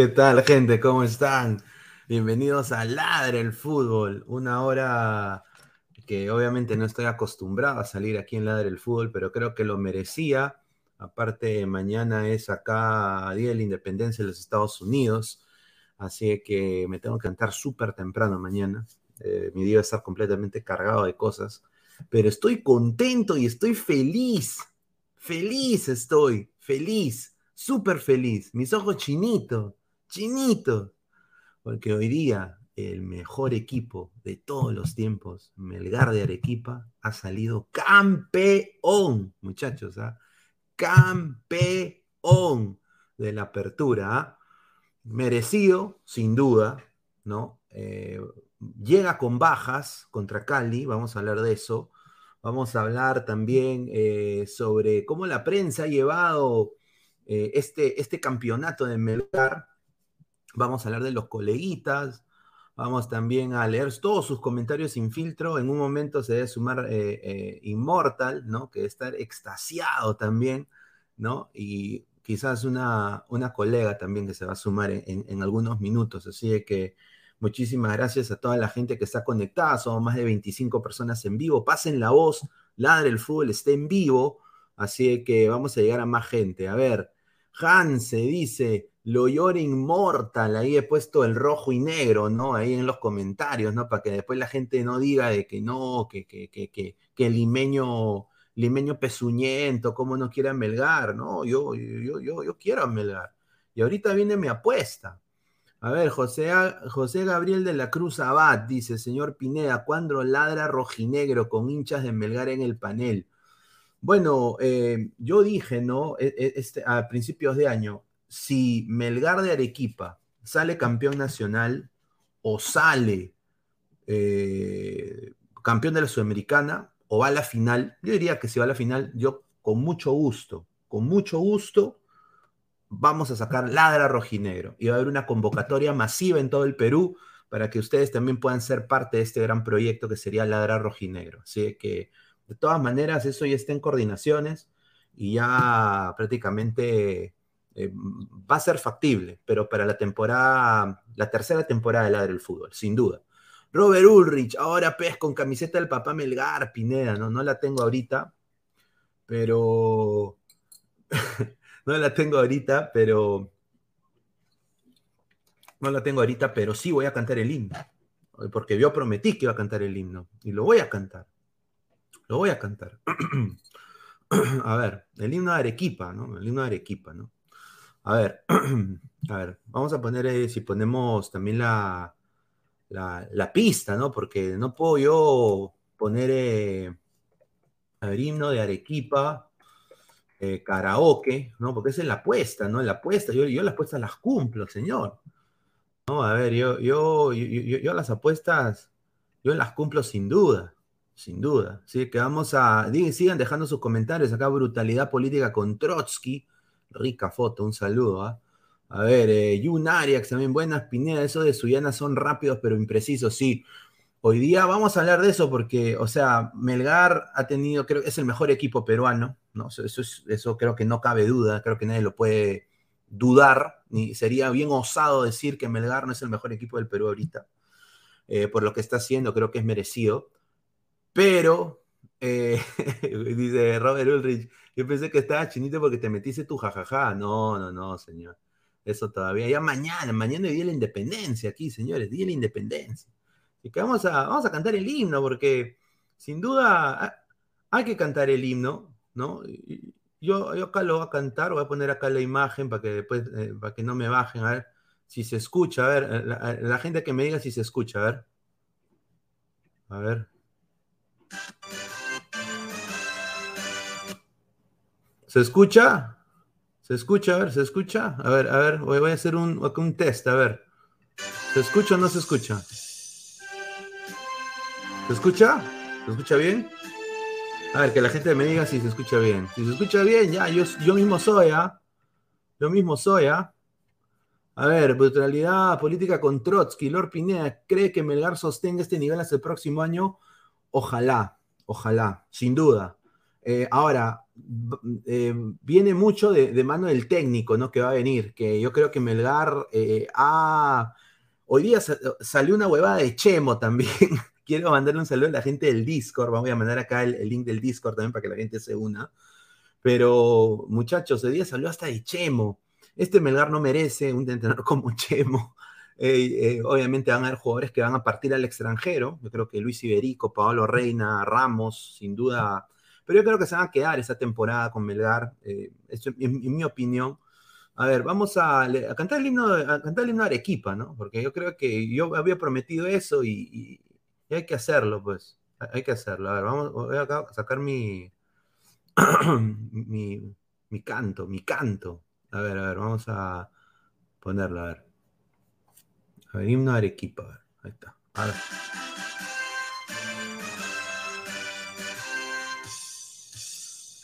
¿Qué tal, gente? ¿Cómo están? Bienvenidos a Ladre el Fútbol, una hora que obviamente no estoy acostumbrado a salir aquí en Ladre el Fútbol, pero creo que lo merecía. Aparte, mañana es acá Día de la Independencia de los Estados Unidos, así que me tengo que cantar súper temprano mañana. Eh, mi día va a estar completamente cargado de cosas, pero estoy contento y estoy feliz. Feliz estoy, feliz, súper feliz. Mis ojos chinitos chinito, porque hoy día el mejor equipo de todos los tiempos, Melgar de Arequipa, ha salido campeón, muchachos, ¿ah? campeón de la apertura. ¿ah? Merecido, sin duda, ¿no? Eh, llega con bajas contra Cali, vamos a hablar de eso. Vamos a hablar también eh, sobre cómo la prensa ha llevado eh, este, este campeonato de Melgar Vamos a hablar de los coleguitas. Vamos también a leer todos sus comentarios sin filtro. En un momento se debe sumar eh, eh, Immortal, ¿no? Que debe estar extasiado también, ¿no? Y quizás una, una colega también que se va a sumar en, algunos minutos. Así que muchísimas gracias a toda la gente que está conectada. Somos más de 25 personas en vivo. Pasen la voz. Ladre el fútbol está en vivo. Así que vamos a llegar a más gente. A ver, Hanse dice, lo llora inmortal, ahí he puesto el rojo y negro, ¿no? Ahí en los comentarios, ¿no? Para que después la gente no diga de que no, que, que, que, que, el limeño, limeño pezuñento, cómo no quiere a Melgar, ¿no? Yo, yo, yo, yo quiero a Melgar. Y ahorita viene mi apuesta. A ver, José, José Gabriel de la Cruz Abad dice, señor Pineda, ¿cuándo ladra rojinegro con hinchas de Melgar en el panel? Bueno, eh, yo dije, ¿no? E, e, este, a principios de año, si Melgar de Arequipa sale campeón nacional o sale eh, campeón de la Sudamericana o va a la final, yo diría que si va a la final, yo con mucho gusto, con mucho gusto, vamos a sacar Ladra Rojinegro y va a haber una convocatoria masiva en todo el Perú para que ustedes también puedan ser parte de este gran proyecto que sería Ladra Rojinegro. Así que, de todas maneras, eso ya está en coordinaciones y ya prácticamente eh, va a ser factible, pero para la temporada, la tercera temporada de Ladre el Fútbol, sin duda. Robert Ulrich, ahora pez con camiseta del papá Melgar, Pineda, no, no la tengo ahorita, pero no la tengo ahorita, pero no la tengo ahorita, pero sí voy a cantar el himno, porque yo prometí que iba a cantar el himno y lo voy a cantar, lo voy a cantar. a ver, el himno de Arequipa, ¿no? El himno de Arequipa, ¿no? A ver, a ver, vamos a poner, eh, si ponemos también la, la, pista, ¿no? Porque no puedo yo poner, eh, himno de Arequipa, eh, karaoke, ¿no? Porque esa es la apuesta, ¿no? La apuesta, yo, yo las apuestas las cumplo, señor. No, a ver, yo, yo, yo, yo las apuestas, yo las cumplo sin duda, sin duda. Así que vamos a, sigan dejando sus comentarios acá, brutalidad política con Trotsky, rica foto, un saludo, ¿ah? A ver, eh, Jun Arias también, buenas Pineda, eso de Suyana son rápidos pero imprecisos, sí. Hoy día vamos a hablar de eso porque, o sea, Melgar ha tenido, creo que es el mejor equipo peruano, ¿no? Eso, eso creo que no cabe duda, creo que nadie lo puede dudar, ni sería bien osado decir que Melgar no es el mejor equipo del Perú ahorita. Eh, por lo que está haciendo, creo que es merecido. Pero, eh, dice Robert Ulrich, yo pensé que estaba chinito porque te metiste tu jajaja. No, no, no, señor. Eso todavía. Ya mañana, mañana es Día de la Independencia aquí, señores, Día de la Independencia. Y que vamos a, vamos a cantar el himno, porque sin duda hay que cantar el himno, ¿no? Yo, yo acá lo voy a cantar, voy a poner acá la imagen para que después, eh, para que no me bajen, a ver si se escucha, a ver, la, la gente que me diga si se escucha, a ver. A ver. ¿Se escucha? ¿Se escucha? A ver, ¿se escucha? A ver, a ver, voy a hacer un, un test, a ver. ¿Se escucha o no se escucha? ¿Se escucha? ¿Se escucha bien? A ver, que la gente me diga si se escucha bien. Si se escucha bien, ya, yo, yo mismo soy, ¿ah? Yo mismo soy, ¿ah? A ver, brutalidad política con Trotsky. Lord Pineda, ¿cree que Melgar sostenga este nivel hasta el próximo año? Ojalá, ojalá, sin duda. Eh, ahora, eh, viene mucho de, mano del técnico, ¿no? Que va a venir, que yo creo que Melgar eh, ha... Hoy día salió una huevada de Chemo también. Quiero mandarle un saludo a la gente del Discord. Vamos a mandar acá el, link del Discord también para que la gente se una. Pero, muchachos, hoy día salió hasta de Chemo. Este Melgar no merece un entrenador como Chemo. obviamente van a haber jugadores que van a partir al extranjero. Yo creo que Luis Iberico, Pablo Reina, Ramos, sin duda pero yo creo que se van a quedar esa temporada con Melgar, eh, en, mi opinión. A ver, vamos a, cantar el himno, a cantar el himno de Arequipa, ¿no? Porque yo creo que yo había prometido eso y, hay que hacerlo, pues. Hay que hacerlo. A ver, vamos, voy a sacar mi, mi, canto, mi canto. A ver, a ver, vamos a ponerlo, a ver. A ver, himno Arequipa, a ver, ahí está. A ver.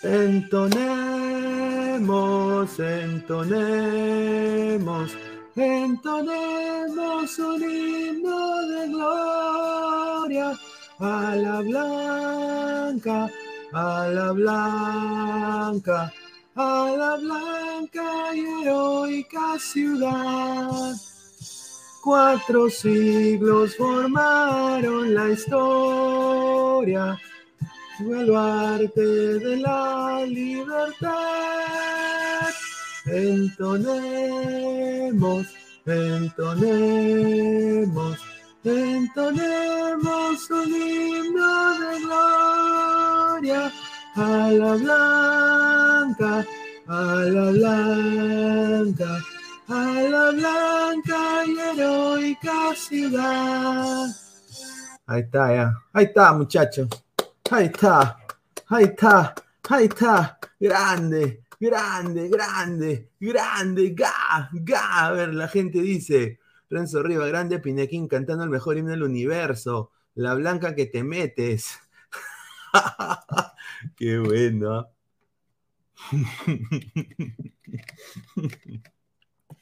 Entonemos, entonemos, entonemos un himno de gloria a la blanca, a la blanca, a la blanca y heroica ciudad. Cuatro siglos formaron la historia arte de la libertad. Entonemos, entonemos, entonemos un himno de gloria a la blanca, a la blanca, a la blanca y heroica ciudad. Ahí está, ya. Ahí está, muchachos. Ahí está, ahí está, ahí está. Grande, grande, grande, grande, ga, ga. A ver, la gente dice, Renzo Riva, grande Pinequín cantando el mejor himno del universo. La blanca que te metes. Qué bueno.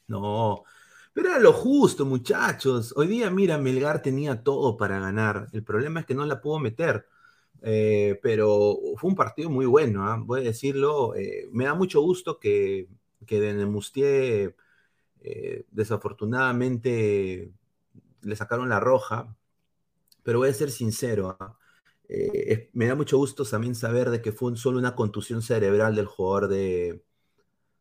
no, pero era lo justo, muchachos. Hoy día, mira, Melgar tenía todo para ganar. El problema es que no la pudo meter. Eh, pero fue un partido muy bueno, ¿ah? voy a decirlo. Eh, me da mucho gusto que, que Denemustier eh, desafortunadamente le sacaron la roja, pero voy a ser sincero. ¿ah? me da mucho gusto también saber de que fue solo una contusión cerebral del jugador de,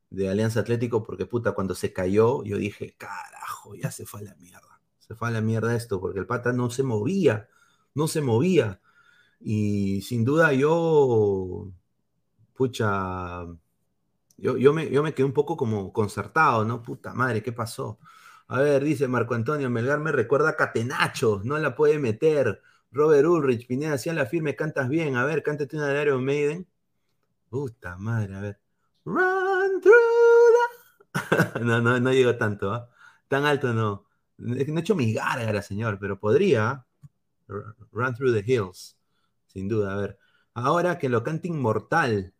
de Alianza Atlético, porque puta, cuando se cayó, yo dije, carajo, ya se fue a la mierda. Se fue a la mierda esto, porque el pata no se movía, no se movía. Y sin duda yo, pucha, Yo, yo, me, yo me quedé un poco como concertado, ¿no? Puta madre, ¿qué pasó? A ver, dice Marco Antonio, Melgar me recuerda a Catenacho, no la puede meter. Robert Ulrich, Pineda, hacía la firme, cantas bien. A ver, cántate una de Iron Maiden. Puta madre, a ver. Run through the... no, no, no llegó tanto, ¿ah? Tan alto no. No he hecho mi gárgara, señor, pero podría. Run through the hills. Sin duda, a ver. Ahora que lo cante inmortal.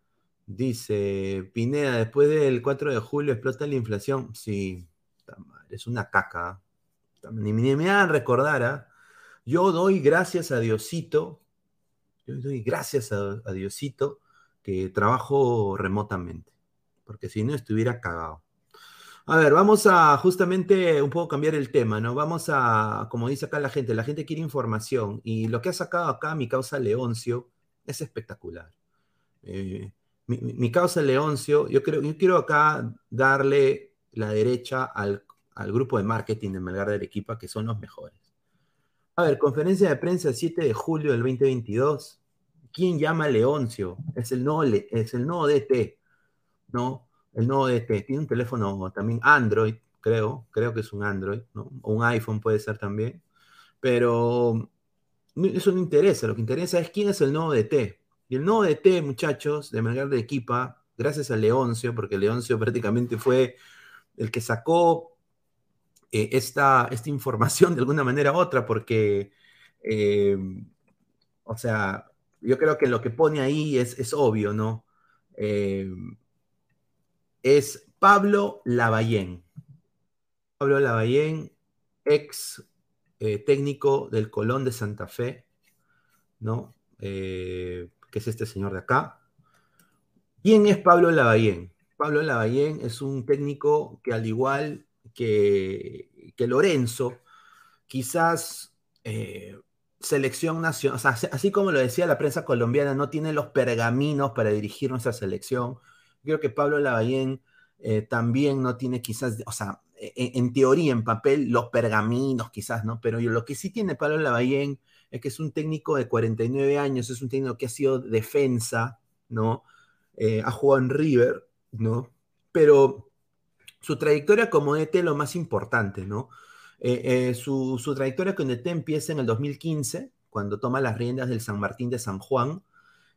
Dice Pineda, después del 4 de julio explota la inflación. Sí, es una caca. Ni, me van a recordar, ¿ah? Yo doy gracias a Diosito, yo doy gracias a, Diosito que trabajo remotamente, porque si no estuviera cagado. A ver, vamos a justamente un poco cambiar el tema, ¿no? Vamos a, como dice acá la gente, la gente quiere información y lo que ha sacado acá mi causa Leoncio es espectacular. Eh, mi, causa Leoncio, yo, creo, yo quiero acá darle la derecha al al grupo de marketing de Melgar de Arequipa, que son los mejores. A ver, conferencia de prensa 7 de julio del 2022. ¿Quién llama a Leoncio? Es el nuevo, es el nuevo DT, ¿no? El nuevo DT. Tiene un teléfono también Android, creo. Creo que es un Android, ¿no? O un iPhone puede ser también. Pero eso no interesa. Lo que interesa es quién es el nuevo DT. Y el nuevo DT, muchachos, de Melgar de Arequipa, gracias a Leoncio, porque Leoncio prácticamente fue el que sacó eh, esta, esta, información de alguna manera u otra, porque, eh, o sea, yo creo que lo que pone ahí es, es obvio, ¿no? Eh, es Pablo Lavallén. Pablo Lavallén, ex técnico del Colón de Santa Fe, ¿no? que es este señor de acá. ¿Quién es Pablo Lavallén? Pablo Lavallén es un técnico que al igual que, Lorenzo, quizás eh, selección nacional, así como lo decía la prensa colombiana, no tiene los pergaminos para dirigir nuestra selección. Creo que Pablo Lavallén eh, también no tiene quizás, o sea, e, en, teoría, en papel, los pergaminos quizás, ¿no? Pero lo que sí tiene Pablo Lavallén es que es un técnico de 49 años, es un técnico que ha sido defensa, ¿no? Eh, ha River, ¿no? Pero su trayectoria como DT es lo más importante, ¿no? Eh, eh, su, trayectoria con DT empieza en el 2015, cuando toma las riendas del San Martín de San Juan,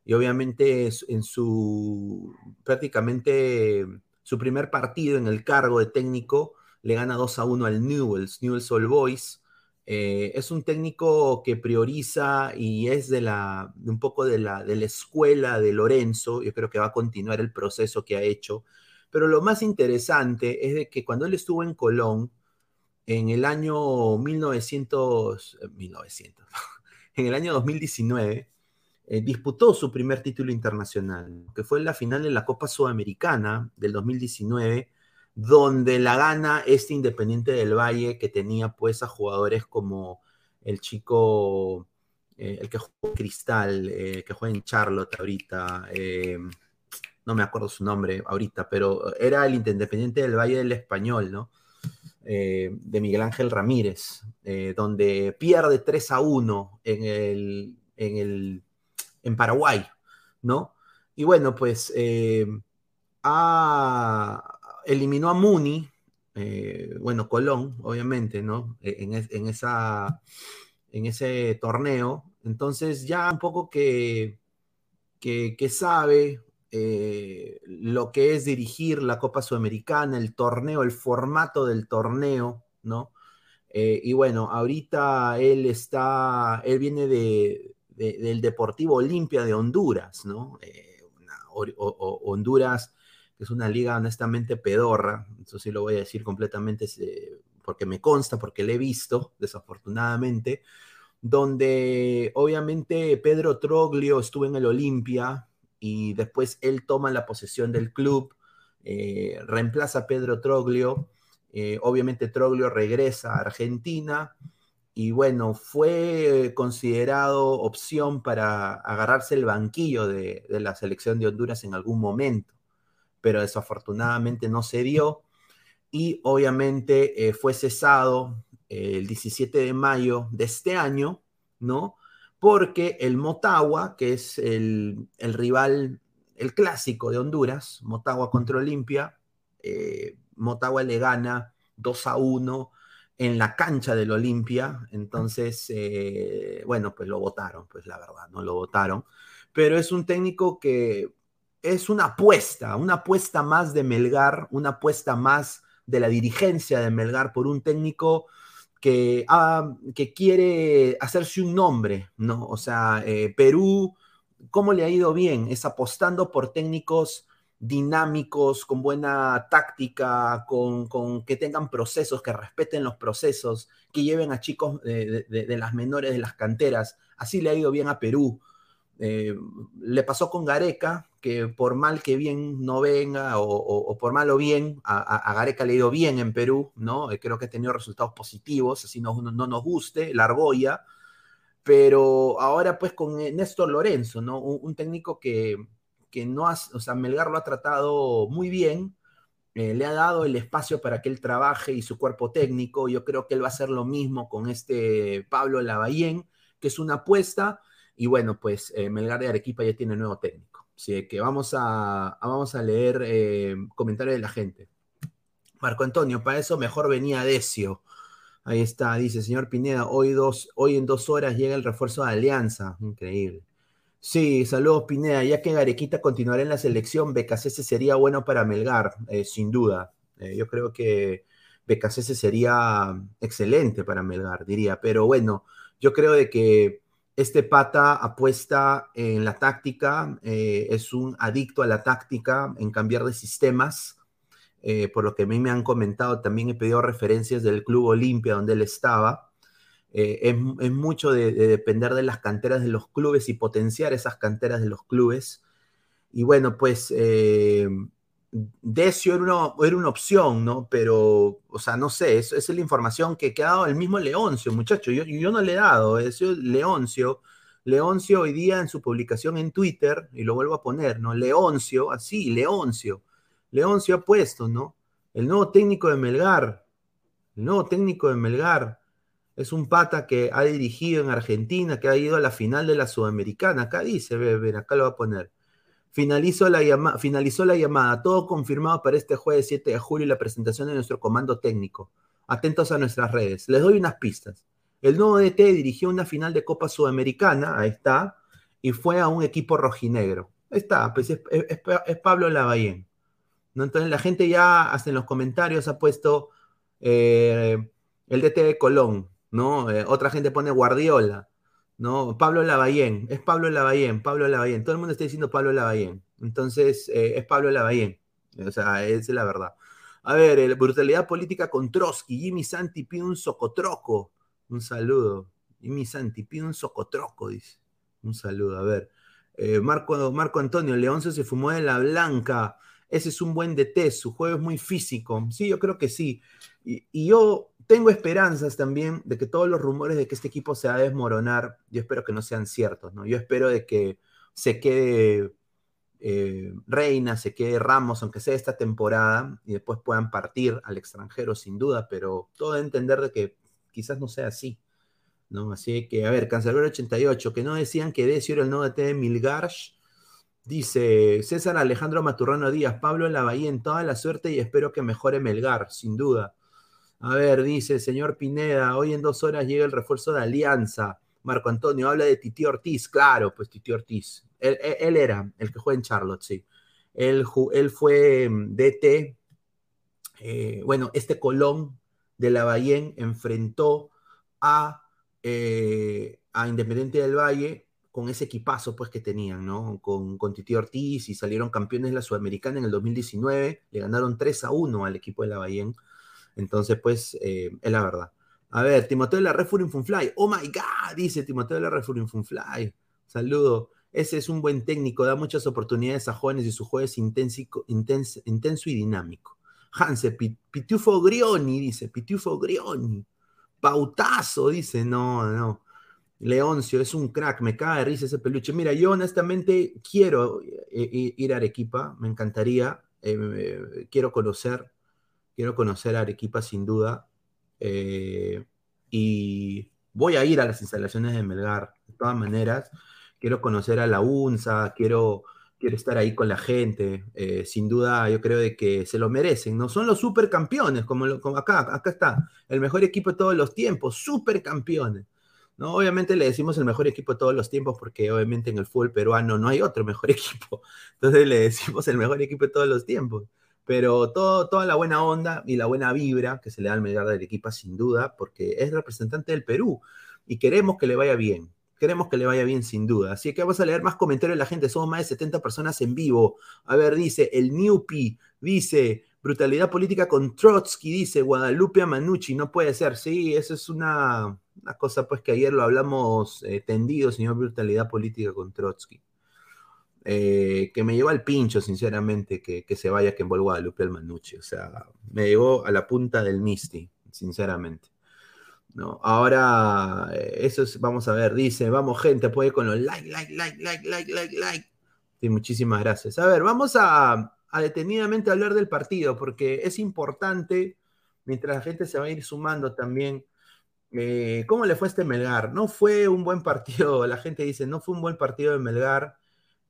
y obviamente en su prácticamente su primer partido en el cargo de técnico le gana 2 a 1 al Newells, Newells All Boys. Eh, es un técnico que prioriza y es de la un poco de la, de la escuela de Lorenzo. Yo creo que va a continuar el proceso que ha hecho pero lo más interesante es de que cuando él estuvo en Colón, en el año 1900, 1900 eh, en el año 2019, eh, disputó su primer título internacional, que fue en la final de la Copa Sudamericana del 2019, donde la gana este Independiente del Valle que tenía pues a jugadores como el chico, eh, el que juega en Cristal, que juega en Charlotte ahorita, no me acuerdo su nombre ahorita, pero era el Independiente del Valle del Español, ¿no? Eh, de Miguel Ángel Ramírez, eh, donde pierde 3 a 1 en, el, en, el, en Paraguay, ¿no? Y bueno, pues eh, eliminó a Muni, bueno, Colón, obviamente, ¿no? En, en, esa, en ese torneo. Entonces ya un poco que, que, sabe eh, lo que es dirigir la Copa Sudamericana, el torneo, el formato del torneo, ¿no? Eh, y bueno, ahorita él está, él viene de, del Deportivo Olimpia de Honduras, ¿no? Eh, Honduras, que es una liga honestamente pedorra, eso sí lo voy a decir completamente porque me consta, porque le he visto, desafortunadamente, donde obviamente Pedro Troglio estuvo en el Olimpia, y después él toma la posesión del club, eh, reemplaza a Pedro Troglio, eh, obviamente Troglio regresa a Argentina y bueno, fue considerado opción para agarrarse el banquillo de, la selección de Honduras en algún momento, pero desafortunadamente no se dio y obviamente eh, fue cesado el 17 de mayo de este año, ¿no? porque el Motagua, que es el, rival el clásico de Honduras, Motagua contra Olimpia. Eh, Motagua le gana 2 a 1 en la cancha del Olimpia. Entonces, eh, bueno, pues lo votaron, pues la verdad, no lo votaron. Pero es un técnico que es una apuesta, una apuesta más de Melgar, una apuesta más de la dirigencia de Melgar por un técnico que, ah, que quiere hacerse un nombre, ¿no? O sea, eh, Perú, ¿cómo le ha ido bien? Es apostando por técnicos dinámicos, con buena táctica, con, que tengan procesos, que respeten los procesos, que lleven a chicos de, las menores de las canteras. Así le ha ido bien a Perú. Eh, le pasó con Gareca, que por mal que bien no venga, o, por mal o bien, a, Gareca le ha ido bien en Perú, ¿no? Eh, creo que ha tenido resultados positivos, así no, no, nos guste, la argolla. Pero ahora pues con Néstor Lorenzo, ¿no? un técnico que, que no ha, o sea, Melgar lo ha tratado muy bien, eh, le ha dado el espacio para que él trabaje y su cuerpo técnico. Yo creo que él va a hacer lo mismo con este Pablo Lavallén, que es una apuesta. Y bueno, pues eh, Melgar de Arequipa ya tiene nuevo técnico. Así que vamos a, vamos a leer eh, comentarios de la gente. Marco Antonio, para eso mejor venía Decio. Ahí está, dice, señor Pineda, hoy, dos, hoy en dos horas llega el refuerzo de Alianza. Increíble. Sí, saludos Pineda. Ya que Garequita continuará en la selección, Becasese sería bueno para Melgar, eh, sin duda. Eh, yo creo que Becasese sería excelente para Melgar, diría. Pero bueno, yo creo de que este pata apuesta en la táctica, eh, es un adicto a la táctica, en cambiar de sistemas. por lo que a mí me han comentado, también he pedido referencias del Club Olimpia donde él estaba. Eh, es, mucho de, depender de las canteras de los clubes y potenciar esas canteras de los clubes. Y bueno, pues eh, Decio era una, era una, opción, ¿no? Pero, o sea, no sé, esa es la información que, ha dado el mismo Leoncio, muchacho. Yo, yo no le he dado, es Leoncio. Leoncio hoy día en su publicación en Twitter, y lo vuelvo a poner, ¿no? Leoncio, así, Leoncio. Leoncio ha puesto, ¿no? El nuevo técnico de Melgar, el nuevo técnico de Melgar, es un pata que ha dirigido en Argentina, que ha ido a la final de la Sudamericana. Acá dice, ver, acá lo va a poner. Finalizó la, finalizó la llamada, todo confirmado para este jueves 7 de julio la presentación de nuestro comando técnico. Atentos a nuestras redes. Les doy unas pistas. El nuevo DT dirigió una final de Copa Sudamericana, ahí está, y fue a un equipo rojinegro. Ahí está, pues es, Pablo Lavallén. ¿no? Entonces la gente ya hasta en los comentarios ha puesto eh, el DT de Colón, ¿no? Eh, otra gente pone Guardiola, ¿no? Pablo Lavallén, es Pablo Lavallén, Pablo Lavallén, todo el mundo está diciendo Pablo Lavallén, entonces eh, es Pablo Lavallén, o sea, esa es la verdad. A ver, brutalidad política con Trotsky, Jimmy Santi pide un socotroco, un saludo, Jimmy Santi pide un socotroco, dice, un saludo, a ver. Eh, Marco, Marco Antonio, Leonce se fumó de la blanca, ese es un buen DT, su juego es muy físico, sí, yo creo que sí, y yo tengo esperanzas también de que todos los rumores de que este equipo se va a desmoronar, yo espero que no sean ciertos, ¿no? Yo espero de que se quede eh, Reina, se quede Ramos, aunque sea esta temporada, y después puedan partir al extranjero sin duda, pero todo de entender de que quizás no sea así, ¿no? Así que, a ver, Cancelero 88, que no decían que Decio era el nuevo de Milgarsh, Dice César Alejandro Maturrano Díaz, Pablo en toda la suerte y espero que mejore Melgar, sin duda. A ver, dice señor Pineda, hoy en dos horas llega el refuerzo de Alianza. Marco Antonio habla de Titi Ortiz, claro, pues Titi Ortiz. Él, era el que juega en Charlotte, sí. Él, fue mm, DT. Eh, bueno, este Colón de la Bahía enfrentó a, eh, a Independiente del Valle con ese equipazo pues que tenían, ¿no? Con, con Titi Ortiz y salieron campeones de la Sudamericana en el 2019, le ganaron 3 a 1 al equipo de la Bahía entonces, pues, eh, es la verdad. A ver, Timoteo de la Red Funfly. Oh my God, dice Timoteo de la Red Funfly. Saludo. Ese es un buen técnico, da muchas oportunidades a jóvenes y su juego es intenso, intenso y dinámico. Hanse, Pitufo Grioni, dice, Pitufo Grioni. Pautazo, dice, no, no. Leoncio, es un crack, me cae de risa ese peluche. Mira, yo honestamente quiero eh, eh, ir a Arequipa, me encantaría, quiero conocer, quiero conocer a Arequipa sin duda. Eh, y voy a ir a las instalaciones de Melgar, de todas maneras. Quiero conocer a la UNSA, quiero, quiere estar ahí con la gente. Eh, sin duda, yo creo de que se lo merecen, ¿no? Son los supercampeones, como, como acá, acá está, el mejor equipo de todos los tiempos, supercampeones. ¿no? Obviamente le decimos el mejor equipo de todos los tiempos porque obviamente en el fútbol peruano no hay otro mejor equipo. Entonces le decimos el mejor equipo de todos los tiempos. Pero todo, toda la buena onda y la buena vibra que se le da al medalla del equipo sin duda, porque es representante del Perú y queremos que le vaya bien. Queremos que le vaya bien sin duda. Así que vamos a leer más comentarios de la gente. Somos más de 70 personas en vivo. A ver, dice el Newpi, dice brutalidad política con Trotsky, dice Guadalupe Manucci. No puede ser. Sí, eso es una, cosa pues que ayer lo hablamos eh, tendido, señor brutalidad política con Trotsky. Eh, que me llevó al pincho, sinceramente, que, se vaya que envuelva Guadalupe al Manucci. O sea, me llevó a la punta del Misty, sinceramente. ¿no? Ahora, eh, eso es, vamos a ver, dice, vamos gente, puede con los like, like, like, like, like, like, like. Sí, muchísimas gracias. A ver, vamos a, detenidamente hablar del partido, porque es importante, mientras la gente se va a ir sumando también, eh, ¿cómo le fue a este Melgar? No fue un buen partido, la gente dice, no fue un buen partido de Melgar,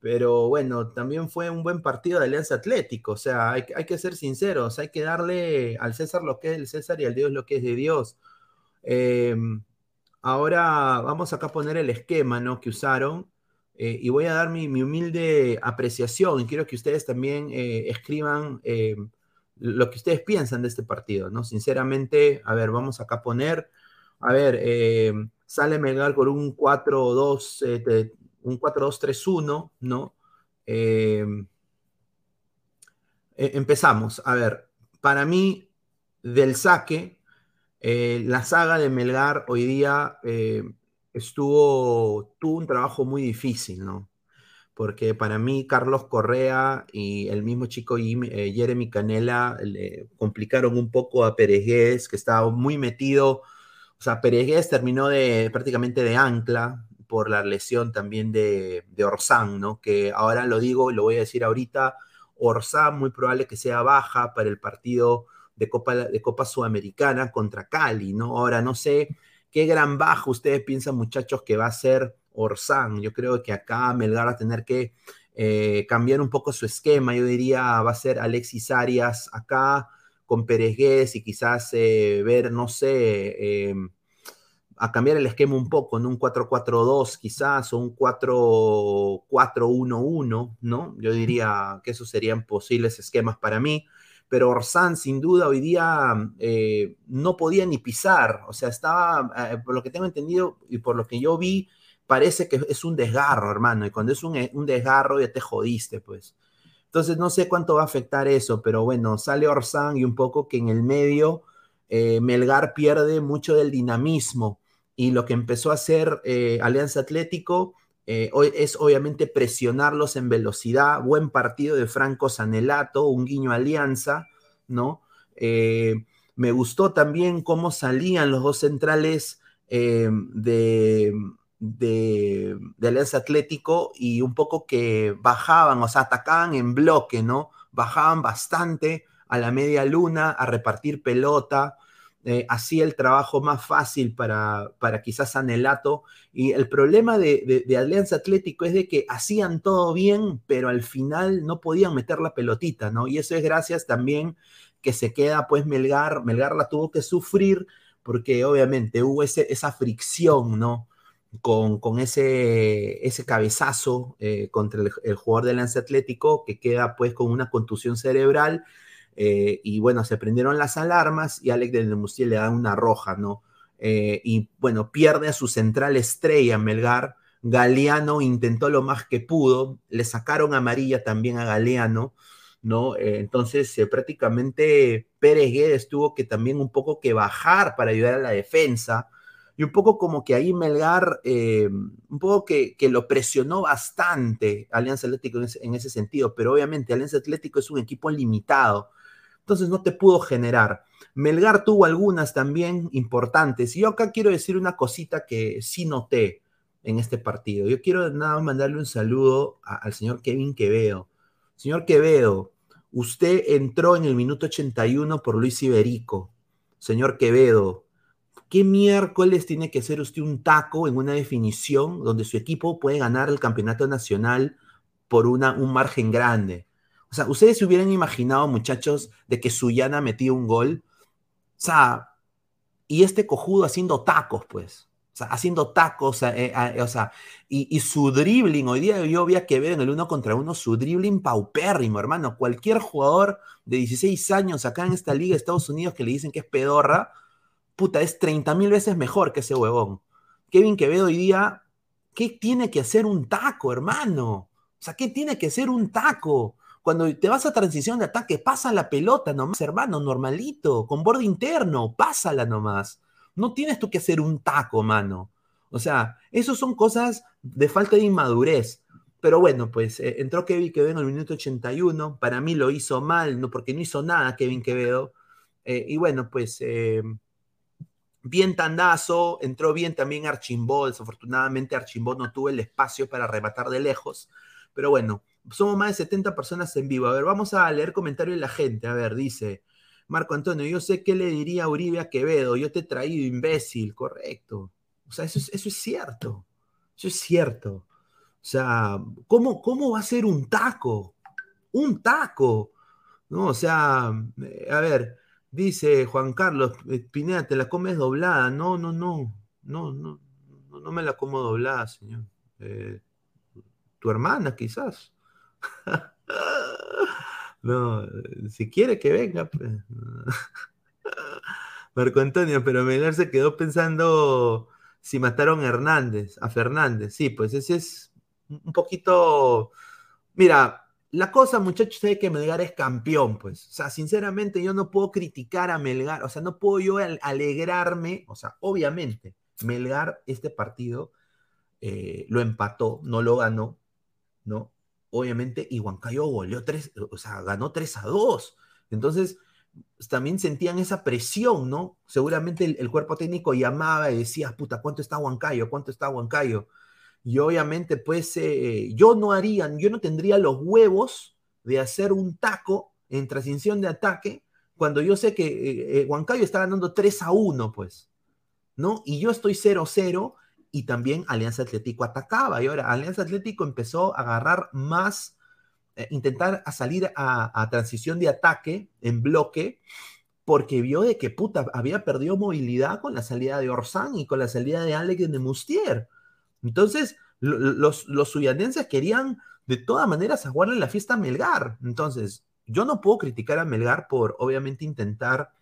pero bueno, también fue un buen partido de Alianza Atlético, o sea, hay, hay que ser sinceros, hay que darle al César lo que es el César y al Dios lo que es de Dios. Em, ahora vamos acá a poner el esquema ¿no? que usaron eh, y voy a dar mi, humilde apreciación y quiero que ustedes también eh, escriban em, lo que ustedes piensan de este partido, ¿no? Sinceramente, a ver, vamos acá a poner, a ver, em, sale Melgar por un 4-2, eh, un 4-2-3-1, ¿no? E, empezamos, a ver, para mí, del saque, eh, la saga de Melgar hoy día eh, estuvo, tuvo un trabajo muy difícil, ¿no? Porque para mí Carlos Correa y el mismo chico eh, Jeremy Canela le complicaron un poco a Peregués, que estaba muy metido. O sea, Peregués terminó de prácticamente de ancla por la lesión también de, de Orsán, ¿no? Que ahora lo digo y lo voy a decir ahorita, Orsán muy probable que sea baja para el partido de Copa, de Copa Sudamericana contra Cali, ¿no? Ahora no sé qué gran bajo ustedes piensan, muchachos, que va a ser Orsán. Yo creo que acá Melgar va a tener que eh, cambiar un poco su esquema. Yo diría va a ser Alexis Arias acá con Pérez y quizás eh, ver, no sé, em, a cambiar el esquema un poco, en un 4-4-2 quizás o un 4-4-1-1, ¿no? Yo diría que esos serían posibles esquemas para mí pero Orsán sin duda hoy día eh, no podía ni pisar, o sea, estaba, eh, por lo que tengo entendido y por lo que yo vi, parece que es un desgarro, hermano, y cuando es un, un desgarro ya te jodiste, pues. Entonces no sé cuánto va a afectar eso, pero bueno, sale Orsán y un poco que en el medio eh, Melgar pierde mucho del dinamismo y lo que empezó a hacer Alianza Atlético eh, es obviamente presionarlos en velocidad. Buen partido de Franco Sanelato, un guiño alianza, ¿no? Eh, me gustó también cómo salían los dos centrales eh, de, de, Alianza Atlético y un poco que bajaban, o sea, atacaban en bloque, ¿no? Bajaban bastante a la media luna a repartir pelota, eh, hacía el trabajo más fácil para, para quizás Anelato. Y el problema de, Alianza Atlético es de que hacían todo bien, pero al final no podían meter la pelotita, ¿no? Y eso es gracias también que se queda pues Melgar, Melgar la tuvo que sufrir porque obviamente hubo esa fricción, ¿no? Con, con ese, ese cabezazo eh, contra el, jugador de Alianza Atlético que queda pues con una contusión cerebral eh, y bueno, se prendieron las alarmas y Alex de Mustier le da una roja, ¿no? Eh, y bueno, pierde a su central estrella, Melgar. Galeano intentó lo más que pudo, le sacaron amarilla también a Galeano, ¿no? Eh, entonces, prácticamente Pérez Guedes tuvo que también un poco que bajar para ayudar a la defensa. Y un poco como que ahí Melgar, un poco que, lo presionó bastante Alianza Atlético en ese, sentido, pero obviamente Alianza Atlético es un equipo limitado entonces no te pudo generar. Melgar tuvo algunas también importantes. Y yo acá quiero decir una cosita que sí noté en este partido. Yo quiero nada más mandarle un saludo al señor Kevin Quevedo. Señor Quevedo, usted entró en el minuto 81 por Luis Iberico. Señor Quevedo, ¿qué miércoles tiene que hacer usted un taco en una definición donde su equipo puede ganar el campeonato nacional por un margen grande. O sea, ustedes se hubieran imaginado, muchachos, de que Suyana metía un gol. O sea, y este cojudo haciendo tacos, pues. O sea, haciendo tacos, eh, eh, o sea, y, su dribbling, hoy día yo vi a ver en el uno contra uno, su dribbling paupérrimo, hermano. Cualquier jugador de 16 años acá en esta liga de Estados Unidos que le dicen que es pedorra, puta, es 30 mil veces mejor que ese huevón. Kevin Quevedo hoy día, ¿qué tiene que hacer un taco, hermano? O sea, ¿qué tiene que hacer un taco? Cuando te vas a transición de ataque, pasa la pelota nomás, hermano, normalito, con borde interno, pásala nomás. No tienes tú que hacer un taco, mano. O sea, eso son cosas de falta de inmadurez. Pero bueno, pues eh, entró Kevin Quevedo en el minuto 81. Para mí lo hizo mal, no, porque no hizo nada Kevin Quevedo. Eh, y bueno, pues eh, bien tandazo, entró bien también Archimbó. Desafortunadamente Archimbó no tuvo el espacio para arrebatar de lejos. Pero bueno, somos más de 70 personas en vivo. A ver, vamos a leer comentarios de la gente. A ver, dice, Marco Antonio, yo sé qué le diría a Uribe a Quevedo, yo te he traído imbécil, correcto. O sea, eso es, eso es cierto, eso es cierto. O sea, ¿cómo, ¿cómo va a ser un taco? Un taco. ¿No? O sea, eh, a ver, dice Juan Carlos, eh, Pineda, te la comes doblada. No, no, no, no, no, no, me la como doblada, señor. Eh, tu hermana, quizás. No, si quiere que venga. Pues. Marco Antonio, pero Melgar se quedó pensando si mataron a Hernández, a Fernández. Sí, pues ese es un poquito. Mira, la cosa, muchachos, es que Melgar es campeón, pues. O sea, sinceramente, yo no puedo criticar a Melgar, o sea, no puedo yo alegrarme, o sea, obviamente, Melgar este partido eh, lo empató, no lo ganó, ¿no? Obviamente, y Huancayo o sea, ganó 3 a 2. Entonces, también sentían esa presión, ¿no? Seguramente el, cuerpo técnico llamaba y decía, puta, ¿cuánto está Huancayo? ¿Cuánto está Huancayo? Y obviamente, pues, eh, yo no haría, yo no tendría los huevos de hacer un taco en transición de ataque cuando yo sé que eh, eh, Huancayo está ganando 3 a 1, pues, ¿no? Y yo estoy 0-0 y también Alianza Atlético atacaba. Y ahora Alianza Atlético empezó a agarrar más, eh, intentar a salir a, transición de ataque en bloque, porque vio de que puta, había perdido movilidad con la salida de Orsán y con la salida de Alex de Mustier. Entonces, los, los querían de todas maneras aguarle la fiesta a Melgar. Entonces, yo no puedo criticar a Melgar por obviamente intentar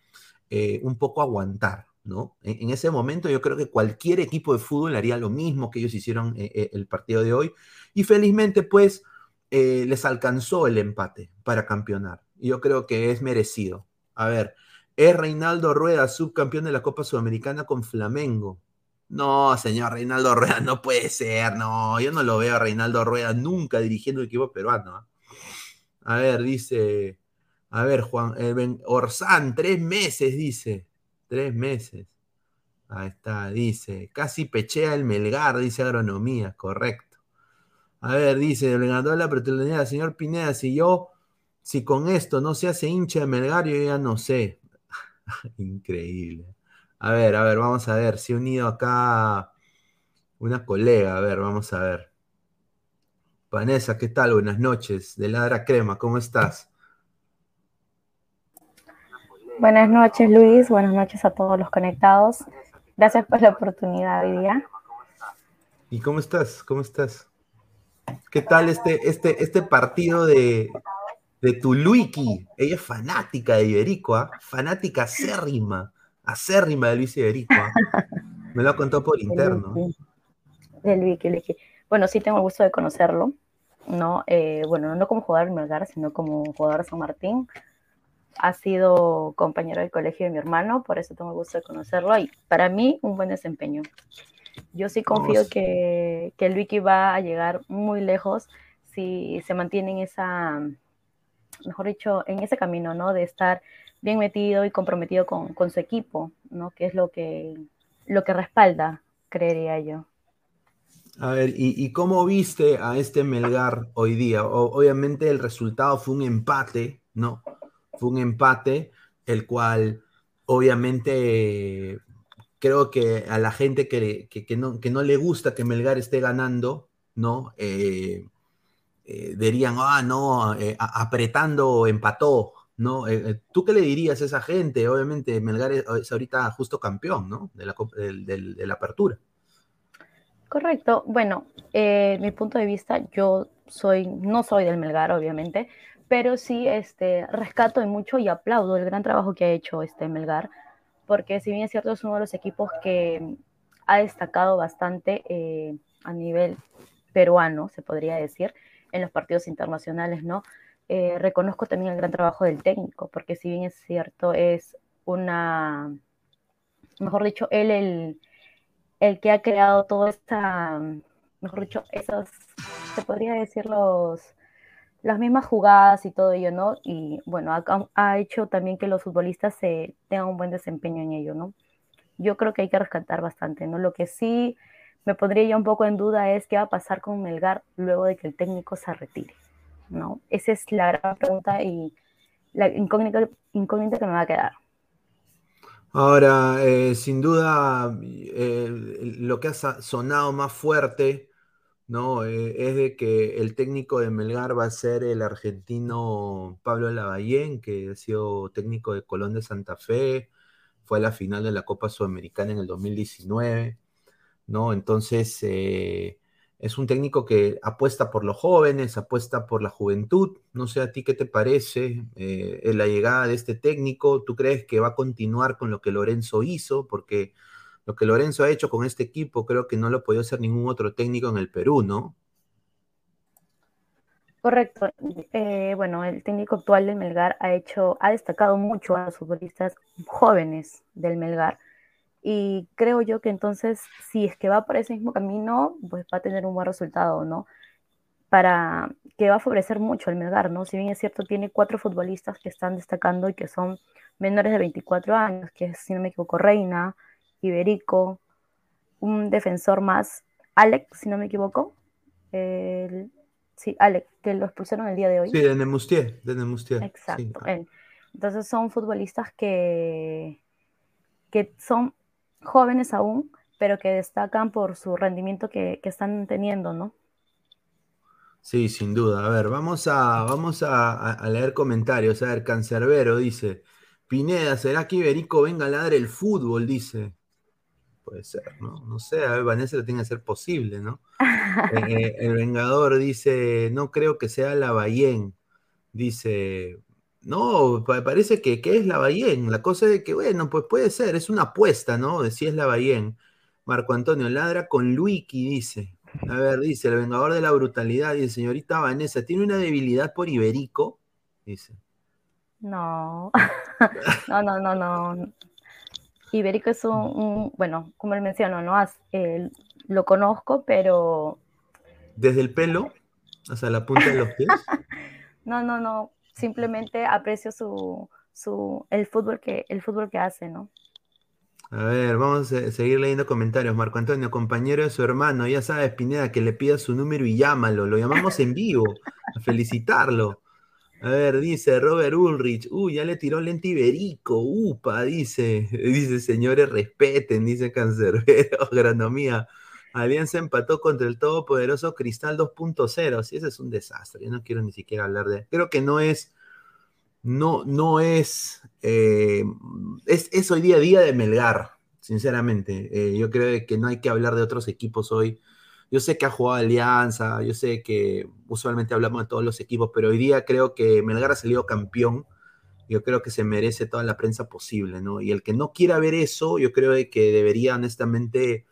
eh, un poco aguantar. ¿No? En, ese momento yo creo que cualquier equipo de fútbol haría lo mismo que ellos hicieron eh, eh, el partido de hoy. Y felizmente, pues, eh, les alcanzó el empate para campeonar. Yo creo que es merecido. A ver, es Reinaldo Rueda, subcampeón de la Copa Sudamericana con Flamengo. No, señor Reinaldo Rueda, no puede ser, no, yo no lo veo a Reinaldo Rueda nunca dirigiendo el equipo peruano. ¿ah? A ver, dice, a ver, Juan, Orsán, tres meses, dice. Tres meses. Ahí está, dice. Casi pechea el Melgar, dice agronomía, correcto. A ver, dice, le ganó la oportunidad señor Pineda, si yo, si con esto no se hace hincha de Melgar, yo ya no sé. Increíble. A ver, a ver, vamos a ver. Si he unido acá una colega. A ver, vamos a ver. Vanessa, ¿qué tal? Buenas noches. De Ladra Crema, ¿cómo estás? Buenas noches, Luis. Buenas noches a todos los conectados. Gracias por la oportunidad hoy día. ¿Y cómo estás? ¿Cómo estás? ¿Qué tal este, este, este partido de, de Tuluiki? Ella es fanática de Iberico, ¿ah? fanática acérrima, acérrima de Luis Iberico. ¿ah? Me lo ha contado por interno. De Luiki, Bueno, sí tengo el gusto de conocerlo, ¿no? Eh, bueno, no como jugador en Melgar, sino como jugador de San Martín ha sido compañero del colegio de mi hermano, por eso tengo el gusto de conocerlo y para mí un buen desempeño. Yo sí confío que, que el Wiki va a llegar muy lejos si se mantiene en esa, mejor dicho, en ese camino, ¿no? De estar bien metido y comprometido con, con su equipo, ¿no? Que es lo que, lo que respalda, creería yo. A ver, ¿y, ¿y, cómo viste a este Melgar hoy día? obviamente el resultado fue un empate, ¿no? Fue un empate, el cual obviamente creo que a la gente que, no, que no, le gusta que Melgar esté ganando, ¿no? Eh, eh, dirían, ah, no, eh, apretando empató, ¿no? Eh, ¿Tú qué le dirías a esa gente? Obviamente Melgar es, ahorita justo campeón, ¿no? De la, de, la apertura. Correcto. Bueno, mi punto de vista, yo soy, no soy del Melgar, obviamente, pero sí este, rescato mucho y aplaudo el gran trabajo que ha hecho este Melgar, porque si bien es cierto, es uno de los equipos que ha destacado bastante a nivel peruano, se podría decir, en los partidos internacionales, ¿no? Eh, reconozco también el gran trabajo del técnico, porque si bien es cierto, es una, mejor dicho, él el, el que ha creado toda esta, mejor dicho, esas, se podría decir los, las mismas jugadas y todo ello, ¿no? Y bueno, ha, hecho también que los futbolistas se tengan un buen desempeño en ello, ¿no? Yo creo que hay que rescatar bastante, ¿no? Lo que sí me pondría ya un poco en duda es qué va a pasar con Melgar luego de que el técnico se retire. ¿no? Esa es la gran pregunta y la incógnita, incógnita que me va a quedar. Ahora, eh, sin duda, eh, lo que ha sonado más fuerte ¿no? Eh, es de que el técnico de Melgar va a ser el argentino Pablo Lavallén, que ha sido técnico de Colón de Santa Fe, fue a la final de la Copa Sudamericana en el 2019. ¿no? Entonces, eh, es un técnico que apuesta por los jóvenes, apuesta por la juventud. No sé a ti qué te parece eh, la llegada de este técnico. ¿Tú crees que va a continuar con lo que Lorenzo hizo? Porque lo que Lorenzo ha hecho con este equipo creo que no lo podía hacer ningún otro técnico en el Perú, ¿no? Correcto. Eh, bueno, el técnico actual del Melgar ha hecho, ha destacado mucho a los futbolistas jóvenes del Melgar y creo yo que entonces, si es que va por ese mismo camino, pues va a tener un buen resultado, ¿no? Para que va a favorecer mucho el Melgar, ¿no? Si bien es cierto, tiene cuatro futbolistas que están destacando y que son menores de 24 años, que es, si no me equivoco, Reina, Iberico, un defensor más, Alex, si no me equivoco. sí, Alex, que lo expulsaron el día de hoy. Sí, de Nemustier, de Nemustier. Exacto. Entonces son futbolistas que, que son jóvenes aún, pero que destacan por su rendimiento que, están teniendo, ¿no? Sí, sin duda. A ver, vamos a, vamos a, leer comentarios. A ver, Cancerbero dice, Pineda, ¿será que Iberico venga a ladrar el fútbol? Dice. Puede ser, ¿no? No sé, a ver, Vanessa lo tiene que ser posible, ¿no? Eh, el Vengador dice, no creo que sea la Bayén. Dice, no, parece que, es la. La cosa es que, bueno, pues puede ser, es una apuesta, ¿no? De si es la. Marco Antonio ladra con Luiki, dice. A ver, dice, el vengador de la brutalidad, dice, señorita Vanessa, ¿tiene una debilidad por Iberico? Dice. No, no, no, no, no. Iberico es un, bueno, como él mencionó, ¿no? lo conozco, pero... ¿Desde el pelo? ¿Hasta la punta de los pies? no, no, no simplemente aprecio su, su, el, fútbol que, el fútbol que hace, ¿no? A ver, vamos a seguir leyendo comentarios. Marco Antonio, compañero de su hermano, ya sabes, Pineda, que le pida su número y llámalo. Lo llamamos en vivo, a felicitarlo. A ver, dice Robert Ulrich, uy, ya le tiró lente iberico, upa, dice, dice, señores, respeten, dice Cancerbero, agronomía. Alianza empató contra el todopoderoso Cristal 2.0. Sí, ese es un desastre. Yo no quiero ni siquiera hablar de. Creo que no es. No, no es, eh, es. hoy día día de Melgar, sinceramente. Eh, yo creo que no hay que hablar de otros equipos hoy. Yo sé que ha jugado Alianza, yo sé que usualmente hablamos de todos los equipos, pero hoy día creo que Melgar ha salido campeón. Yo creo que se merece toda la prensa posible, ¿no? Y el que no quiera ver eso, yo creo que debería honestamente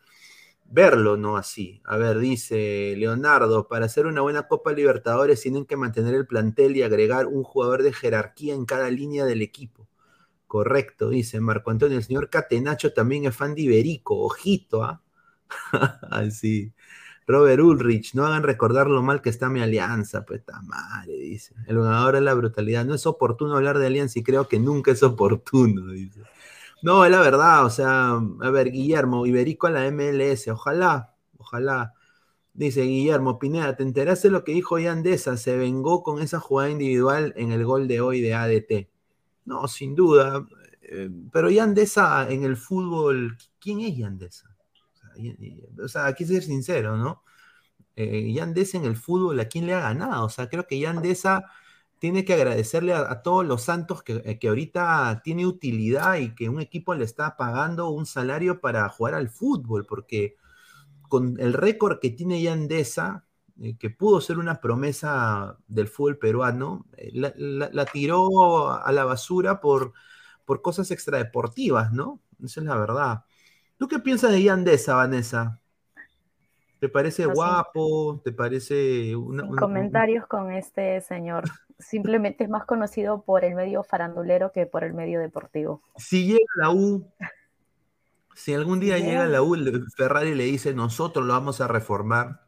verlo, no así. A ver, dice Leonardo, para hacer una buena Copa Libertadores tienen que mantener el plantel y agregar un jugador de jerarquía en cada línea del equipo. Correcto, dice Marco Antonio. El señor Catenacho también es fan de Iberico, ojito, ¿ah? Así. Robert Ulrich, no hagan recordar lo mal que está mi alianza, pues está madre, dice. El ganador es la brutalidad. No es oportuno hablar de alianza y creo que nunca es oportuno, dice. No, es la verdad, o sea, a ver, Guillermo, Iberico a la MLS, ojalá, ojalá. Dice Guillermo Pineda, ¿te enteraste lo que dijo Yandesa? Se vengó con esa jugada individual en el gol de hoy de ADT. No, sin duda. Eh, pero Yandesa en el fútbol, ¿quién es Yandesa? O sea, hay que ser sincero, ¿no? eh, Yandesa en el fútbol, ¿a quién le ha ganado? O sea, creo que Yandesa tiene que agradecerle a, todos los santos que, eh, que, ahorita tiene utilidad y que un equipo le está pagando un salario para jugar al fútbol, porque con el récord que tiene Yandesa, eh, que pudo ser una promesa del fútbol peruano, eh, la, tiró a la basura por, por cosas extradeportivas, ¿no? Esa es la verdad. ¿Tú qué piensas de Yandesa, Vanessa? ¿Te parece guapo? ¿Te parece una, comentarios con este señor? Simplemente es más conocido por el medio farandulero que por el medio deportivo. Si llega la U, si algún día llega la U, Ferrari le dice, nosotros lo vamos a reformar.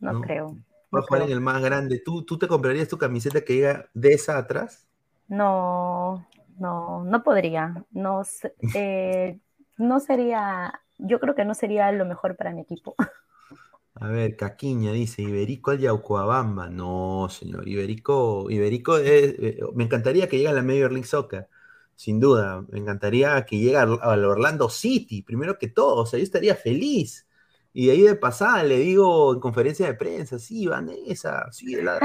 No, creo. Va a jugar en el más grande. ¿Tú, ¿Tú te comprarías tu camiseta que diga de esa atrás? No, no, no podría. No, eh, no sería, yo creo que no sería lo mejor para mi equipo. A ver, Caquiña dice, Iberico al Yaucoabamba. No, señor, Iberico, Iberico eh, me encantaría que llegue a la Major League Soccer, sin duda. Me encantaría que llegue al, Orlando City, primero que todo. O sea, yo estaría feliz. Y de ahí de pasada le digo en conferencia de prensa, sí, Vanessa, sí, de la.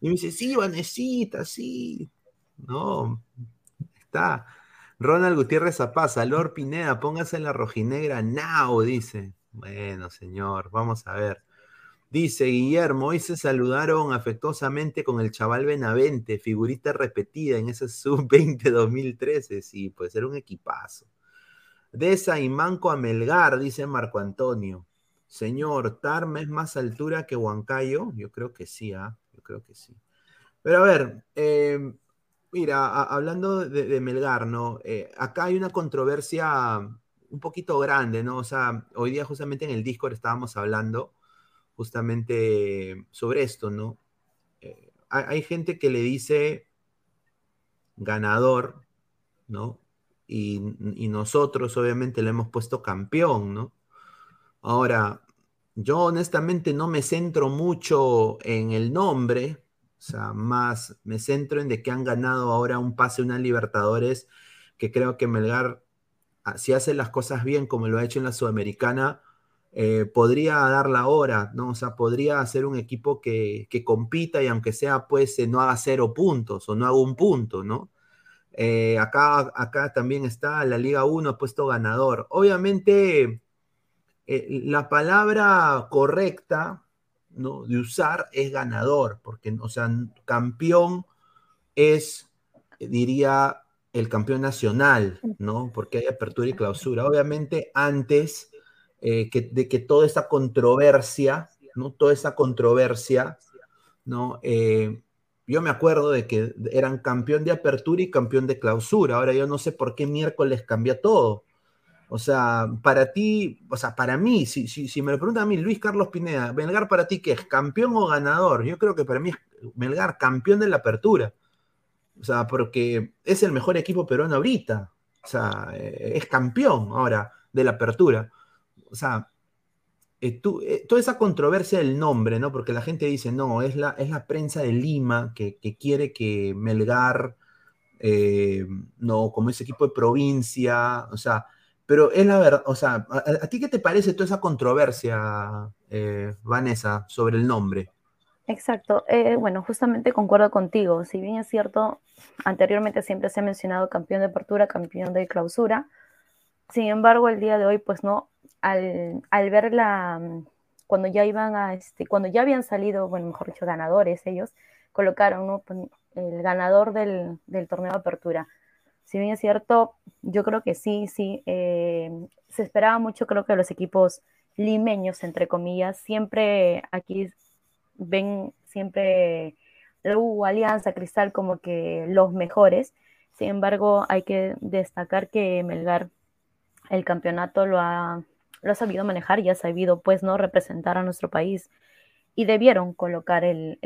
Y me dice, sí, Vanesita, sí. No, está. Ronald Gutiérrez Zapaza, Lord Pineda, póngase en la rojinegra now, dice. Bueno, señor, vamos a ver. Dice Guillermo, hoy se saludaron afectuosamente con el chaval Benavente, figurita repetida en ese sub-20 2013. Sí, puede ser un equipazo. Y Manco a Melgar, dice Marco Antonio. Señor, ¿Tarma es más altura que Huancayo? Yo creo que sí, ¿ah? Yo creo que sí. Pero a ver, eh, mira, hablando de, Melgar, ¿no? Eh, acá hay una controversia un poquito grande, ¿no? O sea, hoy día justamente en el Discord estábamos hablando justamente sobre esto, ¿no? Eh, hay, gente que le dice ganador, ¿no? Y, y, nosotros obviamente le hemos puesto campeón, ¿no? Ahora, yo honestamente no me centro mucho en el nombre, o sea, más me centro en de que han ganado ahora un pase, una Libertadores, que creo que Melgar si hace las cosas bien como lo ha hecho en la Sudamericana, eh, podría dar la hora, ¿no? O sea, podría hacer un equipo que, compita y aunque sea, pues, eh, no haga cero puntos o no haga un punto, ¿no? Eh, acá, acá también está la Liga 1 puesto ganador. Obviamente, la palabra correcta, ¿no? De usar es ganador, porque, o sea, campeón es, diría, el campeón nacional, ¿no? Porque hay apertura y clausura. Obviamente, antes eh, de que toda esta controversia, ¿no? Toda esa controversia, ¿no? Eh, yo me acuerdo de que eran campeón de apertura y campeón de clausura. Ahora yo no sé por qué miércoles cambia todo. O sea, para ti, o sea, para mí, si, si, me lo pregunta a mí, Luis Carlos Pineda, Melgar para ti, ¿qué es? ¿Campeón o ganador? Yo creo que para mí es Melgar, campeón de la apertura. O sea, porque es el mejor equipo peruano ahorita. O sea, eh, es campeón ahora de la apertura. O sea, eh, eh, toda esa controversia del nombre, ¿no? Porque la gente dice, no, es la, es la prensa de Lima que, quiere que Melgar, no, como ese equipo de provincia, o sea, pero es la verdad, o sea, ¿a, ti qué te parece toda esa controversia, Vanessa, sobre el nombre? Exacto. Eh, bueno, justamente concuerdo contigo. Si bien es cierto, anteriormente siempre se ha mencionado campeón de apertura, campeón de clausura. Sin embargo, el día de hoy, pues no, al, al ver la, cuando ya iban a, este, cuando ya habían salido, bueno, mejor dicho, ganadores ellos, colocaron. Pues, el ganador del, del torneo de apertura. Si bien es cierto, yo creo que sí, sí, eh, se esperaba mucho, creo que los equipos limeños, entre comillas, siempre aquí ven siempre la Alianza, Cristal como que los mejores. Sin embargo, hay que destacar que Melgar el campeonato lo ha, lo ha sabido manejar y ha sabido pues no representar a nuestro país y debieron colocar el,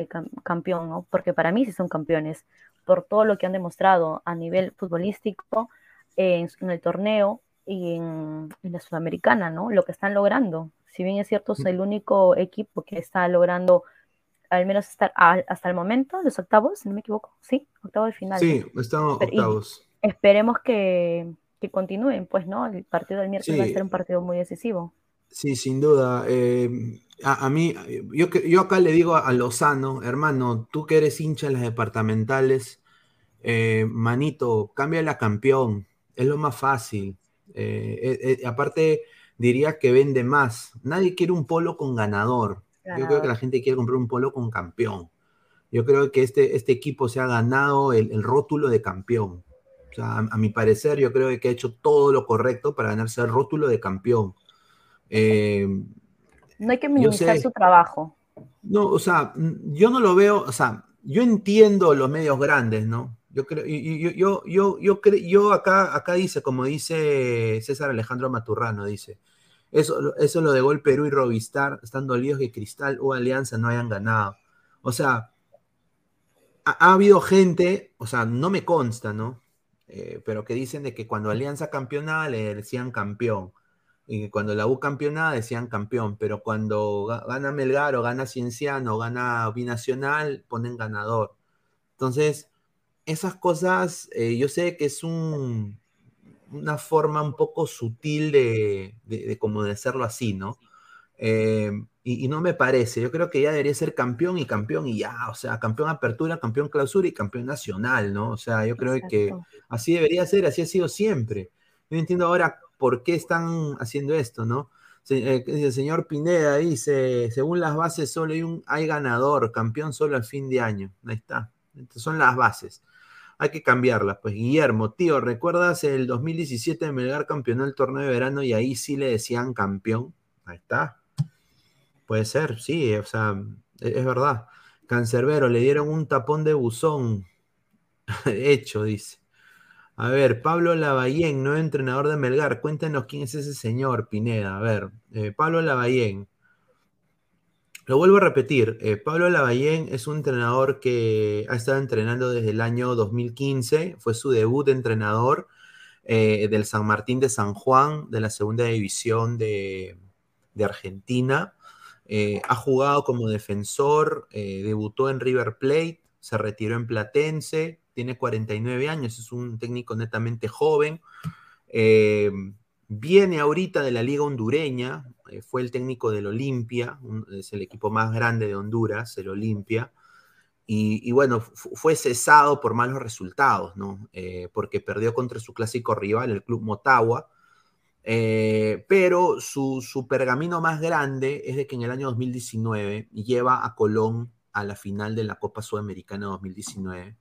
campeón, ¿no? porque para mí sí son campeones por todo lo que han demostrado a nivel futbolístico en, el torneo y en, en, la Sudamericana, ¿no? Lo que están logrando. Si bien es cierto, es el único equipo que está logrando al menos estar hasta el momento, los octavos, si no me equivoco, sí, octavos de final. Sí, estamos octavos. esperemos que, que, continúen, pues, ¿no? El partido del miércoles va a ser un partido muy decisivo. Sí, sin duda. Eh, a, mí, yo, yo acá le digo a Lozano, hermano, tú que eres hincha en las departamentales, eh, manito, cambia la campeón, es lo más fácil. Eh, aparte, diría que vende más. Nadie quiere un polo con ganador. Yo creo que la gente quiere comprar un polo con campeón. Yo creo que este, este equipo se ha ganado el, rótulo de campeón. O sea, a, mi parecer, yo creo que ha hecho todo lo correcto para ganarse el rótulo de campeón. Eh, no hay que minimizar su trabajo. No, o sea, yo no lo veo, o sea, yo entiendo los medios grandes, ¿no? Yo creo, yo, yo, yo, yo, yo acá, acá dice, como dice César Alejandro Maturrano, dice, eso, eso lo de Gol Perú y Robistar, estando líos que Cristal o Alianza no hayan ganado. O sea, ha, habido gente, o sea, no me consta, ¿no? Eh, pero que dicen de que cuando Alianza campeonaba le decían campeón. Y cuando la U campeonaba decían campeón, pero cuando gana Melgar o gana Cienciano o gana Binacional, ponen ganador. Entonces, esas cosas, eh, yo sé que es un, una forma un poco sutil de, de, como de hacerlo así, ¿no? Eh, y, no me parece, yo creo que ya debería ser campeón y campeón y ya, o sea, campeón apertura, campeón clausura y campeón nacional, ¿no? O sea, yo creo que así debería ser, así ha sido siempre. Yo entiendo ahora por qué están haciendo esto, ¿no? Eh, el señor Pineda dice, según las bases solo hay un hay ganador, campeón solo al fin de año. Ahí está. Estas son las bases hay que cambiarla. Pues Guillermo, tío, ¿recuerdas el 2017 Melgar campeonó el torneo de verano y ahí sí le decían campeón? Ahí está. Puede ser, sí, o sea, e-, es, verdad. Cancerbero, le dieron un tapón de buzón. Hecho, dice. A ver, Pablo Lavallén, nuevo entrenador de Melgar. Cuéntanos quién es ese señor, Pineda. A ver, eh, Pablo Lavallén. Lo vuelvo a repetir, eh, Pablo Lavallén es un entrenador que ha estado entrenando desde el año 2015, fue su debut de entrenador eh, del San Martín de San Juan, de la segunda división de, Argentina. Eh, ha jugado como defensor, debutó en River Plate, se retiró en Platense, tiene 49 años, es un técnico netamente joven. viene ahorita de la liga hondureña, eh, fue el técnico del Olimpia, es el equipo más grande de Honduras, el Olimpia, y, bueno, fue cesado por malos resultados, ¿no? Eh, porque perdió contra su clásico rival, el Club Motagua, eh, pero su, su, pergamino más grande es de que en el año 2019 lleva a Colón a la final de la Copa Sudamericana 2019,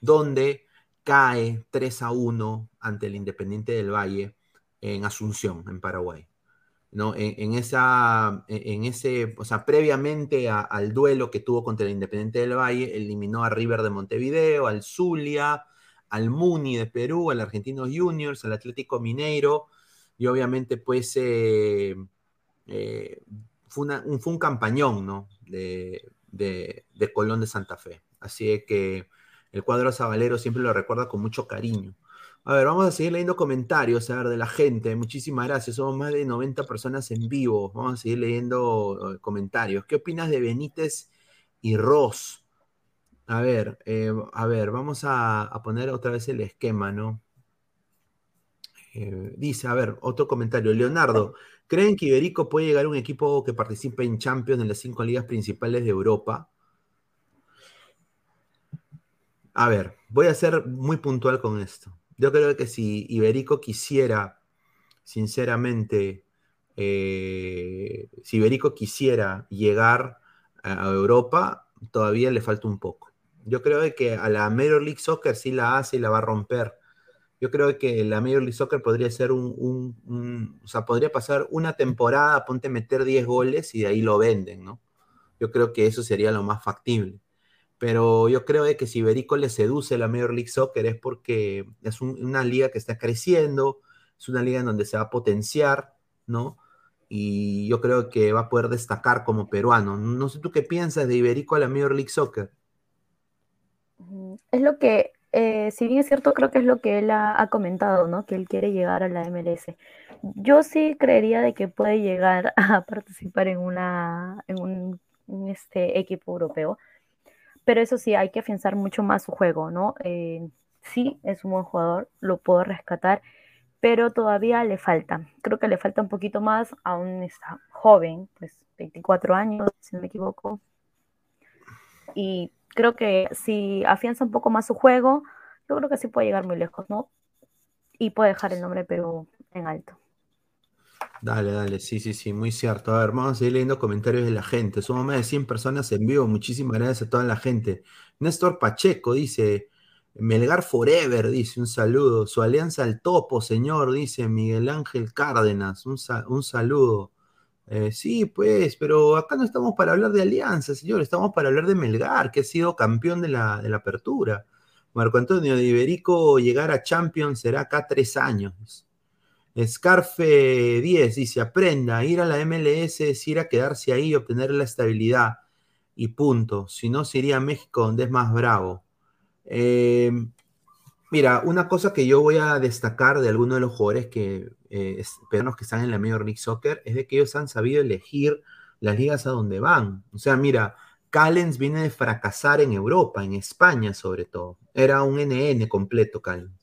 donde cae 3 a 1 ante el Independiente del Valle en Asunción, en Paraguay. ¿No? En, esa, en ese, o sea, previamente al duelo que tuvo contra el Independiente del Valle, eliminó a River de Montevideo, al Zulia, al Muni de Perú, al Argentinos Juniors, al Atlético Mineiro, y obviamente pues eh, eh, fue, un, campañón. De, de, Colón de Santa Fe. Así que el cuadro Zabalero siempre lo recuerda con mucho cariño. A ver, vamos a seguir leyendo comentarios, a ver, de la gente. Muchísimas gracias. Somos más de 90 personas en vivo. Vamos a seguir leyendo eh, comentarios. ¿Qué opinas de Benítez y Ross? A ver, eh, a ver, vamos a, poner otra vez el esquema, ¿no? Eh, dice, a ver, otro comentario. Leonardo, ¿creen que Iberico puede llegar a un equipo que participe en Champions en las cinco ligas principales de Europa? A ver, voy a ser muy puntual con esto. Yo creo que si Iberico quisiera, sinceramente, eh, si Iberico quisiera llegar a Europa, todavía le falta un poco. Yo creo que a la Major League Soccer sí la hace y la va a romper. Yo creo que la Major League Soccer podría ser un, o sea, podría pasar una temporada, ponte meter 10 goles y de ahí lo venden, ¿no? Yo creo que eso sería lo más factible pero yo creo de que si Iberico le seduce la Major League Soccer es porque es una liga que está creciendo, es una liga en donde se va a potenciar, ¿no? Y yo creo que va a poder destacar como peruano. No sé tú qué piensas de Iberico a la Major League Soccer. Es lo que, eh, si bien es cierto, creo que es lo que él ha, comentado, ¿no? Que él quiere llegar a la MLS. Yo sí creería de que puede llegar a participar en, una, en un este, equipo europeo pero eso sí, hay que afianzar mucho más su juego, ¿no? Eh, sí, es un buen jugador, lo puedo rescatar, pero todavía le falta. Creo que le falta un poquito más, aún está joven, pues 24 años, si no me equivoco. Y creo que si afianza un poco más su juego, yo creo que sí puede llegar muy lejos, ¿no? Y puede dejar el nombre de Perú en alto. Dale, dale, sí, sí, sí, muy cierto. A ver, vamos a seguir leyendo comentarios de la gente. Somos más de 100 personas en vivo. Muchísimas gracias a toda la gente. Néstor Pacheco dice, Melgar Forever, dice, un saludo. Su alianza al topo, señor, dice Miguel Ángel Cárdenas, un, saludo. Eh, sí, pues, pero acá no estamos para hablar de alianza, señor, estamos para hablar de Melgar, que ha sido campeón de la, de la apertura. Marco Antonio de Iberico llegar a Champions será acá tres años. Scarfe 10 dice, aprenda, ir a la MLS es ir a quedarse ahí y obtener la estabilidad. Y punto. Si no, se iría a México donde es más bravo. Eh, mira, una cosa que yo voy a destacar de algunos de los jugadores que, eh, que están en la Major League Soccer es de que ellos han sabido elegir las ligas a donde van. O sea, mira, Callens viene de fracasar en Europa, en España sobre todo. Era un NN completo, Callens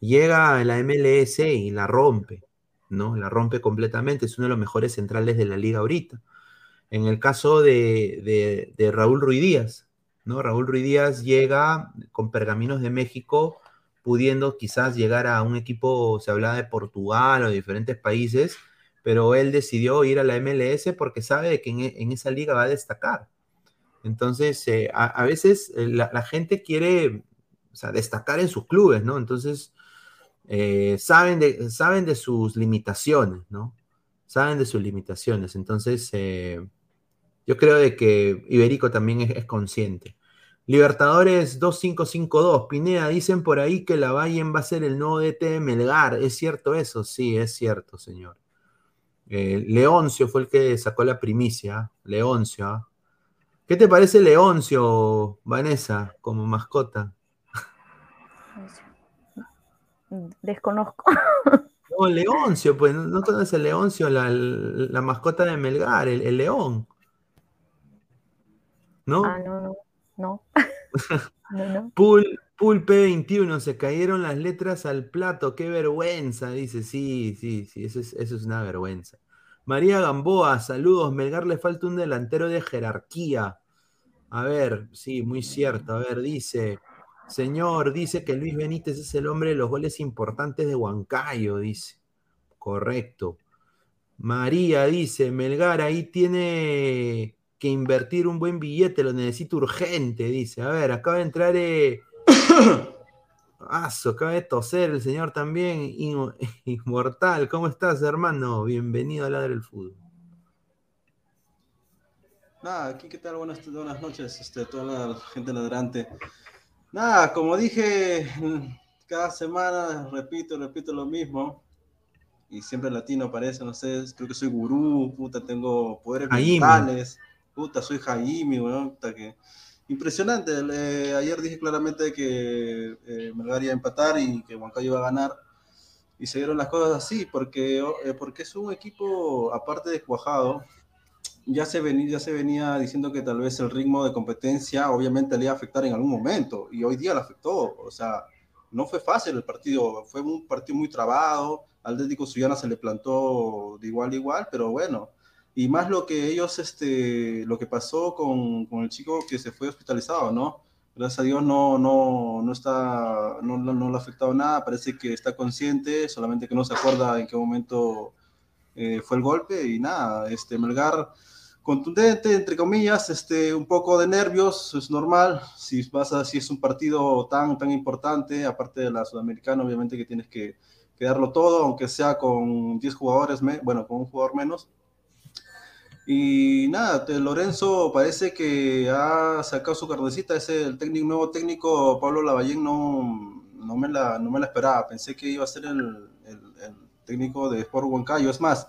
llega a la MLS y la rompe, ¿no? La rompe completamente, es uno de los mejores centrales de la liga ahorita. En el caso de, Raúl Ruiz Díaz, ¿no? Raúl Ruiz Díaz llega con Pergaminos de México, pudiendo quizás llegar a un equipo, se hablaba de Portugal o de diferentes países, pero él decidió ir a la MLS porque sabe que en, esa liga va a destacar. Entonces, eh, a, veces eh, la, gente quiere destacar en sus clubes, ¿no? Entonces, eh, saben, de, saben de sus limitaciones, ¿no? Saben de sus limitaciones. Entonces, eh, yo creo de que Iberico también es, consciente. Libertadores 2552, Pineda, dicen por ahí que la va a ser el nuevo DT de Melgar. ¿Es cierto eso? Sí, es cierto, señor. Eh, Leoncio fue el que sacó la primicia. Leoncio. ¿Qué te parece Leoncio, Vanessa, como mascota? Desconozco. No, Leoncio, pues, ¿no, conoces el Leoncio, la, mascota de Melgar, el, león? ¿No? Ah, no, no, no. no, Pool, P21, se cayeron las letras al plato, qué vergüenza, dice, sí, sí, sí, eso es, eso es una vergüenza. María Gamboa, saludos, Melgar le falta un delantero de jerarquía. A ver, sí, muy cierto, a ver, dice, Señor, dice que Luis Benítez es el hombre de los goles importantes de Huancayo, dice. Correcto. María dice, Melgar ahí tiene que invertir un buen billete, lo necesito urgente, dice. A ver, acaba de entrar... Eh... acaba de toser el señor también, inmortal. ¿Cómo estás, hermano? Bienvenido a Ladre del Fútbol. Nada, aquí qué tal, buenas, buenas noches, este, toda la gente ladrante. Nada, como dije, cada semana repito, repito lo mismo. Y siempre latino aparece, no sé, creo que soy gurú, puta, tengo poderes mentales, puta, soy Jaime, puta, que... Impresionante, ayer dije claramente que eh, Melgar iba a empatar y que Huancayo iba a ganar. Y se dieron las cosas así, porque, eh, porque es un equipo, aparte de cuajado, ya se, venía, ya se venía diciendo que tal vez el ritmo de competencia obviamente le iba a afectar en algún momento y hoy día le afectó. O sea, no fue fácil el partido, fue un partido muy trabado. Al Atlético Suyana se le plantó de igual a igual, pero bueno. Y más lo que ellos, este, lo que pasó con, con el chico que se fue hospitalizado, ¿no? Gracias a Dios no, no, no está, no, no, no le ha afectado nada, parece que está consciente, solamente que no se acuerda en qué momento eh, fue el golpe y nada, este Melgar contundente, entre comillas, este, un poco de nervios, es normal, si, vas a, si es un partido tan, tan importante, aparte de la Sudamericana, obviamente que tienes que, que darlo todo, aunque sea con 10 jugadores, bueno, con un jugador menos. Y nada, Lorenzo parece que ha sacado su carnecita, ese el técnico, nuevo técnico, Pablo Lavallén, no, no, me la, no me la esperaba, pensé que iba a ser el, el, el técnico de Sport Huancayo, es más,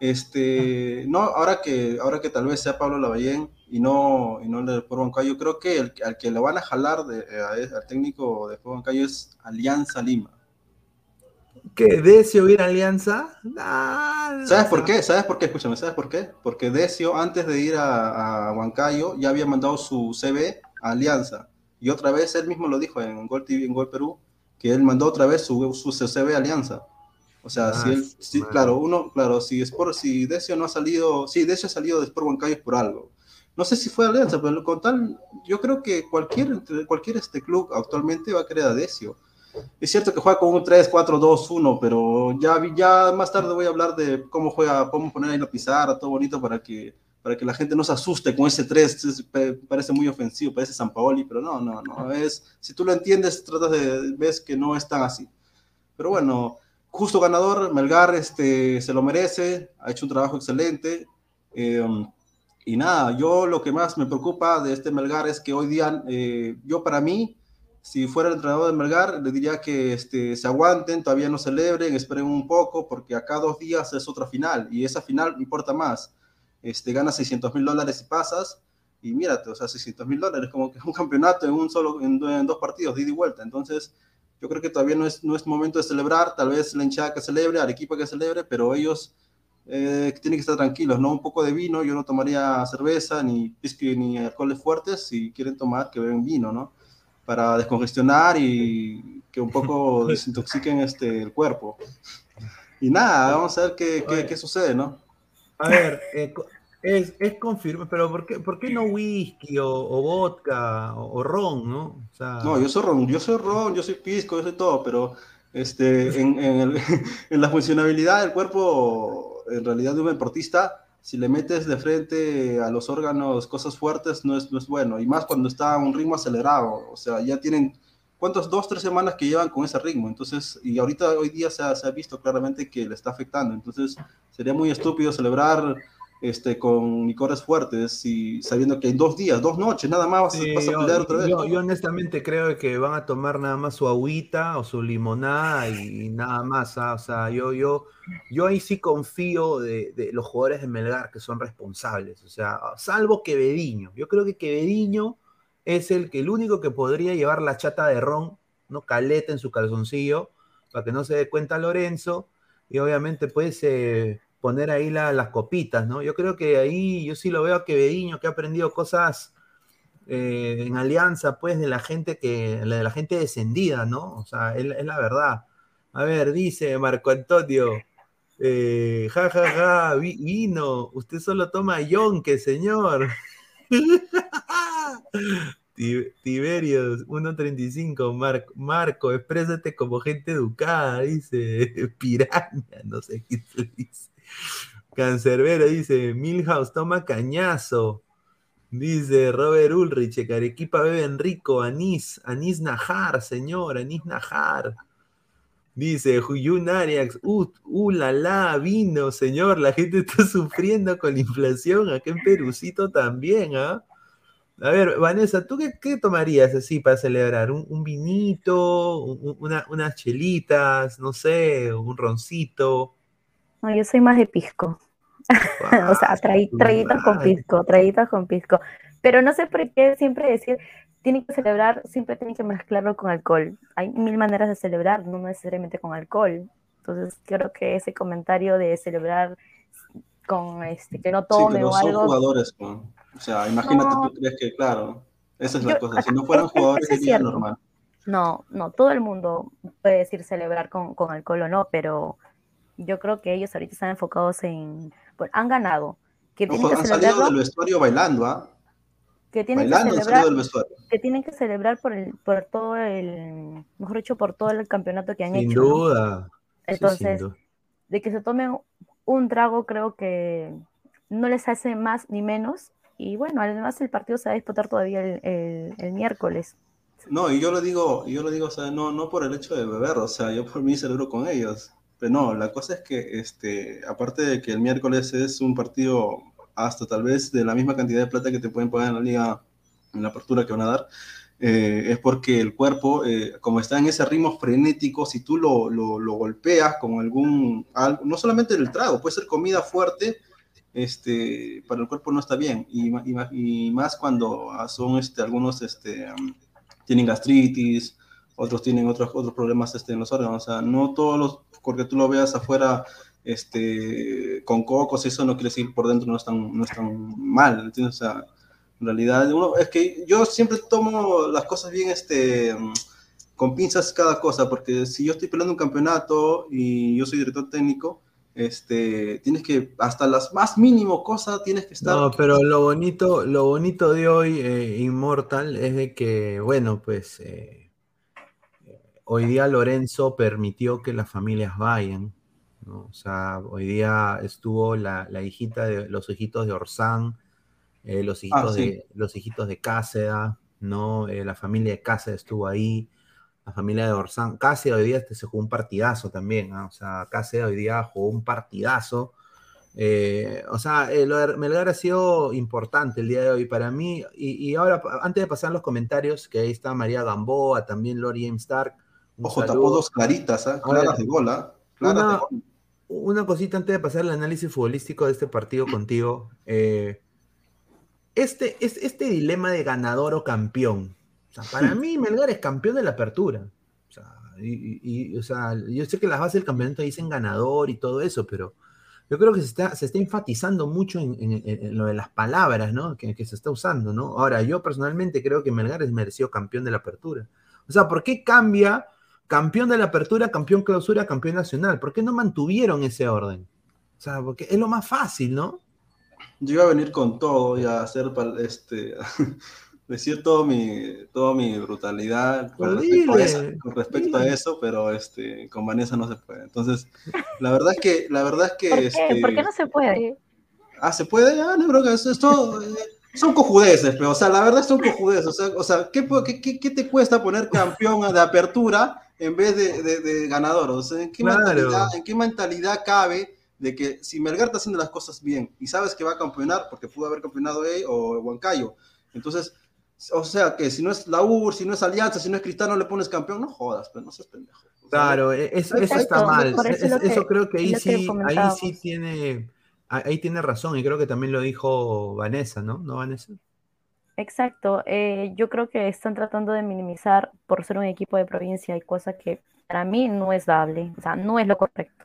este, no, ahora que, ahora que tal vez sea Pablo Lavallén y no, y no el de Sport yo creo que el, al que le van a jalar de, al técnico de Huancayo es Alianza Lima. ¿Qué? ¿Decio ir a Alianza? ¿Sabes por qué? ¿Sabes por qué? Escúchame, ¿sabes por qué? Porque Decio, antes de ir a, a Huancayo, ya había mandado su CV a Alianza. Y otra vez él mismo lo dijo en Gol TV, en Gol Perú, que él mandó otra vez su, su CV a Alianza. O sea, si él, claro, uno, claro, si Sport, si Decio no ha salido, sí, Decio ha salido de Sport Huancayo por algo. No sé si fue Alianza, pero con tal, yo creo que cualquier, cualquier este club actualmente va a querer a Decio. Es cierto que juega con un 3, 4, 2, 1, pero ya, ya más tarde voy a hablar de cómo juega, cómo poner ahí la pizarra, todo bonito para que, para que la gente no se asuste con ese 3. parece muy ofensivo, parece San Paoli, pero no, no, no. Es, si tú lo entiendes, tratas de, ves que no es tan así. Pero bueno, justo ganador, Melgar este, se lo merece, ha hecho un trabajo excelente. Em, y nada, yo lo que más me preocupa de este Melgar es que hoy día, eh, yo para mí, si fuera el entrenador de Melgar, le diría que este, se aguanten, todavía no celebren, esperen un poco, porque acá dos días es otra final, y esa final importa más. Este, ganas 600 mil dólares y pasas, y mírate, o sea, 600 mil dólares, como que un campeonato en un solo, en, en dos partidos, de ida y vuelta. Entonces, yo creo que todavía no es, no es momento de celebrar, tal vez la hinchada que celebre, equipo que celebre, pero ellos eh, tienen que estar tranquilos, ¿no? Un poco de vino, yo no tomaría cerveza, ni whisky, ni alcoholes fuertes, si quieren tomar, que beben vino, ¿no? Para descongestionar y que un poco desintoxiquen este, el cuerpo. Y nada, vamos a ver qué, qué, qué sucede, ¿no? A ver, eh, es, es confirma, pero ¿por qué, ¿por qué no whisky o, vodka o, ron, no? No, yo soy ron, yo soy ron, yo soy pisco, yo soy todo, pero este, en, en, en, la funcionabilidad del cuerpo, en realidad de un deportista, si le metes de frente a los órganos cosas fuertes, no es, no es bueno, y más cuando está a un ritmo acelerado, o sea, ya tienen, ¿cuántos? Dos, tres semanas que llevan con ese ritmo, entonces, y ahorita, hoy día se ha, se ha visto claramente que le está afectando, entonces sería muy estúpido celebrar este, con licores fuertes y sabiendo que en dos días, dos noches, nada más vas, a pelear otra vez. Yo, honestamente creo que van a tomar nada más su agüita o su limonada y, nada más. ¿ah? O sea, yo, yo, yo ahí sí confío de, de, los jugadores de Melgar que son responsables. O sea, salvo Quevediño. Yo creo que Quevediño es el, que, el único que podría llevar la chata de ron, ¿no? Caleta en su calzoncillo, para que no se dé cuenta Lorenzo. Y obviamente, pues. Eh, poner ahí las copitas, ¿no? Yo creo que ahí yo sí lo veo a Quevediño, que ha aprendido cosas eh, en alianza, pues, de la gente que, de la gente descendida, ¿no? O sea, es, la verdad. A ver, dice Marco Antonio, eh, ja, ja, ja, vino, usted solo toma yonque, señor. Tiberios 1.35, Marco, Marco, exprésate como gente educada, dice Piraña, no sé qué se dice. Cancerbero dice, Milhouse toma cañazo. Dice Robert Ulrich, Carequipa bebe Enrico, Anís, Anís Najar, señor, Anís Najar. Dice Juyun Arias, uh, la, vino, señor, la gente está sufriendo con la inflación, acá en Perucito también, ¿ah? A ver, Vanessa, ¿tú qué, tomarías así para celebrar? ¿Un, vinito, unas chelitas, no sé, un roncito? No, yo soy más de pisco. o sea, traguitas con pisco, traguitas con pisco. Pero no sé por qué siempre decir, tienen que celebrar, siempre tienen que mezclarlo con alcohol. Hay mil maneras de celebrar, no necesariamente con alcohol. Entonces, creo que ese comentario de celebrar con este, que no tome sí, o son jugadores, o sea, imagínate, tú crees que, claro, esa es la cosa. Si no fueran jugadores, sería normal. No, no, todo el mundo puede decir celebrar con, con alcohol o no, pero yo creo que ellos ahorita están enfocados en, pues han ganado. Que tienen que han salido del vestuario bailando, ¿ah? Que tienen que celebrar, que tienen que celebrar por el, por todo el, mejor dicho, por todo el campeonato que han hecho. Sin duda. Entonces, de que se tomen un trago, creo que no les hace más ni menos. Y bueno, además el partido se va a disputar todavía el, el, miércoles. No, y yo lo digo, yo lo digo, o sea, no, no por el hecho de beber, o sea, yo por mí celebro con ellos. Pero no, la cosa es que, este, aparte de que el miércoles es un partido hasta tal vez de la misma cantidad de plata que te pueden pagar en la liga, en la apertura que van a dar, eh, es porque el cuerpo, eh, como está en ese ritmo frenético, si tú lo, lo, lo, golpeas con algún, no solamente el trago, puede ser comida fuerte, este, para el cuerpo no está bien, y, y, y más cuando son este, algunos este, tienen gastritis, otros tienen otros, otros problemas este, en los órganos, o sea, no todos los porque tú lo veas afuera este, con cocos, eso no quiere decir por dentro no están, no están mal, ¿entiendes? O sea, en realidad, uno, es que yo siempre tomo las cosas bien, este, con pinzas cada cosa, porque si yo estoy peleando un campeonato y yo soy director técnico, este, tienes que, hasta las más mínimo cosas tienes que estar. No, pero lo bonito, lo bonito de hoy, eh, es de que, bueno, pues eh, hoy día Lorenzo permitió que las familias vayan. ¿no? O sea, hoy día estuvo la, la hijita de los hijitos de Orsán, eh, los, Ah, hijitos sí. de, los hijitos de Cáceda, ¿no? Eh, la familia de Cáceda estuvo ahí, la familia de Orsán. Cáceda hoy día este, se jugó un partidazo también, ¿ah? O sea, Cáceda hoy día jugó un partidazo. Eh, o sea, eh, lo de Melgar ha sido importante el día de hoy para mí. Y, y ahora, antes de pasar los comentarios, que ahí está María Gamboa, también Lori James Stark. Ojo, tapó dos claritas, ¿ah? Ver, claras de bola. Claras una- de gol. Una cosita antes de pasar al análisis futbolístico de este partido contigo. eh, este, es, este dilema de ganador o campeón. O sea, para mí, Melgar es campeón de la apertura. O sea, y, y- y, o sea, yo sé que las bases del campeonato dicen ganador y todo eso, pero yo creo que se está, se está enfatizando mucho en, en- en lo de las palabras, ¿no? Que, que se está usando, ¿no? Ahora, yo personalmente creo que Melgar es merecido campeón de la apertura. O sea, ¿por qué cambia campeón de la apertura, campeón clausura, campeón nacional? ¿Por qué no mantuvieron ese orden? O sea, porque es lo más fácil, ¿no? Yo iba a venir con todo y a hacer este decir todo mi toda mi brutalidad con Pues respecto, a eso, con respecto a dile. eso, pero este con Vanessa no se puede. Entonces, la verdad es que la verdad es que ¿Por qué? este, ¿Por qué no se puede? ah, se puede, ah, no, bro, eso es todo eh, son cojudeces, pero o sea, la verdad son cojudeces, o sea, o sea ¿qué, pu- qué, qué- qué te cuesta poner campeón de apertura en vez de, de- de ganador? O sea, ¿en qué, Claro. mentalidad, ¿en qué mentalidad cabe de que si Melgar está haciendo las cosas bien y sabes que va a campeonar, porque pudo haber campeonado él o Huancayo, entonces, o sea, que si no es la UR, si no es Alianza, si no es Cristal, no le pones campeón, no jodas, pero no seas pendejo. O sea, Claro, e- es- eso Exacto, está mal. eso Es- lo que- eso creo que ahí lo que sí, ahí sí tiene, ahí tiene razón, y creo que también lo dijo Vanessa, ¿no? ¿No, Vanessa? Exacto. eh, yo creo que están tratando de minimizar por ser un equipo de provincia y cosa que para mí no es dable, o sea, no es lo correcto.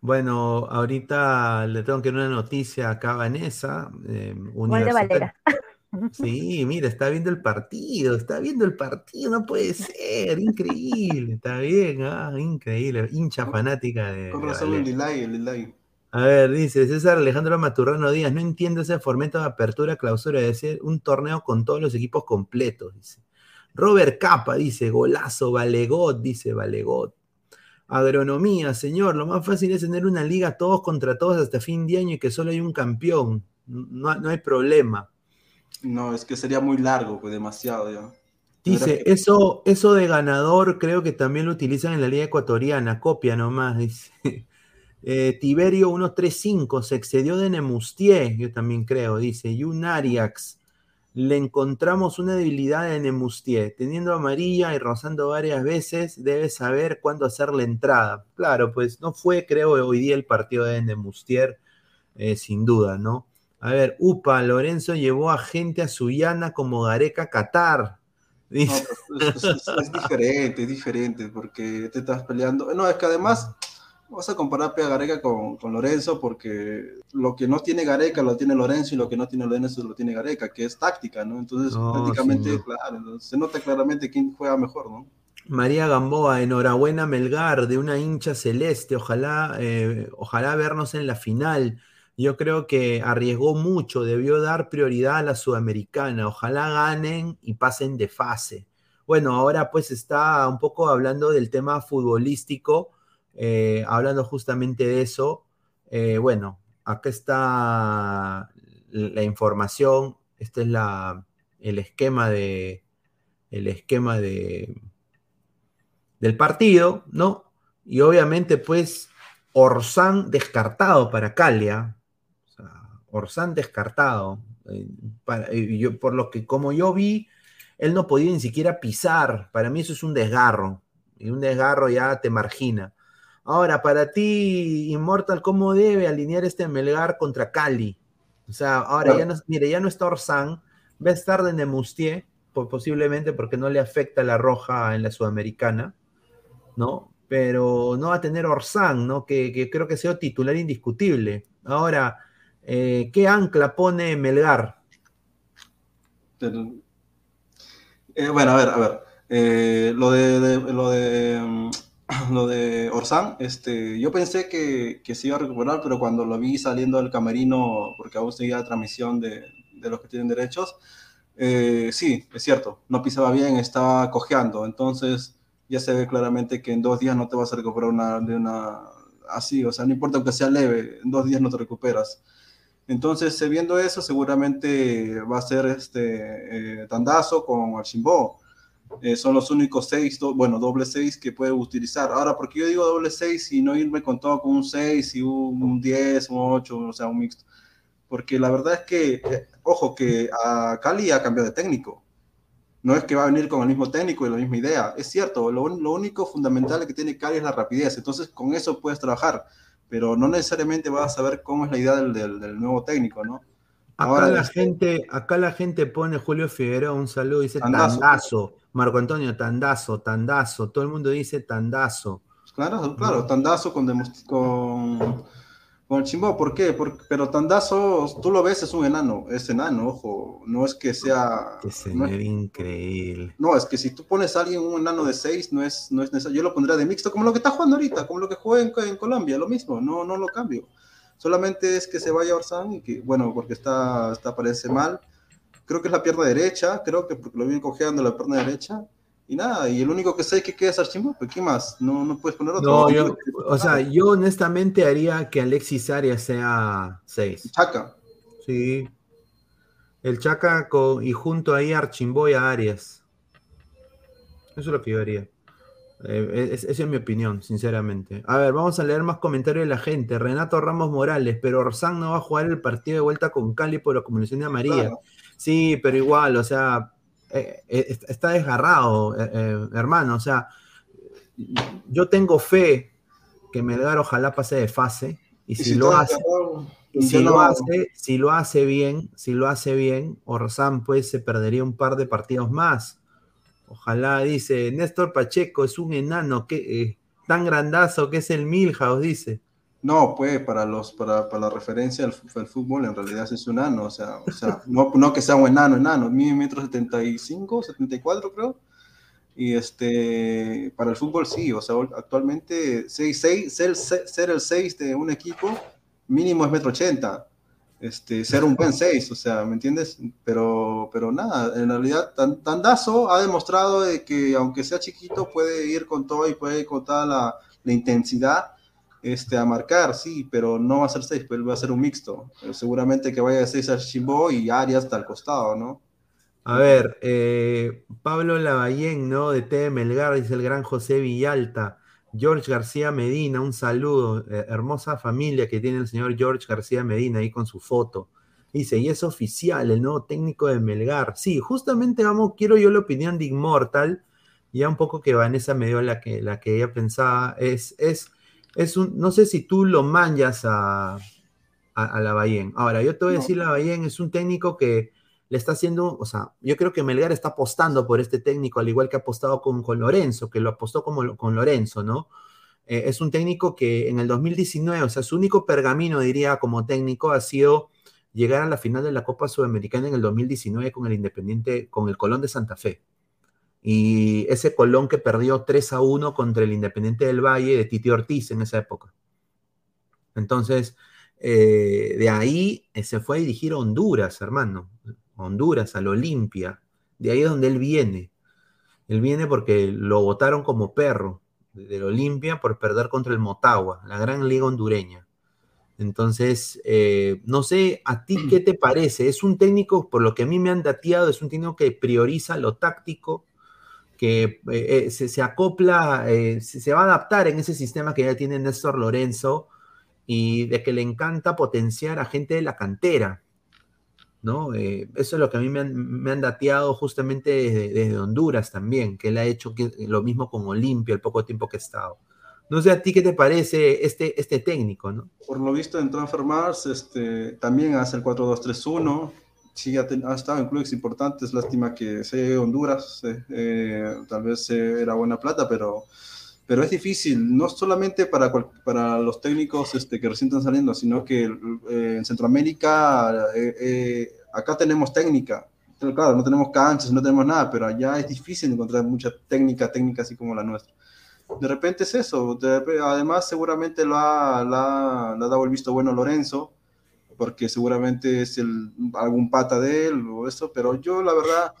Bueno, ahorita le tengo que dar una noticia acá a Vanessa. eh, Gol de. Valera. Sí, mira, está viendo el partido, está viendo el partido, no puede ser, increíble, está bien, ah, increíble, hincha fanática de, con razón el delay, el delay. A ver, dice César Alejandro Maturrano Díaz, no entiendo ese formato de apertura, clausura, de ser un torneo con todos los equipos completos, dice. Robert Capa dice, golazo, Valegot, dice Valegot. Agronomía, señor, lo más fácil es tener una liga todos contra todos hasta fin de año y que solo hay un campeón. No, no hay problema. No, es que sería muy largo, pues demasiado ya. Dice, que- eso, eso de ganador creo que también lo utilizan en la liga ecuatoriana, copia nomás, dice. Eh, Tiberio 135 se excedió de Nemustier, yo también creo, dice. Yun Ariax, le encontramos una debilidad de Nemustier. Teniendo amarilla y rozando varias veces, debe saber cuándo hacer la entrada. Claro, pues no fue, creo, hoy día el partido de Nemustier, eh, sin duda, ¿no? A ver, Upa, Lorenzo llevó a gente a Suyana como Gareca Qatar. No, Dice, pero es, es- es diferente, es diferente, porque te estás peleando. No, es que además vas a comparar a Gareca con, con Lorenzo, porque lo que no tiene Gareca lo tiene Lorenzo y lo que no tiene Lorenzo lo tiene Gareca, que es táctica, ¿no? Entonces, No, prácticamente, claro, se nota claramente quién juega mejor, ¿no? María Gamboa, enhorabuena Melgar, de una hincha celeste. Ojalá, eh, ojalá vernos en la final. Yo creo que arriesgó mucho, debió dar prioridad a la sudamericana. Ojalá ganen y pasen de fase. Bueno, ahora pues está un poco hablando del tema futbolístico, eh, hablando justamente de eso. Eh, bueno, acá está la información. Este es la, el esquema de el esquema de del partido, ¿no? Y obviamente, pues, Orsán descartado para Calia. O sea, Orsán descartado. Eh, yo, por lo que, como yo vi, él no podía ni siquiera pisar. Para mí eso es un desgarro. Y un desgarro ya te margina. Ahora, para ti, Immortal, ¿cómo debe alinear este Melgar contra Cali? O sea, ahora ya no, mire, ya no está Orsán, va a estar de Nemustier, po- posiblemente porque no le afecta la roja en la sudamericana, ¿no? Pero no va a tener Orsán, ¿no? Que, que creo que sido titular indiscutible. Ahora, eh, ¿qué ancla pone Melgar? Eh, bueno, a ver, a ver. Eh, lo de, lo de mm, lo de Orsán, este, yo pensé que, que, se iba a recuperar, pero cuando lo vi saliendo del camerino, porque aún seguía la transmisión de, de los que tienen derechos, eh, sí, es cierto, no pisaba bien, estaba cojeando, entonces ya se ve claramente que en dos días no te vas a recuperar de una así, o sea, no importa que sea leve, en dos días no te recuperas. Entonces, viendo eso, seguramente va a ser este eh, Tandazo con Archimbo. Eh, son los únicos seis, bueno, doble seis que puede utilizar. Ahora, porque yo digo doble seis y no irme con todo con un seis y un, diez, un ocho, o sea, un mixto? Porque la verdad es que, eh, ojo, que a Cali ha cambiado de técnico. No es que va a venir con el mismo técnico y la misma idea. Es cierto, lo, lo único fundamental que tiene Cali es la rapidez. Entonces, con eso puedes trabajar pero no necesariamente vas a saber cómo es la idea del, del, nuevo técnico, ¿no? Acá la, este gente, acá la gente pone Julio Figueroa un saludo, dice tandazo. Marco Antonio, tandazo, tandazo. Todo el mundo dice tandazo. Claro, claro, tandazo con, con con el Chimbo, ¿por qué? pero Tandazo, tú lo ves, es un enano, es enano, ojo, no es que sea... Que señor increíble. No, es que si tú pones a alguien un enano de 6, no es, no es necesario, yo lo pondría de mixto, como lo que está jugando ahorita, como lo que juega en, Colombia, lo mismo, no, no lo cambio. Solamente es que se vaya Orsán y que, bueno, porque está, está parece mal, creo que es la pierna derecha, creo que porque lo viene cojeando la pierna derecha, y nada, y el único que sé que queda es Archimbo, ¿qué más? No, no puedes poner otro. No, yo, o sea, yo honestamente haría que Alexis Arias sea 6. Chaca. Sí. El Chaca con, y junto ahí Archimbo y a Arias. Eso es lo que yo haría. Eh, esa es mi opinión, sinceramente. A ver, vamos a leer más comentarios de la gente. Renato Ramos Morales, pero Orsán no va a jugar el partido de vuelta con Cali por la comunicación de María. Sí, pero igual, o sea, eh, eh, está desgarrado, eh, hermano. O sea, yo tengo fe que Melgar ojalá pase de fase. Y, si, lo hace, si lo hace, si lo hace bien, si lo hace bien, Orsán pues se perdería un par de partidos más. Ojalá, dice Néstor Pacheco, es un enano que tan grandazo que es el Milhouse, dice. No, pues para los para, para la referencia al, fútbol en realidad es un enano, o sea, o sea no, no, que sea un enano, enano, metro 75, 74 creo. Y este, para el fútbol sí, o sea, actualmente 6, 6, ser, ser el 6 de un equipo mínimo es metro 80. Este, ser un buen 6, o sea, ¿me entiendes? Pero, pero nada, en realidad Tandazo ha demostrado de que aunque sea chiquito puede ir con todo y puede ir con toda la, la intensidad este, a marcar, sí, pero no va a ser seis, pero va a ser un mixto. seguramente que vaya a seis a Chimbo y Arias hasta el costado, ¿no? A ver, eh, Pablo Lavallén, ¿no? De T. Melgar, dice el gran José Villalta. George García Medina, un saludo. Eh, hermosa familia que tiene el señor George García Medina ahí con su foto. Dice, y es oficial, el nuevo técnico de Melgar. Sí, justamente vamos, quiero yo la opinión de Immortal, ya un poco que Vanessa me dio la que, la que ella pensaba, es, es es un, no sé si tú lo manjas a, a, la Bayén. Ahora, yo te voy a decir, la Bayén es un técnico que le está haciendo, o sea, yo creo que Melgar está apostando por este técnico, al igual que ha apostado con, con Lorenzo, que lo apostó como con Lorenzo, ¿no? Eh, es un técnico que en el 2019, o sea, su único pergamino, diría, como técnico ha sido llegar a la final de la Copa Sudamericana en el 2019 con el Independiente, con el Colón de Santa Fe y ese Colón que perdió 3 a 1 contra el Independiente del Valle de Titi Ortiz en esa época. Entonces, eh, de ahí eh, se fue a dirigir a Honduras, hermano. Honduras, al Olimpia. De ahí es donde él viene. Él viene porque lo votaron como perro del Olimpia por perder contra el Motagua, la gran liga hondureña. Entonces, eh, no sé, ¿a ti qué te parece? Es un técnico, por lo que a mí me han dateado, es un técnico que prioriza lo táctico, que eh, eh, se, acopla, eh, se, va a adaptar en ese sistema que ya tiene Néstor Lorenzo y de que le encanta potenciar a gente de la cantera. ¿no? eso es lo que a mí me han, dateado justamente desde, Honduras también, que él ha hecho lo mismo con Olimpia el poco tiempo que ha estado. No sé a ti qué te parece este, este técnico, ¿no? Por lo visto en Transfer Mars este, también hace el 4-2-3-1, sí ha, estado en clubes importantes, lástima que sea Honduras, eh, eh, tal vez era buena plata, pero, pero es difícil, no solamente para, para los técnicos este, que recién están saliendo, sino que eh, en Centroamérica, acá tenemos técnica, claro, no tenemos canchas, no tenemos nada, pero allá es difícil encontrar mucha técnica, técnica así como la nuestra. De repente es eso, además seguramente lo ha, ha, dado el visto bueno Lorenzo, porque seguramente es el, algún pata de él o eso, pero yo la verdad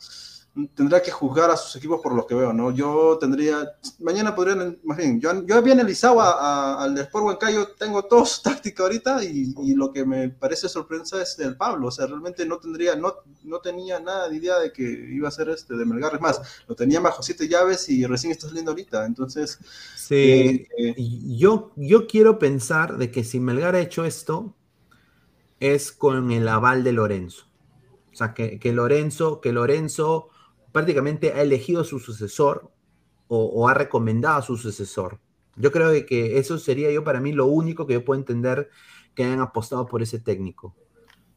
tendría que juzgar a sus equipos por lo que veo, ¿no? Yo tendría, mañana podrían, más bien, yo, yo había analizado al Sport Huancayo, tengo todo su táctica ahorita y, y, lo que me parece sorpresa es del Pablo, o sea, realmente no tendría, no, no tenía nada de idea de que iba a ser este de Melgar, es más, lo tenía bajo siete llaves y recién está saliendo ahorita, entonces... Sí, eh, eh, yo, yo quiero pensar de que si Melgar ha hecho esto, es con el aval de Lorenzo. O sea, que, que Lorenzo, que Lorenzo prácticamente ha elegido a su sucesor o, ha recomendado a su sucesor. Yo creo que eso sería yo para mí lo único que yo puedo entender que hayan apostado por ese técnico,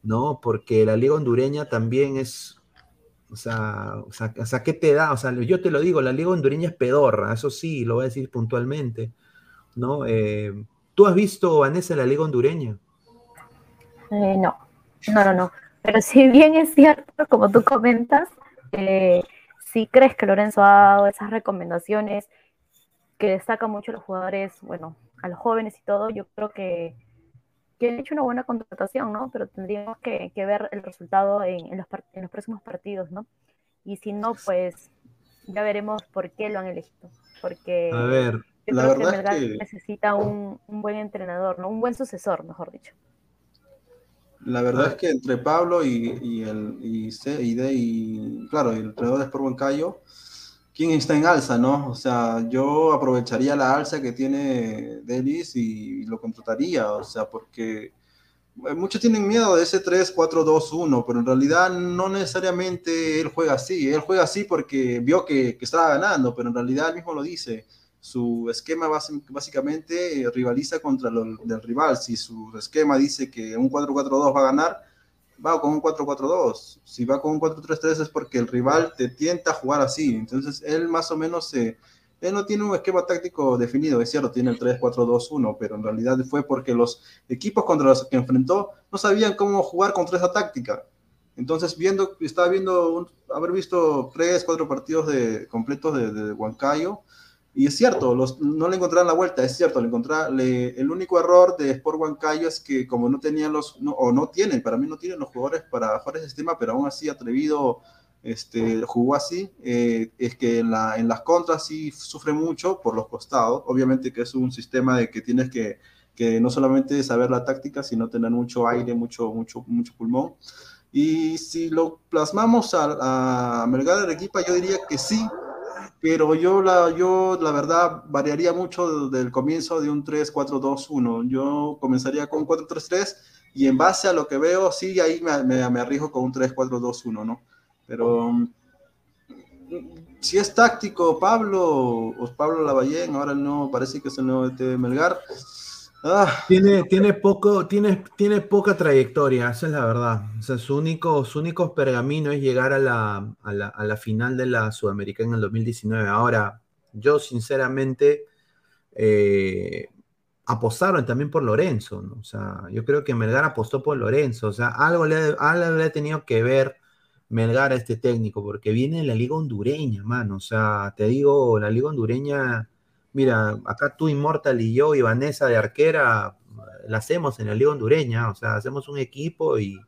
¿no? Porque la liga hondureña también es, o sea, o sea, ¿qué te da? O sea, yo te lo digo, la liga hondureña es pedorra, eso sí, lo voy a decir puntualmente, ¿no? Eh, ¿Tú has visto, Vanessa, la liga hondureña? Eh, no, no, no, no. Pero si bien es cierto, como tú comentas, eh, si crees que Lorenzo ha dado esas recomendaciones que destacan mucho a los jugadores, bueno, a los jóvenes y todo, yo creo que, que han hecho una buena contratación, ¿no? Pero tendríamos que, ver el resultado en, los, en los próximos partidos, ¿no? Y si no, pues ya veremos por qué lo han elegido. Porque a ver, yo creo que Melgar necesita un, un, buen entrenador, ¿no? Un buen sucesor, mejor dicho. La verdad es que entre Pablo y, el y, y, claro, el entrenador de Sport Huancayo, ¿quién está en alza, no? O sea, yo aprovecharía la alza que tiene Delis y, lo contrataría, o sea, porque muchos tienen miedo de ese 3-4-2-1, pero en realidad no necesariamente él juega así. Él juega así porque vio que, que estaba ganando, pero en realidad él mismo lo dice su esquema básicamente eh, rivaliza contra el del rival. Si su esquema dice que un 4-4-2 va a ganar, va con un 4-4-2. Si va con un 4-3-3 es porque el rival te tienta a jugar así. Entonces él más o menos él no tiene un esquema táctico definido, es cierto, tiene el 3-4-2-1, pero en realidad fue porque los equipos contra los que enfrentó no sabían cómo jugar contra esa táctica. Entonces, viendo, estaba viendo, haber visto tres, cuatro partidos de, completos de, de Huancayo, y es cierto, los, no le encontraron la vuelta, es cierto, le el único error de Sport Huancayo es que como no tenían los, o no tienen, para mí no tienen los jugadores para jugar ese sistema, pero aún así atrevido este, jugó así, eh, es que en, la, en las contras sí sufre mucho por los costados, obviamente que es un sistema de que tienes que, que no solamente saber la táctica, sino tener mucho aire, mucho, mucho, mucho pulmón. Y si lo plasmamos a, a Melgar Arequipa, yo diría que sí, pero yo la, yo la verdad variaría mucho del comienzo de un 3-4-2-1. Yo comenzaría con 4-3-3 y en base a lo que veo, sí, ahí me, me, arriesgo con un 3-4-2-1, ¿no? Pero mm, si es táctico Pablo o Pablo Lavallén, ahora no, parece que es el nuevo de Melgar, Ah. Tiene, tiene, poco, tiene, tiene poca trayectoria, esa es la verdad. O sea, su único, su único pergamino es llegar a la, a la, a la final de la Sudamericana en el 2019. Ahora, yo sinceramente eh, apostaron también por Lorenzo. O sea, yo creo que Melgar apostó por Lorenzo. O sea, algo le, algo le ha tenido que ver Melgar a este técnico, porque viene de la liga hondureña, mano. O sea, te digo, la liga hondureña mira, acá tú, Inmortal y yo y Vanessa de arquera, la hacemos en la Liga Hondureña, o sea, hacemos un equipo y,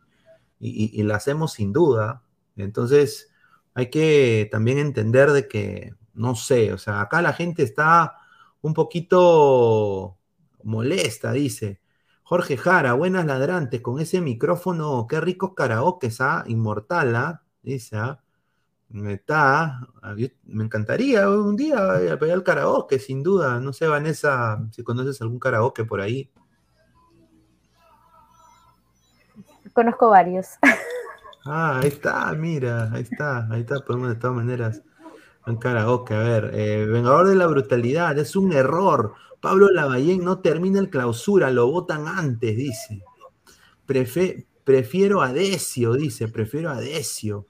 y, la hacemos sin duda. Entonces, hay que también entender de que, no sé, o sea, acá la gente está un poquito molesta, dice. Jorge Jara, buenas ladrantes, con ese micrófono, qué ricos karaokes, ¿ah? Inmortal, ¿ah? Dice, ¿ah? Está, me encantaría un día a pegar el karaoke, sin duda. No sé, Vanessa, si conoces algún karaoke por ahí. Conozco varios. Ah, ahí está, mira, ahí está, ahí está, podemos de todas maneras. Un karaoke, a ver, eh, Vengador de la Brutalidad, es un error. Pablo Lavallén no termina el clausura, lo votan antes, dice. prefiero a Decio, dice, prefiero a Decio.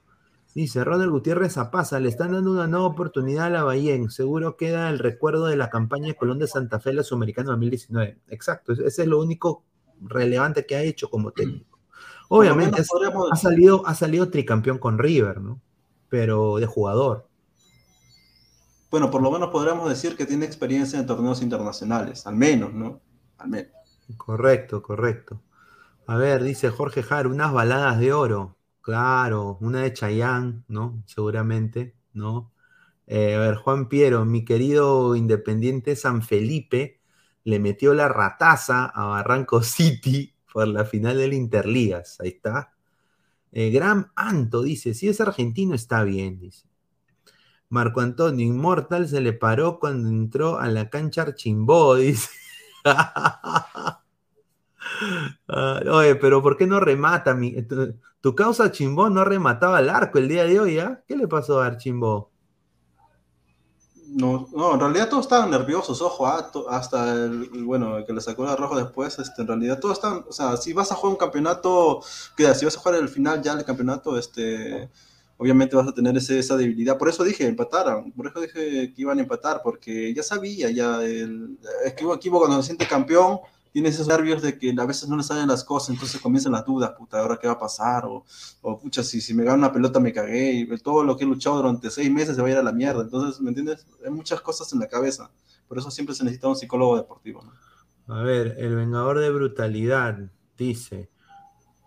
Dice Ronald Gutiérrez Zapaza, le están dando una nueva oportunidad a la Bahía. Seguro queda el recuerdo de la campaña de Colón de Santa Fe, la Sudamericana 2019. Exacto, ese es lo único relevante que ha hecho como técnico. Obviamente ha, salido, ha salido tricampeón con River, ¿no? Pero de jugador. Bueno, por lo menos podríamos decir que tiene experiencia en torneos internacionales, al menos, ¿no? Al menos. Correcto, correcto. A ver, dice Jorge Jar, unas baladas de oro. Claro, una de Chayán, ¿no? Seguramente, ¿no? Eh, a ver, Juan Piero, mi querido Independiente San Felipe, le metió la rataza a Barranco City por la final del Interligas. Ahí está. Eh, Gram Anto dice: si es argentino, está bien, dice. Marco Antonio, Inmortal se le paró cuando entró a la cancha Archimbó, dice. Oye, pero ¿por qué no remata? Mi, tu, causa Chimbó no remataba el arco el día de hoy, ¿ah? ¿Qué le pasó a Archimbó? No, no, en realidad todos estaban nerviosos, ojo, ah, hasta el, bueno, el que le sacó la roja después, este, en realidad todos están, o sea, si vas a jugar un campeonato, que si vas a jugar el final ya del campeonato, este, obviamente vas a tener ese, esa debilidad. Por eso dije, empataron, por eso dije que iban a empatar, porque ya sabía, ya, el, que equipo cuando se siente campeón, tiene esos nervios de que a veces no le salen las cosas, entonces comienzan las dudas, puta, ¿ahora qué va a pasar? O, o pucha, si, si me gana una pelota me cagué, y todo lo que he luchado durante seis meses se va a ir a la mierda. Entonces, ¿me entiendes? Hay muchas cosas en la cabeza. Por eso siempre se necesita un psicólogo deportivo. A ver, el Vengador de Brutalidad dice,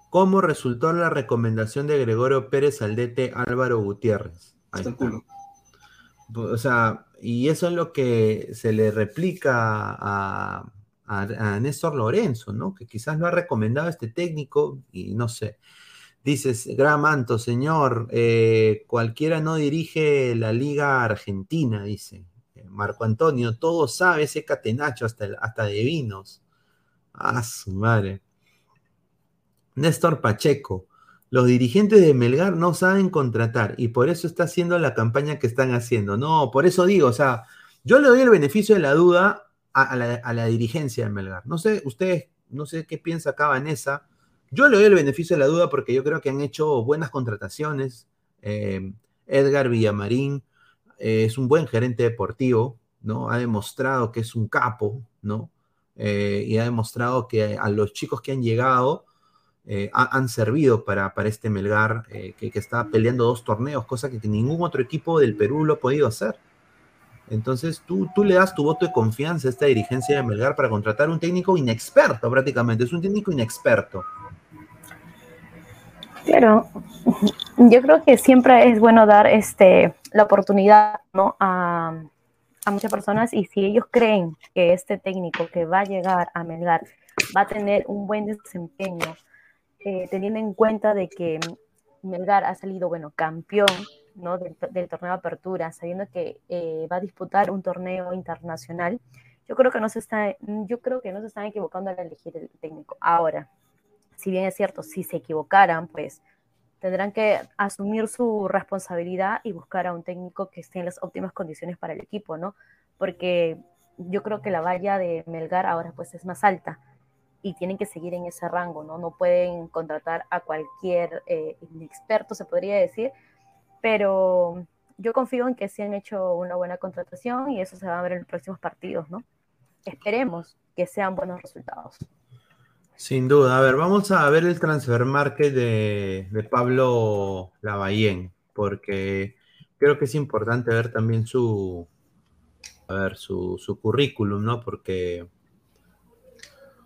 ¿cómo resultó la recomendación de Gregorio Pérez al DT Álvaro Gutiérrez? Ahí está. O sea, y eso es lo que se le replica a a, Néstor Lorenzo, ¿no? Que quizás lo ha recomendado este técnico y no sé. Dices, Gran Manto, señor, eh, cualquiera no dirige la Liga Argentina, dice. Eh, Marco Antonio, todo sabe ese catenacho hasta, hasta de vinos. Ah, su madre. Néstor Pacheco, los dirigentes de Melgar no saben contratar y por eso está haciendo la campaña que están haciendo. No, por eso digo, o sea, yo le doy el beneficio de la duda a, la, dirigencia de Melgar. No sé, ustedes, no sé qué piensa acá Vanessa. Yo le doy el beneficio de la duda porque yo creo que han hecho buenas contrataciones. Eh, Edgar Villamarín eh, es un buen gerente deportivo, ¿no? Ha demostrado que es un capo, ¿no? Eh, y ha demostrado que a los chicos que han llegado han servido para, para este Melgar que, que, está peleando dos torneos, cosa que ningún otro equipo del Perú lo ha podido hacer. Entonces tú, tú le das tu voto de confianza a esta dirigencia de Melgar para contratar un técnico inexperto prácticamente, es un técnico inexperto. Claro, yo creo que siempre es bueno dar este, la oportunidad ¿no? a, muchas personas y si ellos creen que este técnico que va a llegar a Melgar va a tener un buen desempeño, eh, teniendo en cuenta de que Melgar ha salido, bueno, campeón ¿no? del, torneo de apertura, sabiendo que eh, va a disputar un torneo internacional, yo creo que no se está, yo creo que no se están equivocando al elegir el técnico. Ahora, si bien es cierto, si se equivocaran, pues tendrán que asumir su responsabilidad y buscar a un técnico que esté en las óptimas condiciones para el equipo, ¿no? Porque yo creo que la valla de Melgar ahora pues es más alta y tienen que seguir en ese rango, ¿no? No pueden contratar a cualquier eh, inexperto, se podría decir, pero yo confío en que sí han hecho una buena contratación y eso se va a ver en los próximos partidos, ¿no? Esperemos que sean buenos resultados. Sin duda. A ver, vamos a ver el transfer market de, de Pablo Lavallén, porque creo que es importante ver también su, a ver, su, su currículum, ¿no? Porque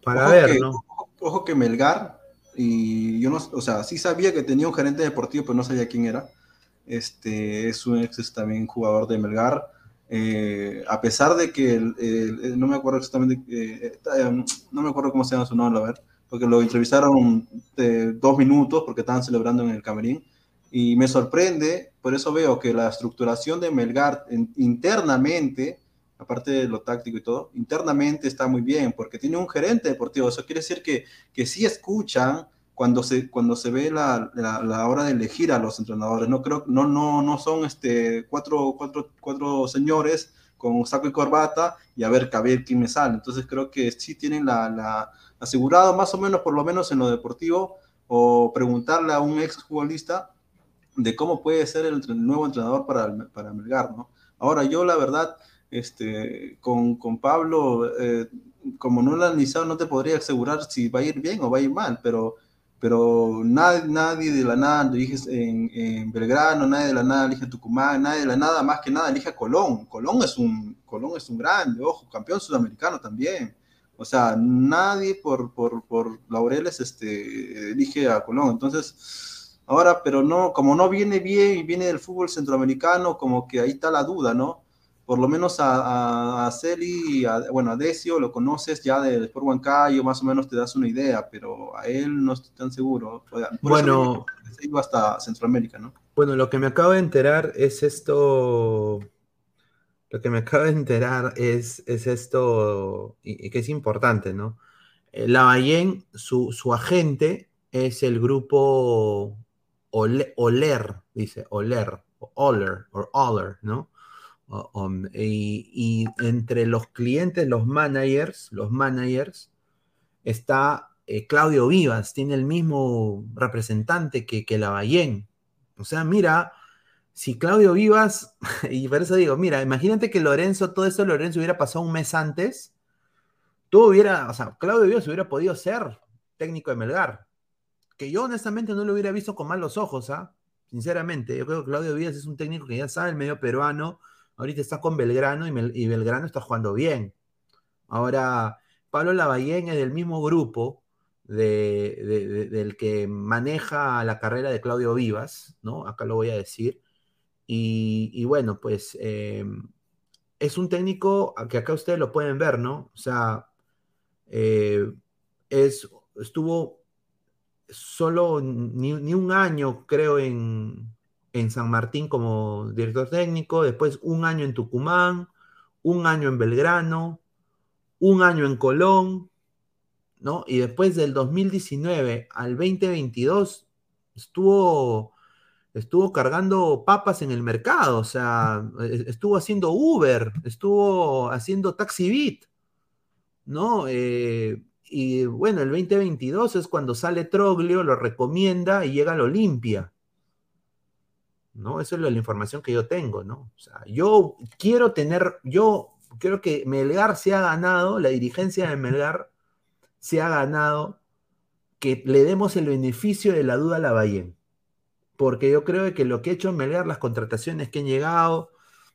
para ver, ¿no? Ojo que Melgar, y yo no, o sea, sí sabía que tenía un gerente deportivo, pero no sabía quién era este, es un ex también jugador de Melgar. Eh, a pesar de que no me acuerdo exactamente, eh, eh, no me acuerdo cómo se llama su nombre, a ver, porque lo entrevistaron de dos minutos porque estaban celebrando en el camerín y me sorprende, por eso veo que la estructuración de Melgar internamente, aparte de lo táctico y todo, internamente está muy bien porque tiene un gerente deportivo, eso quiere decir que, que sí escuchan cuando se, cuando se ve la, la, hora de elegir a los entrenadores. No, creo, no, no, no son este, cuatro, cuatro, cuatro señores con saco y corbata y a ver, a ver quién me sale. Entonces creo que sí tienen la, la, asegurado más o menos, por lo menos en lo deportivo, o preguntarle a un ex futbolista de cómo puede ser el, nuevo entrenador para, para Melgar, ¿no? Ahora, yo la verdad, este, con, con Pablo, eh, como no lo he analizado, no te podría asegurar si va a ir bien o va a ir mal, pero pero nadie, nadie de la nada elige en, en, Belgrano, nadie de la nada elige Tucumán, nadie de la nada, más que nada elige a Colón. Colón es un, Colón es un grande, ojo, campeón sudamericano también. O sea, nadie por, por, por laureles este, elige a Colón. Entonces, ahora, pero no, como no viene bien y viene del fútbol centroamericano, como que ahí está la duda, ¿no? Por lo menos a, a, Celi, bueno, a Decio lo conoces ya del Sport Huancayo, más o menos te das una idea, pero a él no estoy tan seguro. bueno, se iba hasta Centroamérica, ¿no? Bueno, lo que me acabo de enterar es esto. Lo que me acabo de enterar es, es esto, y, que es importante, ¿no? Eh, la Ballén, su, su agente es el grupo Oler, dice, Oler, o Oler, o Oler, ¿no? Y, entre los clientes, los managers, los managers, está eh, Claudio Vivas, tiene el mismo representante que, que la Ballén. O sea, mira, si Claudio Vivas, y por eso digo, mira, imagínate que Lorenzo, todo eso Lorenzo hubiera pasado un mes antes, tú hubiera, o sea, Claudio Vivas hubiera podido ser técnico de Melgar. Que yo honestamente no lo hubiera visto con malos ojos, ¿ah? Sinceramente, yo creo que Claudio Vivas es un técnico que ya sabe el medio peruano, Ahorita está con Belgrano y, Belgrano está jugando bien. Ahora, Pablo Lavallén es del mismo grupo del que maneja la carrera de Claudio Vivas, ¿no? Acá lo voy a decir. Y, bueno, pues eh, es un técnico que acá ustedes lo pueden ver, ¿no? O sea, eh, es, estuvo solo ni, un año, creo, en, en San Martín como director técnico, después un año en Tucumán, un año en Belgrano, un año en Colón, ¿no? Y después del 2019 al 2022 estuvo, estuvo cargando papas en el mercado, o sea, estuvo haciendo Uber, estuvo haciendo Taxi Beat, ¿no? Eh, y bueno, el 2022 es cuando sale Troglio, lo recomienda y llega a la Olimpia. ¿No? Esa es la, información que yo tengo, ¿no? O sea, yo quiero tener, yo creo que Melgar se ha ganado, la dirigencia de Melgar se ha ganado que le demos el beneficio de la duda a la Bahía. Porque yo creo que lo que ha hecho Melgar, las contrataciones que han llegado,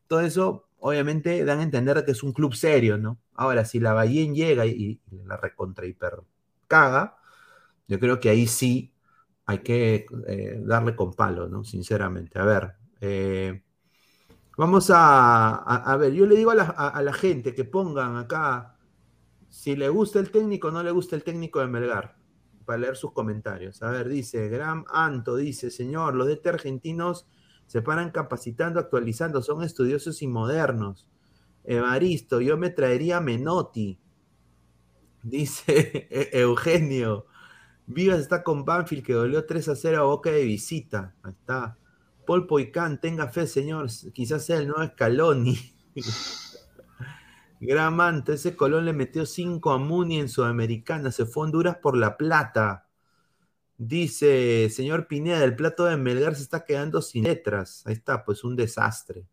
todo eso, obviamente dan a entender que es un club serio, ¿no? Ahora, si la Bahía llega y, y la recontra hiper caga, yo creo que ahí sí hay que eh, darle con palo, ¿no? Sinceramente. A ver, eh, vamos a, ver, yo le digo a la, gente que pongan acá si le gusta el técnico o no le gusta el técnico de Melgar, para leer sus comentarios. A ver, dice Gram Anto, dice, señor, los DT argentinos se paran capacitando, actualizando, son estudiosos y modernos. Evaristo, yo me traería Menotti. Dice Eugenio, Vivas está con Banfield que dolió 3 a 0 a Boca de visita. Ahí está. Paul Poicán, tenga fe, señor. Quizás sea el nuevo Scaloni. Gran manto, ese Colón le metió 5 a Muni en Sudamericana. Se fue a Honduras por la plata. Dice, señor Pineda, el plato de Melgar se está quedando sin letras. Ahí está, pues un desastre.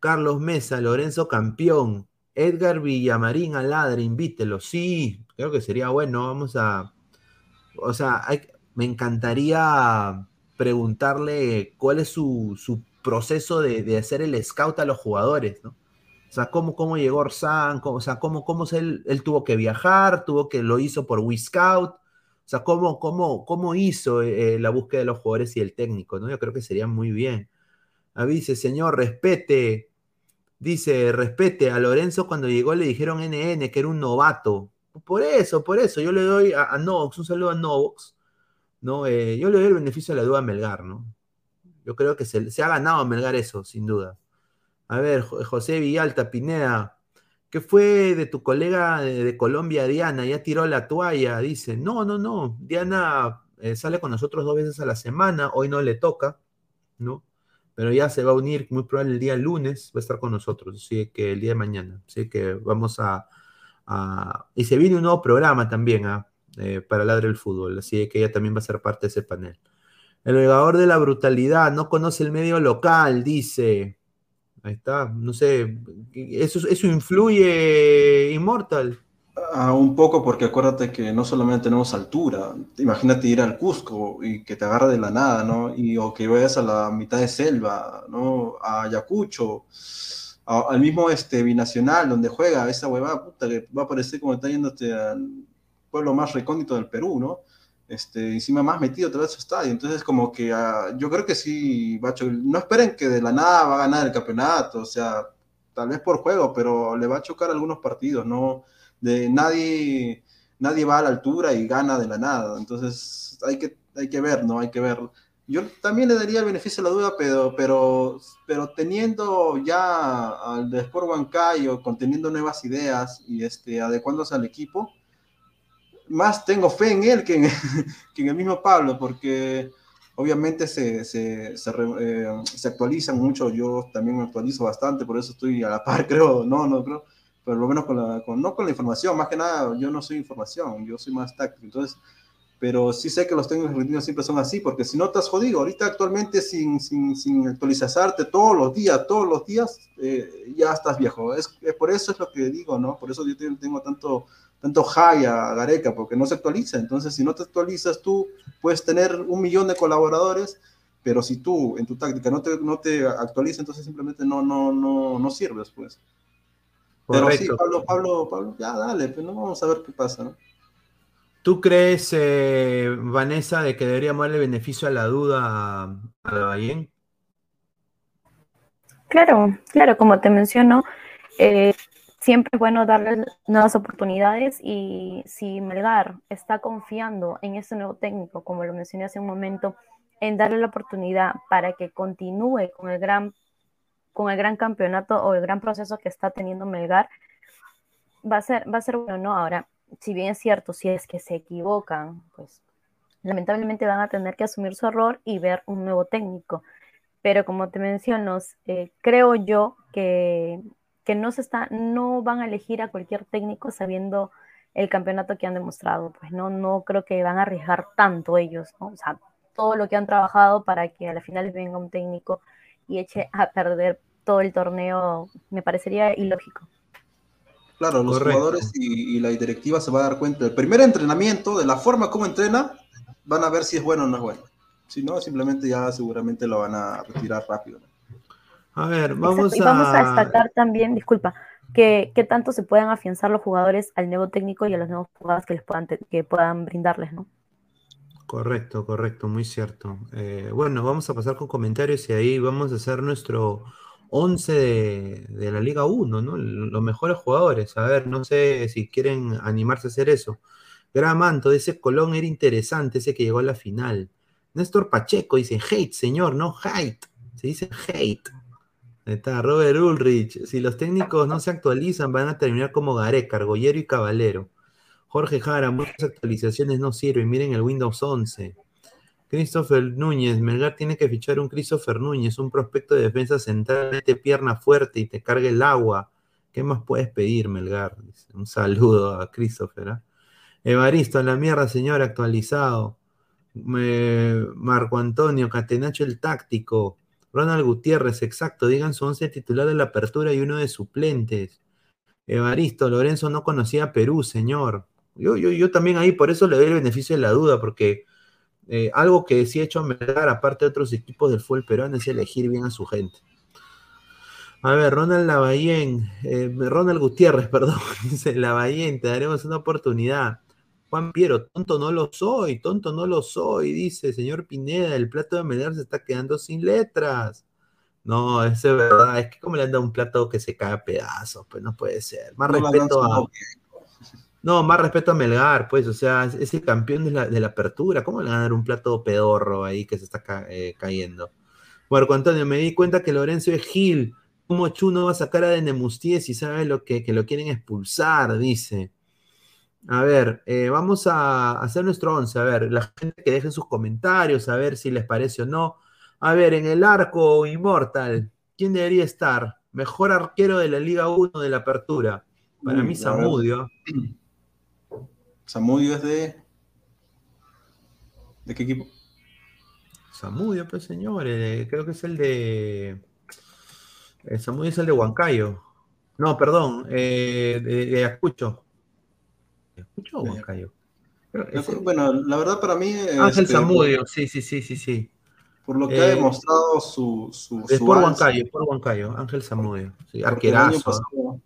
Carlos Mesa, Lorenzo campeón. Edgar Villamarín Aladre, invítelo. Sí, creo que sería bueno. Vamos a, o sea, me encantaría preguntarle cuál es su, proceso de, hacer el scout a los jugadores, ¿no? O sea, cómo, cómo llegó Orsán, o sea, cómo, cómo él, él, tuvo que viajar, tuvo que lo hizo por WeScout, o sea, cómo, cómo, cómo hizo eh, la búsqueda de los jugadores y el técnico, ¿no? Yo creo que sería muy bien. Avise, señor, respete, dice, respete, a Lorenzo cuando llegó le dijeron NN que era un novato, por eso, por eso, yo le doy a, a Novox, un saludo a Novox, ¿no? Eh, yo le doy el beneficio de la duda a Melgar, ¿no? Yo creo que se, ha ganado a Melgar eso, sin duda. A ver, José Villalta, Pineda, ¿qué fue de tu colega de, Colombia, Diana? Ya tiró la toalla, dice. No, no, no, Diana eh, sale con nosotros dos veces a la semana, hoy no le toca, ¿no? Pero ya se va a unir muy probable el día lunes, va a estar con nosotros, así que el día de mañana, así que vamos a y se viene un nuevo programa también ¿ah? eh, para Ladre el Fútbol, así que ella también va a ser parte de ese panel. El jugador de la brutalidad no conoce el medio local, dice. Ahí está, no sé, ¿eso, eso influye Immortal? Ah, un poco porque acuérdate que no solamente tenemos altura, imagínate ir al Cusco y que te agarre de la nada, ¿no? Y, o que vayas a la mitad de selva, ¿no? A Ayacucho, al mismo este, binacional donde juega esa huevada, puta, que va a parecer como está yéndote al pueblo más recóndito del Perú, ¿no? Este, encima más metido otra vez su estadio. Entonces, como que uh, yo creo que sí, Bacho, no esperen que de la nada va a ganar el campeonato, o sea, tal vez por juego, pero le va a chocar algunos partidos, ¿no? de nadie, nadie va a la altura y gana de la nada. Entonces hay que, hay que ver, ¿no? Hay que ver. Yo también le daría el beneficio de la duda, pero, pero, pero teniendo ya al Sport Huancayo, conteniendo nuevas ideas y este, adecuándose al equipo, más tengo fe en él que en, que en el mismo Pablo, porque obviamente se, se, se, eh, se, actualizan mucho, yo también me actualizo bastante, por eso estoy a la par, creo, no, no creo, por lo menos con la, con, no con la información, más que nada yo no soy información, yo soy más táctico, entonces, pero sí sé que los técnicos argentinos siempre son así, porque si no estás jodido, ahorita actualmente sin, sin, sin actualizarte todos los días, todos los días, eh, ya estás viejo, es, por eso es lo que digo, ¿no? Por eso yo tengo tanto, tanto high a Gareca, porque no se actualiza, entonces si no te actualizas tú, puedes tener un millón de colaboradores, pero si tú en tu táctica no te, no te actualizas, entonces simplemente no, no, no, no sirves, pues. Pero sí, Pablo, Pablo, Pablo, ya dale, pues, no vamos a ver qué pasa, ¿no? ¿Tú crees, eh, Vanessa, de que deberíamos darle beneficio a la duda a, la Bayén? Claro, claro, como te menciono, eh, siempre es bueno darle nuevas oportunidades y si Melgar está confiando en ese nuevo técnico, como lo mencioné hace un momento, en darle la oportunidad para que continúe con el gran con el gran campeonato o el gran proceso que está teniendo Melgar, va a ser, va a ser bueno, ¿no? Ahora, si bien es cierto, si es que se equivocan, pues lamentablemente van a tener que asumir su error y ver un nuevo técnico. Pero como te menciono, eh, creo yo que, que, no, se está, no van a elegir a cualquier técnico sabiendo el campeonato que han demostrado. Pues no, no creo que van a arriesgar tanto ellos, ¿no? O sea, todo lo que han trabajado para que a la final venga un técnico y eche a perder todo el torneo, me parecería ilógico. Claro, los jugadores y, la directiva se va a dar cuenta del primer entrenamiento, de la forma como entrena, van a ver si es bueno o no es bueno. Si no, simplemente ya seguramente lo van a retirar rápido. A ver, vamos a... vamos a destacar también, disculpa, que, que, tanto se puedan afianzar los jugadores al nuevo técnico y a los nuevos jugadores que les puedan, que puedan brindarles, ¿no? Correcto, correcto, muy cierto. Eh, bueno, vamos a pasar con comentarios y ahí vamos a hacer nuestro 11 de, la Liga 1, ¿no? Los mejores jugadores. A ver, no sé si quieren animarse a hacer eso. Gramanto, ese Colón era interesante, ese que llegó a la final. Néstor Pacheco dice hate, señor, no hate. Se dice hate. Ahí está, Robert Ulrich. Si los técnicos no se actualizan, van a terminar como Gareca, Argollero y Caballero. Jorge Jara, muchas actualizaciones no sirven. Miren el Windows 11. Christopher Núñez, Melgar tiene que fichar un Christopher Núñez, un prospecto de defensa central, te pierna fuerte y te cargue el agua. ¿Qué más puedes pedir, Melgar? Un saludo a Christopher. ¿ah? Evaristo, la mierda, señor, actualizado. Marco Antonio, Catenacho el táctico. Ronald Gutiérrez, exacto, digan su once titular de la apertura y uno de suplentes. Evaristo, Lorenzo no conocía a Perú, señor. Yo, yo, yo también ahí por eso le doy el beneficio de la duda, porque eh, algo que sí ha hecho Melgar, aparte de otros equipos del fútbol peruano, es elegir bien a su gente. A ver, Ronald Lavallén, eh, Ronald Gutiérrez, perdón, dice Lavallén, te daremos una oportunidad. Juan Piero, tonto no lo soy, tonto no lo soy, dice señor Pineda, el plato de Melgar se está quedando sin letras. No, eso es verdad, es que como le han dado un plato que se cae a pedazos, pues no puede ser. Más respeto a... No, más respeto a Melgar, pues, o sea, es el campeón de la, apertura. ¿Cómo le van a dar un plato pedorro ahí que se está eh, cayendo? Marco Antonio, me di cuenta que Lorenzo es Gil. ¿Cómo Chuno va a sacar a Denemustier si sabe lo que, lo quieren expulsar? Dice. A ver, eh, vamos a hacer nuestro once. A ver, la gente que deje sus comentarios, a ver si les parece o no. A ver, en el arco inmortal, ¿quién debería estar? Mejor arquero de la Liga 1 de la apertura. Para mí, Samudio. Samudio es de. ¿De qué equipo? Samudio, pues señores, creo que es el de. Eh, Samudio es el de Huancayo. No, perdón, eh, de, Ayacucho. ¿Escuchó o Huancayo? Bueno, la verdad para mí. Ángel este, Zamudio, sí, sí, sí, sí, sí. Por lo que ha eh, demostrado su. su, es por Huancayo, por Huancayo, Ángel Zamudio. Sí, arquerazo. El año, pasado,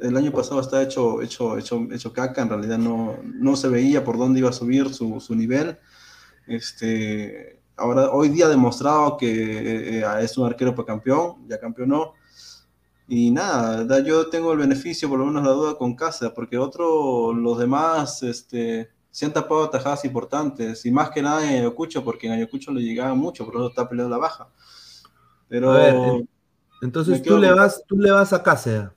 está hecho, hecho, hecho, hecho caca, en realidad no, no se veía por dónde iba a subir su, su nivel. Este, ahora, hoy día ha demostrado que eh, eh, es un arquero para campeón, ya campeonó. Y nada, yo tengo el beneficio, por lo menos la duda con Casa, porque otros, los demás, este, se han tapado tajadas importantes, y más que nada en Ayacucho, porque en Ayacucho le llegaba mucho, por eso está peleando la baja. Pero. entonces tú le, vas, tú le vas a Cáceres.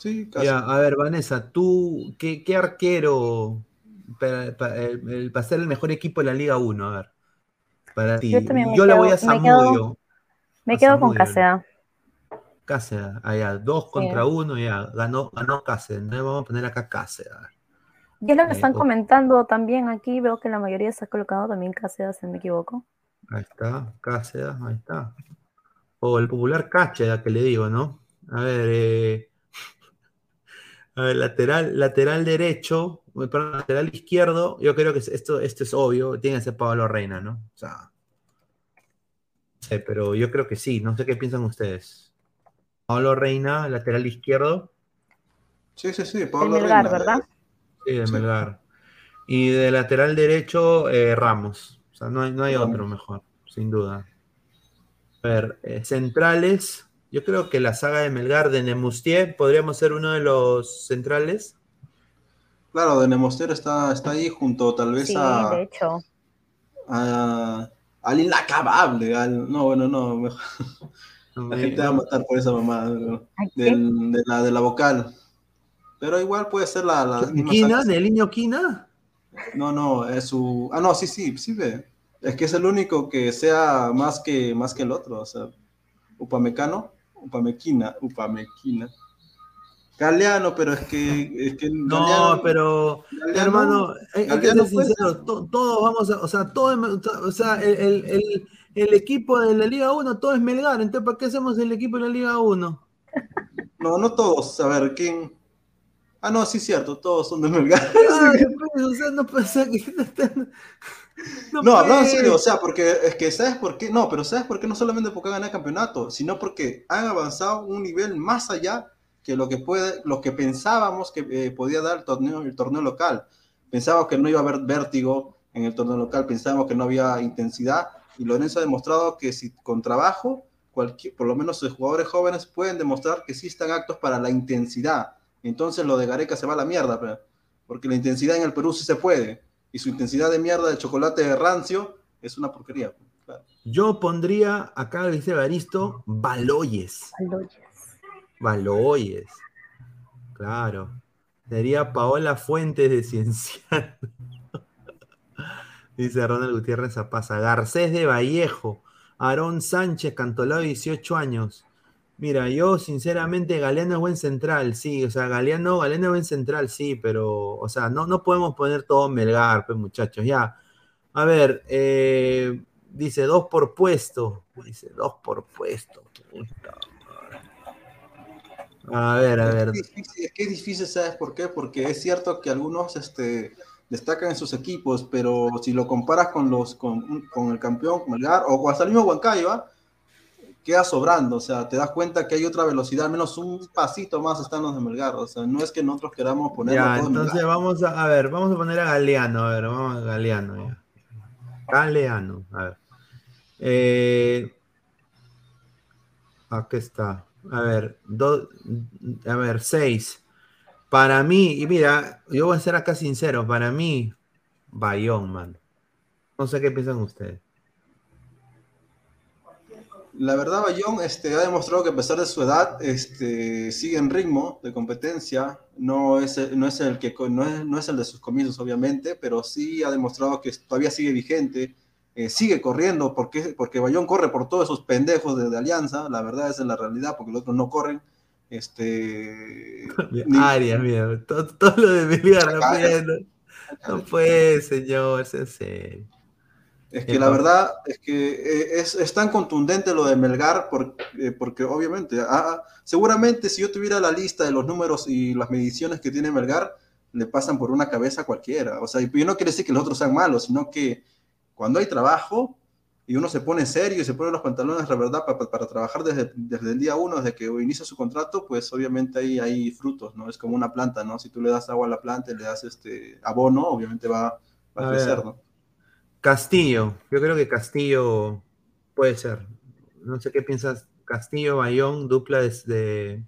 Sí, a ver, Vanessa, tú, ¿qué, qué arquero para, el, ser el mejor equipo de la Liga 1? A ver, para ti. Yo, le voy a Samudio. Me quedo, con Cáceres. Cáceres, allá, dos contra uno, ya, ganó, ganó Cáceres. Vamos a poner acá Cáceres. Y es lo que están comentando también aquí. Veo que la mayoría se ha colocado también Cáceres, si no me equivoco. Ahí está, Cáceres, ahí está. O el popular Cáceres, que le digo, ¿no? A ver, eh, a ver, lateral, lateral derecho, perdón, lateral izquierdo, yo creo que esto, esto es obvio, tiene que ser Pablo Reina, ¿no? O sea, no sé, pero yo creo que sí, no sé qué piensan ustedes. Pablo Reina, lateral izquierdo. Sí, sí, sí, Pablo Reina. ¿verdad? Sí, de Melgar. Y de lateral derecho, eh, Ramos. O sea, no hay, no hay otro mejor, sin duda. A ver, eh, centrales. Yo creo que la saga de Melgar de Nemustier podríamos ser uno de los centrales. Claro, de Nemustier está, está ahí junto tal vez sí, a. de hecho. A, al inacabable. no, bueno, no. Mejor. La gente va a matar por esa mamá. de, la, de la vocal. Pero igual puede ser la. la ¿Quina? ¿De niño Quina? No, no, es su. Ah, no, sí, sí, sí ve. Es que es el único que sea más que, más que el otro. O sea, Upamecano, Upamequina, Upamequina. Galeano, pero es que. Es que no, pero. hermano, hay, que ser sincero. todos vamos a. O sea, todo, o sea el, el, el, equipo de la Liga 1, todo es Melgar. Entonces, ¿para qué hacemos el equipo de la Liga 1? No, no todos. A ver, ¿quién, Ah, no, sí, cierto, todos son de Melgar. o sea, no ser que No, no hablando en serio, o sea, porque es que, ¿sabes por qué? No, pero ¿sabes por qué? No solamente porque han ganado el campeonato, sino porque han avanzado un nivel más allá que lo que, puede, lo que pensábamos que eh, podía dar el torneo, el torneo local. Pensábamos que no iba a haber vértigo en el torneo local, pensábamos que no había intensidad, y Lorenzo ha demostrado que si con trabajo, cualquier, por lo menos los jugadores jóvenes pueden demostrar que sí están actos para la intensidad entonces lo de Gareca se va a la mierda, porque la intensidad en el Perú sí se puede, y su intensidad de mierda de chocolate de rancio es una porquería. Yo pondría acá, dice Baristo, Baloyes. Baloyes. Claro. Sería Paola Fuentes de Cienciano. dice Ronald Gutiérrez Zapaza. Garcés de Vallejo. Aarón Sánchez, Cantolao, 18 años. Mira, yo sinceramente Galeano es buen central, sí, o sea, Galeano, Galeano es buen central, sí, pero, o sea, no, no podemos poner todo Melgar, pues muchachos, ya. A ver, eh, dice dos por puesto, dice dos por puesto. A ver, a ver. Es, que es difícil, ¿sabes por qué? Porque es cierto que algunos este, destacan en sus equipos, pero si lo comparas con los con, con el campeón Melgar o hasta el mismo Huancayo, ¿ah? Queda sobrando, o sea, te das cuenta que hay otra velocidad, al menos un pasito más están los de Melgar, o sea, no es que nosotros queramos poner... Ya, entonces vamos a, a, ver, vamos a poner a Galeano, a ver, vamos a Galeano ya. Galeano, a ver. Eh, aquí está. A ver, a ver, seis. Para mí, y mira, yo voy a ser acá sincero, para mí, Bayón, man. No sé qué piensan ustedes la verdad, Bayón este, ha demostrado que a pesar de su edad, este, sigue en ritmo de competencia. No es, no es, el, que, no es, no es el de sus comienzos, obviamente, pero sí ha demostrado que todavía sigue vigente, eh, sigue corriendo, porque, porque Bayón corre por todos esos pendejos de, Alianza. La verdad, esa es la realidad, porque los otros no corren. Este. Arias, mira, todo, lo de Melgar, no, no puede, señor, es en serio. Es que la verdad es que eh, es, tan contundente lo de Melgar eh, porque obviamente, ah, ah, seguramente si yo tuviera la lista de los números y las mediciones que tiene Melgar, le pasan por una cabeza a cualquiera. O sea, y no quiere decir que los otros sean malos, sino que cuando hay trabajo y uno se pone serio y se pone los pantalones de verdad para, para, trabajar desde, desde, el día uno, desde que inicia su contrato, pues obviamente ahí hay frutos, ¿no? Es como una planta, ¿no? Si tú le das agua a la planta y le das este abono, obviamente va, va a, crecer, ¿no? Castillo, yo creo que Castillo puede ser. No sé qué piensas, Castillo, Bayón, dupla desde...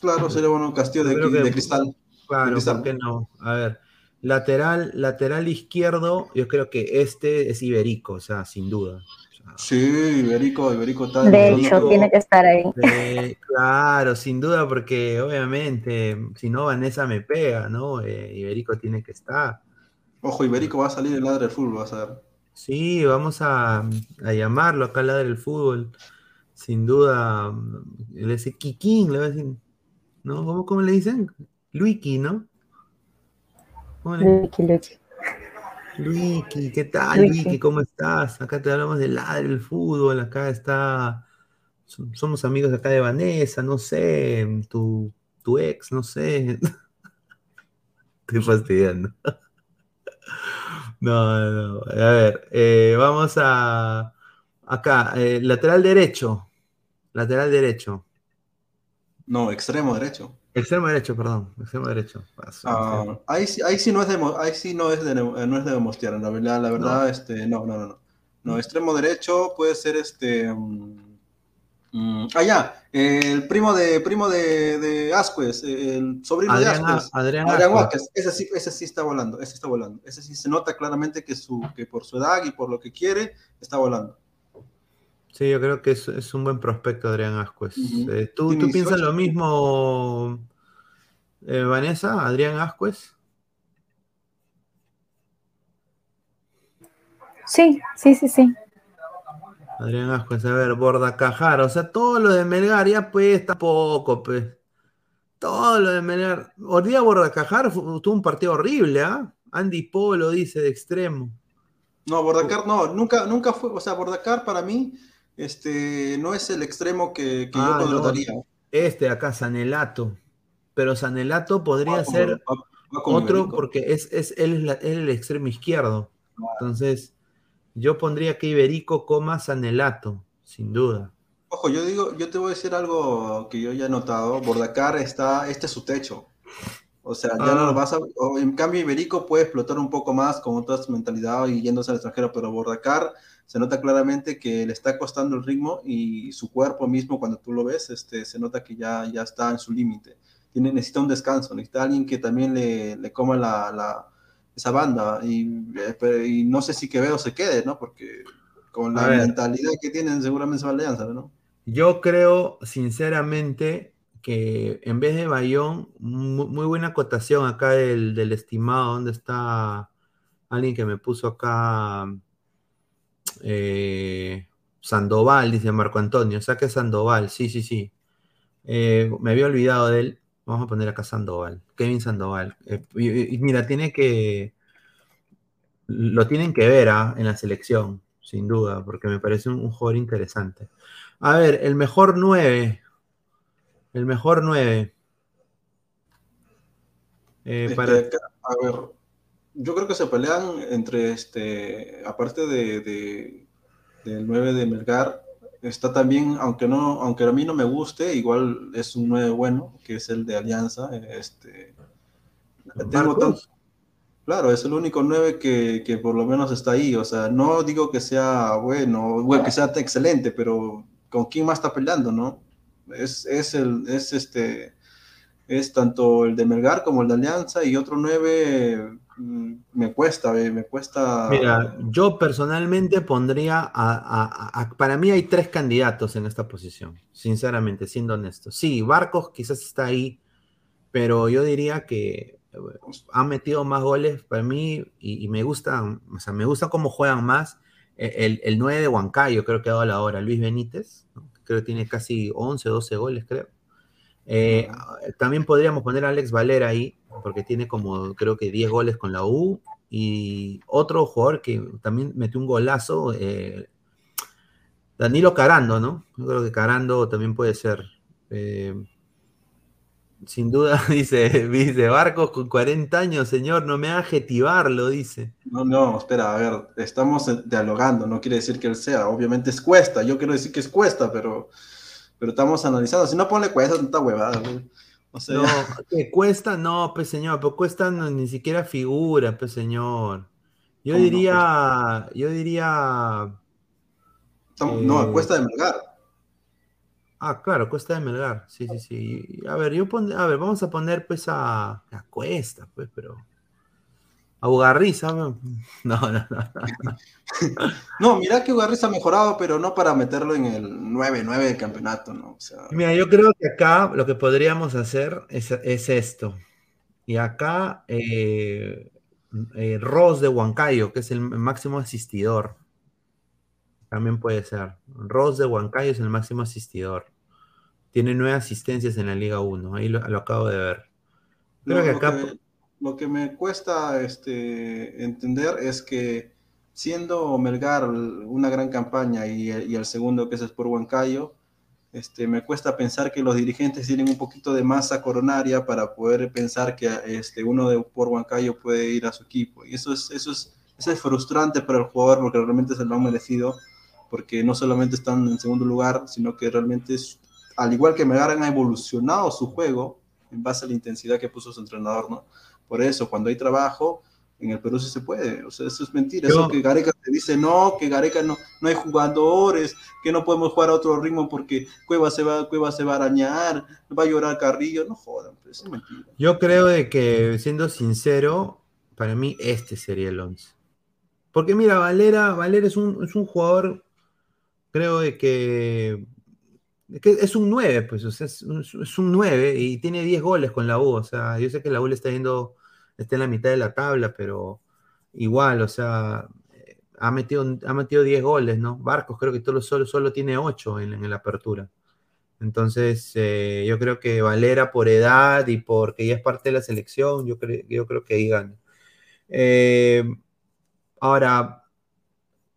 Claro, sería bueno Castillo de, de, cristal. Claro, ¿por qué no? A ver, lateral, lateral izquierdo, yo creo que este es Iberico, o sea, sin duda. sí, Iberico, Iberico está. De hecho, tiene que estar ahí. claro, sin duda, porque obviamente, si no, Vanessa me pega, ¿no? Eh, Iberico tiene que estar. Ojo, Iberico va a salir del ladre del fútbol, vas a ver. Sí, vamos a, a llamarlo acá al ladre del fútbol. Sin duda, le dice Kikín, le va a decir, ¿no? ¿Cómo, cómo le dicen? Luiki, ¿no? Luiki, Luiki. Luiki, ¿qué tal, Luiki? ¿Cómo estás? Acá te hablamos del ladre del fútbol, acá está. Somos amigos acá de Vanessa, no sé, tu, tu ex, no sé. Estoy fastidiando. No, no, a ver, eh, vamos a. Acá, eh, lateral derecho. Lateral derecho. No, extremo derecho. Extremo derecho, perdón. Extremo derecho. Ah, ahí, ahí, sí no es de, ahí sí no es de, no es de Mostiara, la verdad, la verdad, no. este, no, no, no, no. extremo derecho puede ser este. Um, ah, ya, el primo de primo de, de Ascuez, el sobrino de Ascuez. Adrián, Adrián Vázquez. Ese sí, ese sí está volando, ese está volando. Ese sí se nota claramente que, su, que por su edad y por lo que quiere, está volando. Sí, yo creo que es, es un buen prospecto Adrián. Uh -huh. eh, ¿Tú, ¿tú piensas lo mismo, eh, Vanessa? ¿Adrián Ascuez? Sí, sí, sí, sí. Adrián Ascuez, a ver, Bordacajar, o sea, todo lo de Melgar ya pues tampoco, pues. Todo lo de Melgar. Hoy día Bordacajar tuvo un partido horrible, ¿ah? ¿eh? Andy Polo dice de extremo. No, Bordacar no, nunca, nunca fue, o sea, Bordacar para mí este, no es el extremo que, que ah, yo contrataría. No, este acá, Sanelato. Pero Sanelato podría ser otro porque es, es, él, es la, él es el extremo izquierdo. Entonces, yo pondría que Iberico coma Sanelato, sin duda. Ojo, yo digo, yo te voy a decir algo que yo ya he notado. Bordacar está, este es su techo. O sea, ya ah. no lo vas a. En cambio, Iberico puede explotar un poco más con otras mentalidades y yéndose al extranjero, pero Bordacar se nota claramente que le está costando el ritmo y su cuerpo mismo, cuando tú lo ves, este, se nota que ya, ya está en su límite. Tiene, necesita un descanso, necesita alguien que también le, le coma la, la, esa banda. Y, y, no sé si Quevedo se quede, ¿no? Porque con la mentalidad que tienen, seguramente se va a alianza, ¿no? Yo creo, sinceramente, que en vez de Bayón, muy, muy buena acotación acá del, del estimado, ¿dónde está alguien que me puso acá? Eh, Sandoval, dice Marco Antonio, saque Sandoval, sí, sí, sí. Eh, me había olvidado de él. Vamos a poner acá Sandoval, Kevin Sandoval. Eh, y, y, mira, tiene que. Lo tienen que ver ¿ah? en la selección, sin duda, porque me parece un, un, jugador interesante. A ver, el mejor 9. El mejor 9. Este, para... A ver, yo creo que se pelean entre este, aparte de, de del 9 de Melgar, está también, aunque no, aunque a mí no me guste, igual es un 9 bueno, que es el de Alianza. Este, tengo tan, claro, es el único 9 que, que, por lo menos está ahí. O sea, no digo que sea bueno, bueno que sea excelente, pero ¿con quién más está peleando, no? Es, es el, es este, es tanto el de Melgar como el de Alianza y otro 9 Mm, me cuesta, me cuesta. Mira, yo personalmente pondría a, para mí hay tres candidatos en esta posición, sinceramente, siendo honesto. Sí, Barcos quizás está ahí, pero yo diría que eh, ha metido más goles para mí y, me gusta, o sea, me gusta cómo juegan más. E, el, el 9 de Huancayo, creo que ha dado la hora, Luis Benítez, creo que tiene casi 11, 12 goles, creo. Eh, también podríamos poner a Alex Valera ahí, porque tiene como creo que 10 goles con la U. Y otro jugador que también metió un golazo, eh, Danilo Carando, ¿no? Yo creo que Carando también puede ser. Eh, Sin duda, dice, dice, Barcos con 40 años, señor, no me haga adjetivarlo, dice. No, no, espera, a ver, estamos dialogando, no quiere decir que él sea, obviamente es cuesta, yo quiero decir que es cuesta, pero, pero estamos analizando, si no ponle cuesta, tanta huevada, O sea, no, que cuesta, no, pues señor, pues cuesta ni siquiera figura, pues señor. Yo diría, yo diría... no, eh, cuesta de Melgar. Ah, claro, Cuesta de Melgar. Sí, sí, sí. A ver, yo pon, a ver, vamos a poner pues a, a Cuesta, pues, pero. A Ugarriza. No, no, no. No, mira que Ugarriza ha mejorado, pero no para meterlo en el 9-9 del campeonato, ¿no? Mira, yo creo que acá lo que podríamos hacer es, esto. Y acá, eh, eh, Ross de Huancayo, que es el máximo asistidor. También puede ser. Ross de Huancayo es el máximo asistidor. Tiene nueve asistencias en la Liga 1. Ahí lo, acabo de ver. Lo, que me cuesta este, entender es que siendo Melgar una gran campaña y, el segundo que es por Huancayo, este, me cuesta pensar que los dirigentes tienen un poquito de masa coronaria para poder pensar que este, uno de por Huancayo puede ir a su equipo. Y eso es, frustrante para el jugador porque realmente se lo han merecido, porque no solamente están en segundo lugar, sino que realmente es, al igual que Melgar ha evolucionado su juego en base a la intensidad que puso su entrenador, ¿no? Por eso, cuando hay trabajo, en el Perú sí se puede. O sea, eso es mentira. Eso que Gareca te dice, no, que Gareca no, no hay jugadores, que no podemos jugar a otro ritmo porque Cueva se va, Cueva se va a arañar, va a llorar Carrillo. No jodan, pues, eso es mentira. Yo creo de que, siendo sincero, para mí este sería el 11. Porque mira, Valera, Valera es un, es un jugador, creo de que es un 9, pues, es, un, 9 y tiene 10 goles con la U. O sea, yo sé que la U le está yendo, está en la mitad de la tabla, pero igual, o sea, ha metido, ha metido 10 goles, ¿no? Barcos creo que solo, solo, tiene 8 en, la apertura. Entonces, eh, yo creo que Valera por edad y porque ya es parte de la selección, yo, creo, yo creo que ahí gana. Eh, ahora,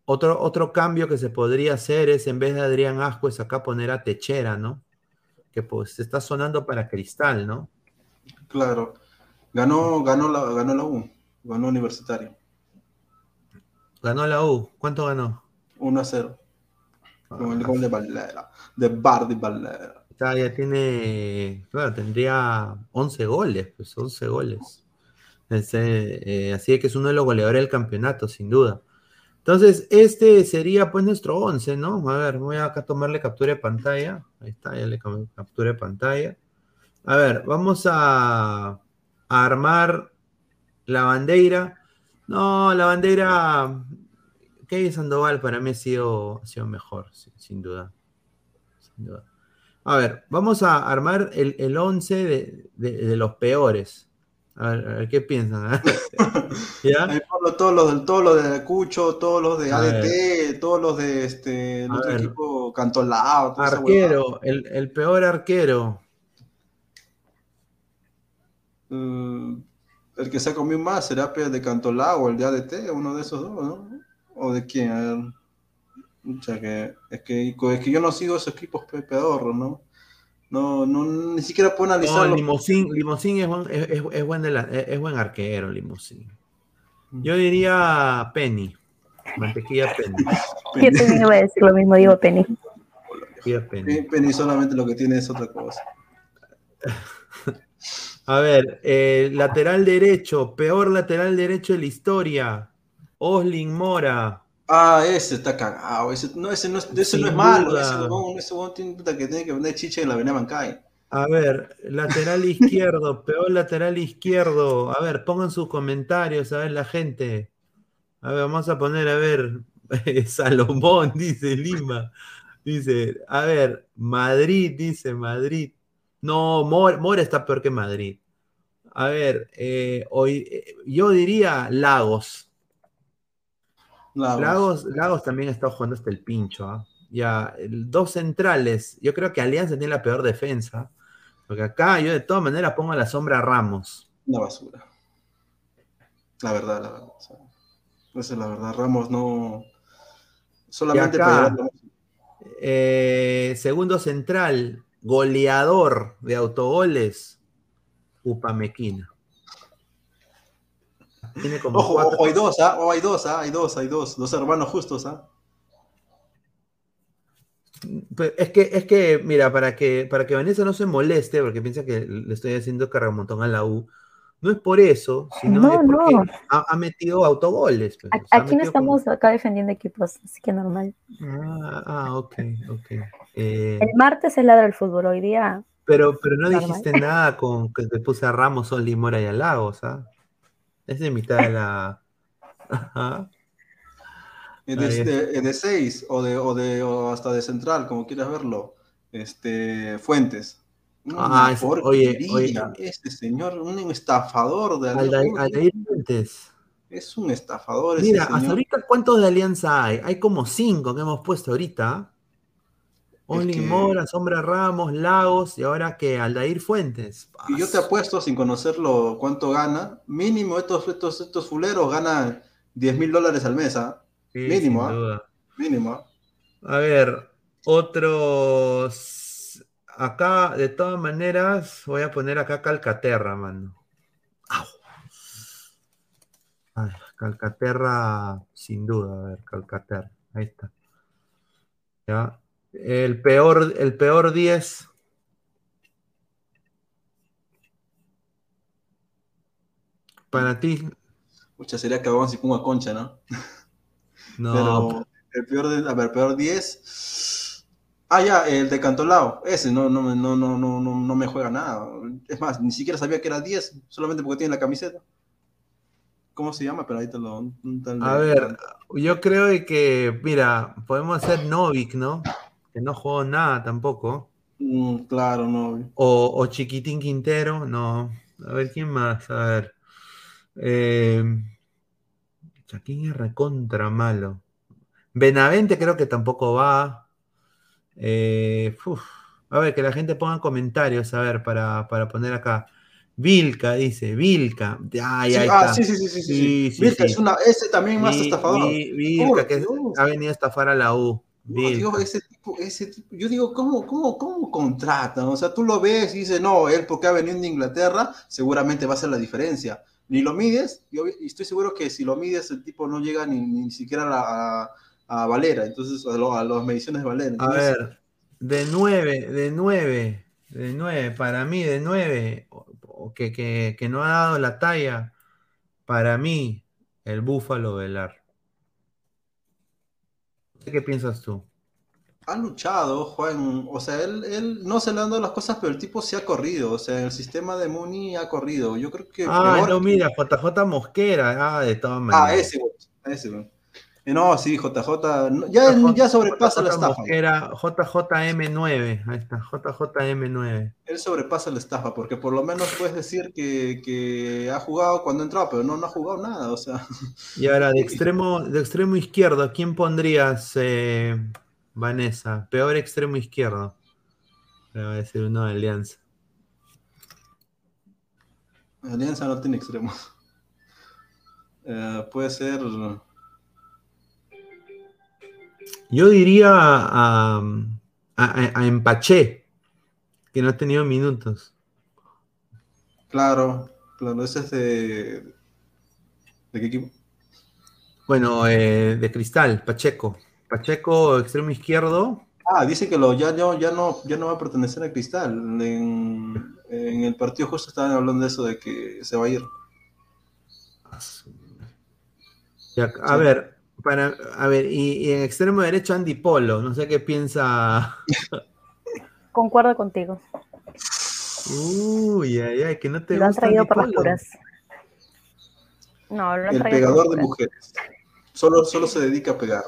otro, otro cambio que se podría hacer es en vez de Adrián Ascuez acá poner a Techera, ¿no? Que pues está sonando para Cristal, ¿no? Claro. Ganó, ganó, la, ganó la U, ganó Universitario. Ganó la U. ¿Cuánto ganó? 1 a 0. Con el gol de Valera, de Bardi Valera. Ya, tiene, claro, tendría 11 goles, pues 11 goles. Eh, así que es uno de los goleadores del campeonato, sin duda. Entonces, este sería pues nuestro 11, ¿no? A ver, voy a acá tomarle captura de pantalla. Ahí está, ya le captura de pantalla. A ver, vamos a, armar la bandera. No, la bandera. Kevin Sandoval para mí ha sido, sido mejor, sin, duda. Sin duda. A ver, vamos a armar el, el 11 de los peores. A ver, ¿qué piensan? ¿Ya? todos los del todo de Cucho, todos los de ADT, todos los de este el otro equipo Cantolao. Arquero, el, el, peor arquero. Mm, el que se ha comido más será de Cantolao o el de ADT, uno de esos dos, ¿no? ¿O de quién? O sea, que, es, que, es que yo no sigo esos equipos pedorros, ¿no? No, no, ni siquiera puedo analizarlo. No, Limosín, Limosín es, buen, es, es, buen es, buen arquero, Limosín. Mm. Yo diría Penny. Mantequilla Penny. Yo también iba a decir lo mismo, digo Penny. Penny. Penny solamente lo que tiene es otra cosa. A ver, eh, lateral derecho, peor lateral derecho de la historia. Oslin Mora. Ah, ese está cagado. Ese no, ese no, es, ese no es malo. Ese no, ese tiene que tiene que vender chicha en la avenida Mancay. A ver, lateral izquierdo, peor lateral izquierdo. A ver, pongan sus comentarios, a ver la gente. A ver, vamos a poner, a ver, Salomón, dice Lima. Dice, a ver, Madrid, dice Madrid. No, Mora, está peor que Madrid. A ver, eh, hoy, eh, yo diría Lagos. Lagos. Lagos, también está jugando hasta el pincho. ¿ah? Ya, dos centrales. Yo creo que Alianza tiene la peor defensa. Porque acá yo de todas maneras pongo a la sombra a Ramos. Una basura. La verdad, la verdad. esa es la verdad. Ramos no. Solamente acá, eh, segundo central, goleador de autogoles, Upamequina. Tiene como ojo, ojo, hay dos, ¿ah? hay dos, ¿ah? Hay dos, hay dos. Dos hermanos justos, ¿ah? Es que, es que, mira, para que, para que Vanessa no se moleste, porque piensa que le estoy haciendo cargamontón a la U, no es por eso, sino porque Ha, metido autogoles. Pues, aquí no estamos acá defendiendo equipos, así que normal. Ah, ah ok, ok. Eh, el martes es ladra el fútbol, hoy día. Pero, pero no dijiste nada con que te puse a Ramos, Sol, Mora y a Lagos, ¿ah? Es de mitad de la. de, seis o de, o de o hasta de central, como quieras verlo. Este, Fuentes. Ah, oye, oye, este señor, un estafador de Aldair Fuentes. Es un estafador. Mira, hasta ahorita, ¿cuántos de alianza hay? Hay como cinco que hemos puesto ahorita. Only Mora, Sombra Ramos, Lagos y ahora que Aldair Fuentes. Y yo te apuesto, sin conocerlo, cuánto gana. Mínimo, estos, estos, estos fuleros ganan 10 mil dólares al mes. ¿ah? Mínimo, ¿ah? Mínimo. A ver, otros. Acá, de todas maneras, voy a poner acá Calcaterra, mano. Calcaterra, sin duda, a ver, Calcaterra. Ahí está. Ya. El peor, el peor 10. Para ti. Mucha sería que vamos y ponga concha, ¿no? No. Pero el peor, de, a ver, peor 10. Ah, ya, el de Cantolao. Ese no, no, no, no, no, no me juega nada. Es más, ni siquiera sabía que era 10, solamente porque tiene la camiseta. ¿Cómo se llama? Pero ahí te lo. A ver, yo creo que, mira, podemos hacer Novik, ¿no? Que no jugó nada tampoco. Mm, claro, no. O, Chiquitín Quintero, no. A ver, ¿quién más? A ver. Eh, Chaquín es recontra malo. Benavente creo que tampoco va. Eh, a ver, que la gente ponga comentarios, a ver, para, poner acá. Vilca, dice, Vilca. Ay, sí, ah, sí, sí, sí, sí, Vilca es una, ese también más estafador. Vilca, que ha venido a estafar a la U. ese tipo, ese tipo, yo digo, ¿cómo, cómo, cómo contratan? O sea, tú lo ves y dices, no, él porque ha venido de Inglaterra, seguramente va a ser la diferencia ni lo mides, y estoy seguro que si lo mides, el tipo no llega ni, ni siquiera a, a, Valera, entonces a, lo, a las mediciones de Valera. a ver, de 9, de 9, de 9, para mí, de 9, que, que, que, no ha dado la talla, para mí, el Búfalo Velar. ¿Qué piensas tú? ha luchado, Juan. O sea, él, él no se le han dado las cosas, pero el tipo sí ha corrido. O sea, el sistema de Muni ha corrido. Yo creo que. Ah, no, mira, JJ Mosquera. Ah, de todas ah, maneras. Ah, ese, ese. Eh, no, sí, JJ. Ya, ya sobrepasa la estafa. Mosquera, JJM9. Ahí está, JJM9. Él sobrepasa la estafa, porque por lo menos puedes decir que, que ha jugado cuando entraba, pero no, no ha jugado nada. O sea. Y ahora, de extremo, de extremo izquierdo, ¿a quién pondrías? Eh, Vanessa, peor extremo izquierdo. Le va a decir uno de Alianza. Alianza no tiene extremo. Eh, puede ser. Yo diría a, a, Empaché, que no ha tenido minutos. Claro, claro, ese es de. ¿De qué equipo? Bueno, eh, de Cristal, Pacheco. Pacheco, extremo izquierdo. Ah, dice que lo, ya, no, ya, no, ya no va a pertenecer a Cristal. En, el partido justo estaban hablando de eso, de que se va a ir. a ver, para, a ver, y, en extremo derecho Andy Polo, no sé qué piensa. Concuerdo contigo. Uy, ay, ay, que no te lo han traído por las. No, lo han El pegador de mujeres. Solo, solo se dedica a pegar.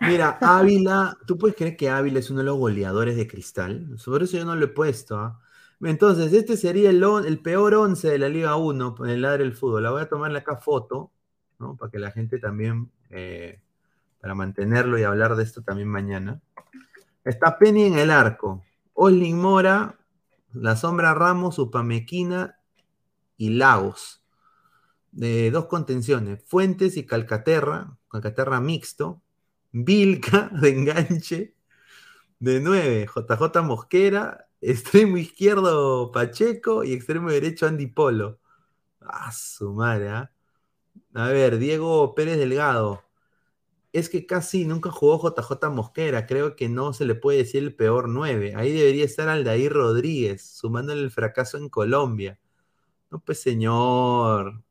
Mira, Ávila, ¿tú puedes creer que Ávila es uno de los goleadores de cristal? Sobre eso yo no lo he puesto. ¿ah? Entonces, este sería el, el, peor 11 de la Liga 1 en el lado del fútbol. La voy a tomarle acá foto, ¿no? Para que la gente también, eh, para mantenerlo y hablar de esto también mañana. Está Penny en el arco. Oslin Mora, La Sombra Ramos, Upamequina y Lagos. De dos contenciones, Fuentes y Calcaterra, Calcaterra mixto. Vilca de enganche. De 9, JJ Mosquera. extremo izquierdo Pacheco y extremo derecho Andy Polo. Ah, su madre, ¿ah? A ver, Diego Pérez Delgado. Es que casi nunca jugó JJ Mosquera. Creo que no se le puede decir el peor 9. Ahí debería estar Aldair Rodríguez, sumándole el fracaso en Colombia. No, pues señor.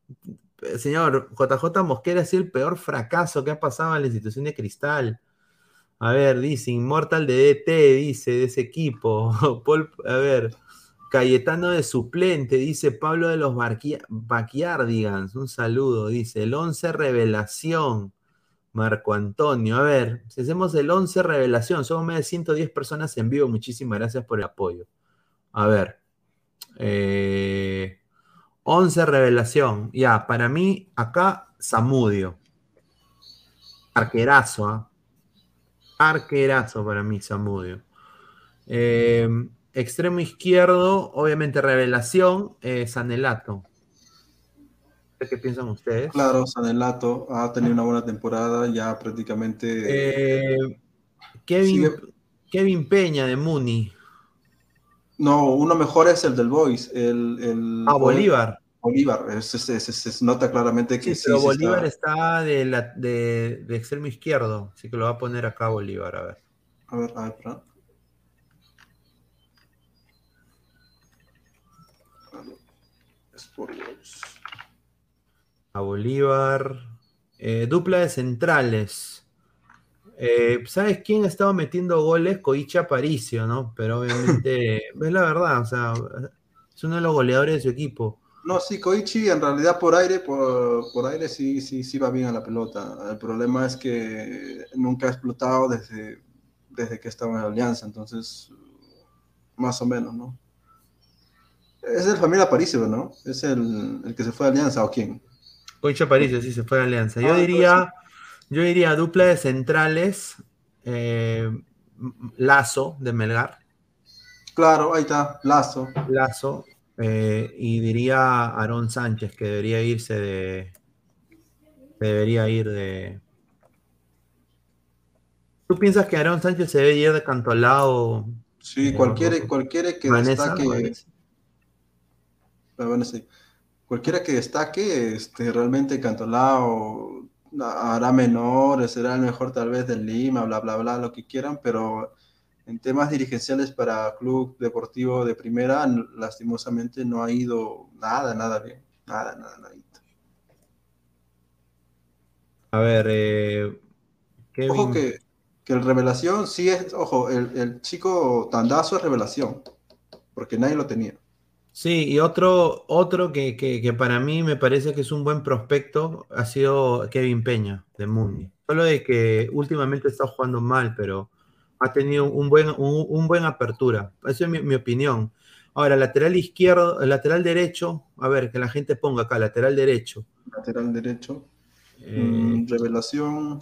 Señor, JJ Mosquera ha sido el peor fracaso que ha pasado en la institución de Cristal. A ver, dice Inmortal de DT, dice, de ese equipo. a ver, Cayetano de suplente, dice Pablo de los Backyardigans. Un saludo, dice. El 11 revelación, Marco Antonio. A ver, si hacemos el 11 revelación, somos más de 110 personas en vivo. Muchísimas gracias por el apoyo. A ver. Eh, 11 revelación. Ya, para mí, acá, Samudio. Arquerazo, ¿ah? Arquerazo para mí, Samudio. Eh, extremo izquierdo, obviamente revelación, eh, Sanelato. ¿Qué piensan ustedes? Claro, Sanelato ha tenido una buena temporada, ya prácticamente. Eh, Kevin, Kevin Peña de Muni. No, uno mejor es el del Boys. El, ah, Bolívar. Bolívar, se, nota claramente que sí. pero Bolívar está, de, la, de, extremo izquierdo, así que lo va a poner acá Bolívar, a ver. A ver, a ver, A Bolívar. Eh, dupla de centrales. Eh, ¿Sabes quién ha estado metiendo goles? Coicha Aparicio, ¿no? Pero obviamente, es la verdad, o sea, es uno de los goleadores de su equipo. No, sí, Koichi en realidad por aire, por, por, aire sí, sí, sí va bien a la pelota. El problema es que nunca ha explotado desde, desde que estaba en Alianza, entonces más o menos, ¿no? Es el familia Aparicio, ¿no? Es el, el, que se fue a Alianza, ¿o quién? Koichi Aparicio, sí, se fue a Alianza. Yo ah, diría, yo diría dupla de centrales, eh, Lazo de Melgar. Claro, ahí está, Lazo. Lazo. Eh, y diría Aarón Sánchez que debería irse de. Debería ir de. ¿Tú piensas que Aarón Sánchez se debe ir de Cantolao? Sí, cualquiera, cualquiera que destaque. Cualquiera que destaque, este, realmente Cantolao hará menor, será el mejor tal vez del Lima, bla, bla, bla, lo que quieran, pero en temas dirigenciales para club deportivo de primera, lastimosamente no ha ido nada, nada bien. Nada, nada, nada. A ver, eh, Ojo que, que, el revelación sí es, ojo, el, el, chico Tandazo es revelación, porque nadie lo tenía. Sí, y otro, otro que, que, que, para mí me parece que es un buen prospecto ha sido Kevin Peña, de Mundi. Solo de que últimamente está jugando mal, pero ha tenido un buen, un, buen apertura. Esa es mi, opinión. Ahora, lateral izquierdo, lateral derecho, a ver, que la gente ponga acá, lateral derecho. Lateral derecho. Eh, mm, revelación.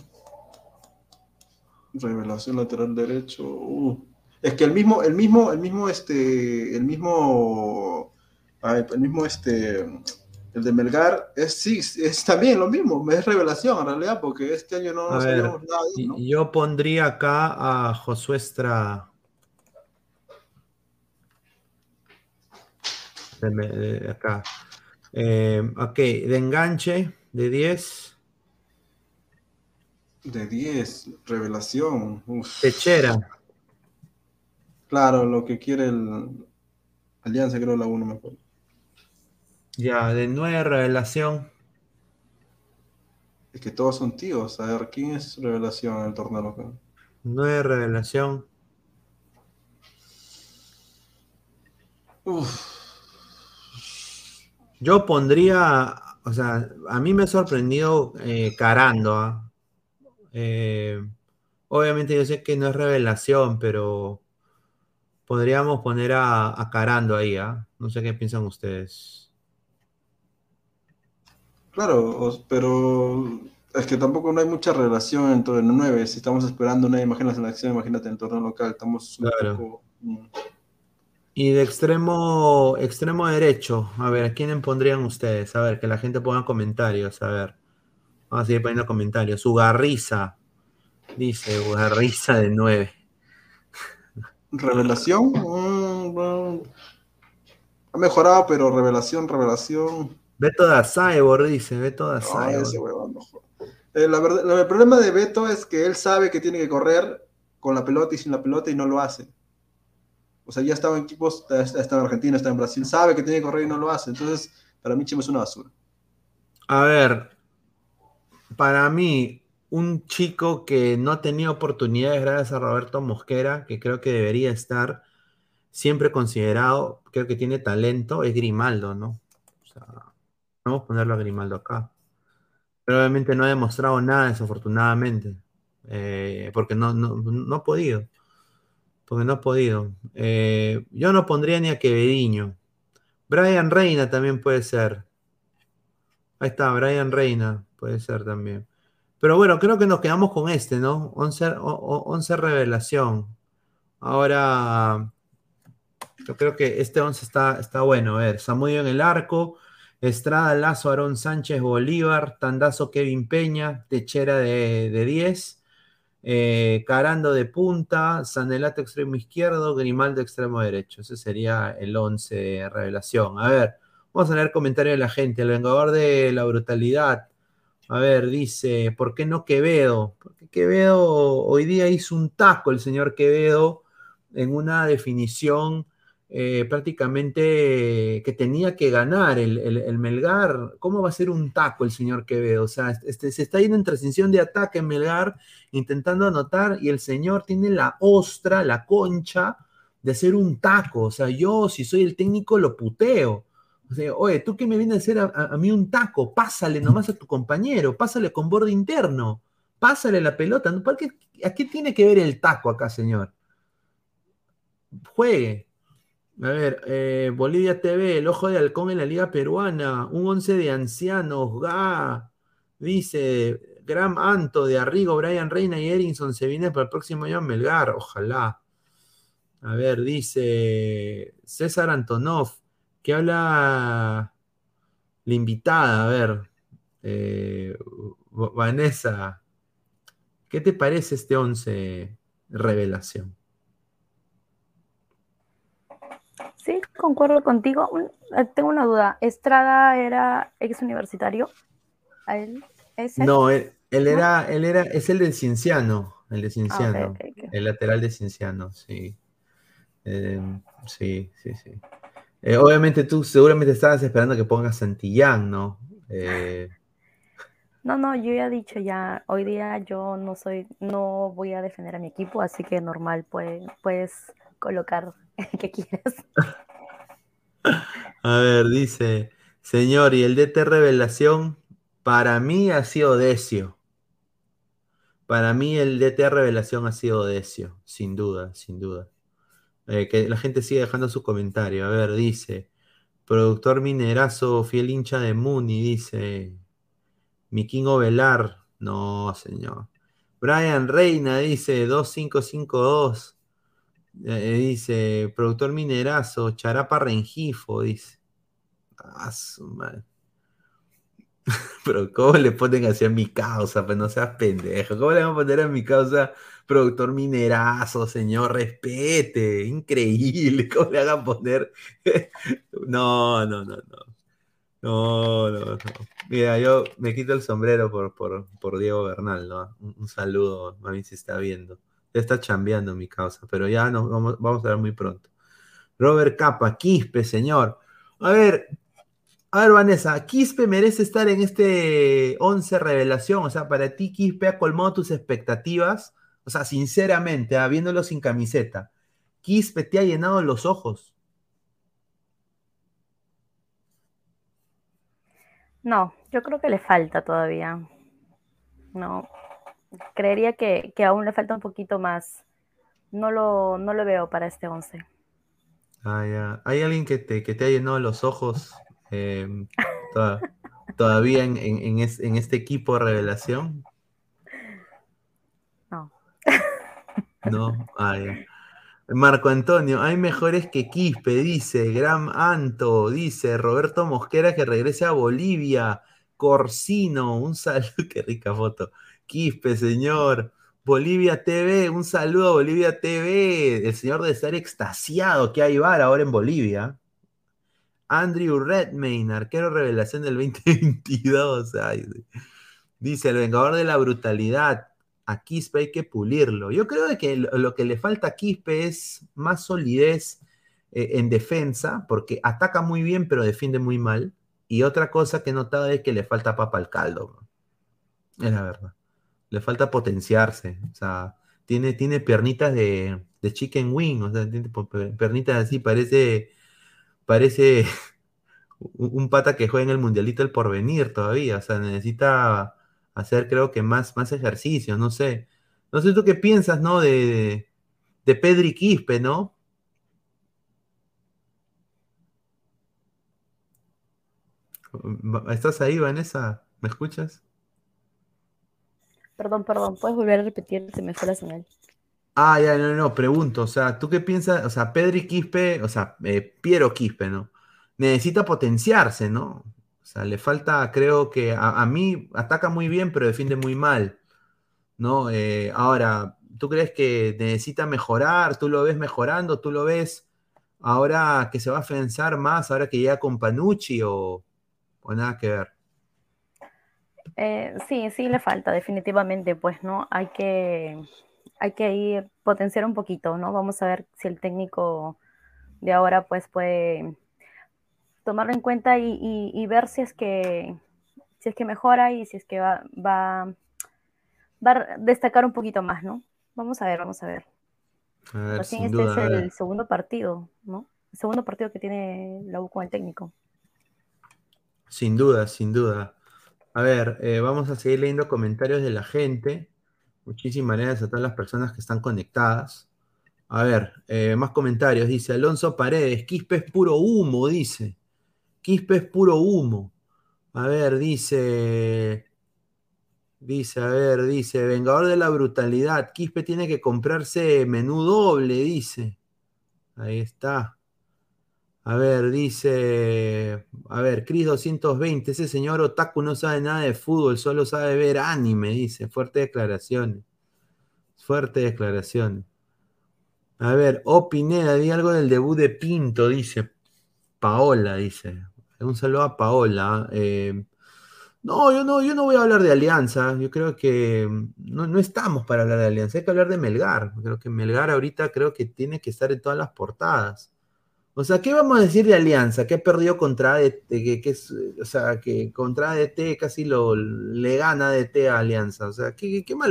Revelación lateral derecho. Uh. Es que el mismo, el mismo, el mismo, este, el mismo, el mismo, este, el de Melgar es sí, es también lo mismo, es revelación en realidad, porque este año no, sabemos nada. Yo pondría acá a Josué Estrada. De, acá. Eh, ok, de enganche, de 10. De 10, revelación. Techera. Claro, lo que quiere el Alianza, creo la 1 me acuerdo. Ya, de nueve revelación. Es que todos son tíos. A ver, ¿quién es revelación en el torneo local? Nueve revelación. Yo pondría, o sea, a mí me ha sorprendido eh, Carando. ¿ah? Eh, obviamente yo sé que no es revelación, pero podríamos poner a, Carando ahí. ¿ah? No sé qué piensan ustedes. Claro, pero es que tampoco no hay mucha relación entre el 9. Si estamos esperando una imagen en la selección, imagínate en el torneo local, estamos un poco... Mm. Y de extremo, extremo derecho, a ver, ¿a quién pondrían ustedes? A ver, que la gente ponga comentarios, a ver. Vamos a seguir poniendo comentarios. Ugarriza, dice Ugarriza de 9. Revelación, mm, ha mejorado, pero revelación, revelación. Beto da Cyborg dice, Beto da eh, la verdad, el problema de Beto es que él sabe que tiene que correr con la pelota y sin la pelota y no lo hace. O sea, ya estaba en equipos, está en Argentina, está en Brasil, sabe que tiene que correr y no lo hace. Entonces, para mí Chemo es una basura. A ver, para mí, un chico que no tenido oportunidades gracias a Roberto Mosquera, que creo que debería estar siempre considerado, creo que tiene talento, es Grimaldo, ¿no? O sea, vamos a ponerlo a Grimaldo acá. Pero obviamente no ha demostrado nada, desafortunadamente, eh, porque no, no, ha podido. Porque no ha podido. Eh, yo no pondría ni a Quevediño. Brian Reina también puede ser. Ahí está, Brian Reina puede ser también. Pero bueno, creo que nos quedamos con este, ¿no? 11, 11 revelación. Ahora, yo creo que este 11 está, está bueno. A ver, Samudio en el arco, Estrada, Lazo, Aarón Sánchez, Bolívar, Tandazo, Kevin Peña, Techera de, 10, eh, Carando de punta, Sanelato extremo izquierdo, Grimaldo extremo derecho. Ese sería el 11 revelación. A ver, vamos a leer comentarios de la gente. El vengador de la brutalidad. A ver, dice, ¿por qué no Quevedo? Porque Quevedo hoy día hizo un taco el señor Quevedo en una definición eh, prácticamente que tenía que ganar el, Melgar. ¿Cómo va a ser un taco el señor Quevedo? O sea, este, se está yendo en transición de ataque en Melgar, intentando anotar, y el señor tiene la ostra, la concha de hacer un taco. O sea, yo, si soy el técnico, lo puteo. Oye, tú que me vienes a hacer a, mí un taco, pásale nomás a tu compañero, pásale con borde interno, pásale la pelota. ¿Por qué, ¿A qué tiene que ver el taco acá, señor? Juegue. A ver, eh, Bolivia TV, el ojo de halcón en la Liga Peruana, un once de ancianos, ga, dice Gram Anto de Arrigo, Brian Reina y Erinson se viene para el próximo año a Melgar, ojalá. A ver, dice César Antonov, que habla la invitada, a ver, eh, Vanessa, ¿qué te parece este once revelación? Sí, concuerdo contigo. Eh, tengo una duda. ¿Estrada era ex universitario? él? No, él, era, él era, es el de Cienciano, el de ah, Cienciano, el lateral de Cienciano, sí. Em, sí, sí, sí. Eh, obviamente tú seguramente estabas esperando que pongas Santillán, ¿no? Eh, no, no, yo ya he dicho ya, hoy día yo no soy, no voy a defender a mi equipo, así que normal, pues, puedes colocar que quieras. A ver, dice, señor, y el DT Revelación, para mí ha sido Decio. Para mí el DT Revelación ha sido Decio, sin duda, sin duda. Eh, que la gente sigue dejando su comentario. A ver, dice, productor minerazo, fiel hincha de Muni, dice, mi King Velar, no, señor. Brian Reina dice 2552. Eh, dice, productor minerazo, Charapa Rengifo, dice. Ah, su madre. Pero ¿cómo le ponen así a mi causa? Pues no seas pendejo. ¿Cómo le van a poner a mi causa productor minerazo, señor? Respete. Increíble. ¿Cómo le hagan poner? no, no, no, no. No, no, no. Mira, yo me quito el sombrero por, por, por Diego Bernal, ¿no? Un, un saludo, mami, si está viendo. Ya está chambeando mi causa, pero ya nos vamos, vamos a ver muy pronto. Robert Capa, Quispe, señor. A ver, a ver, Vanessa, ¿Quispe merece estar en este 11 revelación? O sea, para ti, Quispe ha colmado tus expectativas. O sea, sinceramente, ah, viéndolo sin camiseta, ¿Quispe te ha llenado los ojos? No, yo creo que le falta todavía. No, creería que, aún le falta un poquito más. No lo, no lo veo para este 11. Ah, ¿Hay alguien que te, que te ha llenado los ojos em, todavía en, en, este equipo de revelación? No. No, Marco Antonio, hay mejores que Quispe, dice Gram Anto, dice Roberto Mosquera que regrese a Bolivia, Corsino, un saludo, qué rica foto. Quispe, señor. Bolivia TV, un saludo a Bolivia TV. El señor de estar extasiado que hay VAR ahora en Bolivia. Andrew Redmayne, arquero revelación del 2022. dice el vengador de la brutalidad. A Quispe hay que pulirlo. Yo creo que lo que le falta a Quispe es más solidez eh, en defensa, porque ataca muy bien, pero defiende muy mal. Y otra cosa que he notado es que le falta papa al caldo. Es la verdad le falta potenciarse. O sea, tiene, tiene pernitas de, chicken wing, o sea, tiene pernitas así, parece, parece un pata que juega en el mundialito el porvenir todavía. O sea, necesita hacer, creo que más, más ejercicio, no sé. No sé tú qué piensas, ¿no? De, de Pedri Quispe, ¿no? ¿Estás ahí, Vanessa? ¿Me escuchas? Perdón, perdón, ¿puedes volver a repetir? Se me fue la señal. Ah, ya, no, no, pregunto, o sea, ¿tú qué piensas? O sea, Pedri Quispe, o sea, eh, Piero Quispe, ¿no? Necesita potenciarse, ¿no? O sea, le falta, creo que a, mí ataca muy bien, pero defiende muy mal, ¿no? Eh, ahora, ¿tú crees que necesita mejorar? ¿Tú lo ves mejorando? ¿Tú lo ves ahora que se va a afianzar más, ahora que llega con Panucci o, o nada que ver? Eh, sí, sí le falta, definitivamente, pues, ¿no? Hay que, hay que ir, potenciar un poquito, ¿no? Vamos a ver si el técnico de ahora, pues, puede tomarlo en cuenta y, ver si es que, si es que mejora y si es que va, va, va a destacar un poquito más, ¿no? Vamos a ver, vamos a ver. A ver este es el segundo partido, ¿no? El segundo partido que tiene la U con el técnico. Sin duda, sin duda. A ver, eh, vamos a seguir leyendo comentarios de la gente. Muchísimas gracias a todas las personas que están conectadas. A ver, eh, más comentarios. Dice Alonso Paredes, Quispe es puro humo, dice. Quispe es puro humo. A ver, dice. Dice, a ver, dice, Vengador de la Brutalidad. Quispe tiene que comprarse menú doble, dice. Ahí está. A ver, dice, a ver, Cris 220, ese señor Otaku no sabe nada de fútbol, solo sabe ver anime, dice. Fuerte declaraciones. Fuerte declaraciones. A ver, O Pineda, di algo del debut de Pinto, dice. Paola, dice. Un saludo a Paola. Eh, no, yo no, yo no voy a hablar de Alianza. Yo creo que no, no, estamos para hablar de Alianza. Hay que hablar de Melgar. Creo que Melgar ahorita creo que tiene que estar en todas las portadas. O sea, ¿qué vamos a decir de Alianza? Que ha perdido contra ADT, que, o sea, que contra ADT casi lo, le gana ADT a Alianza. O sea, ¿qué, qué, más,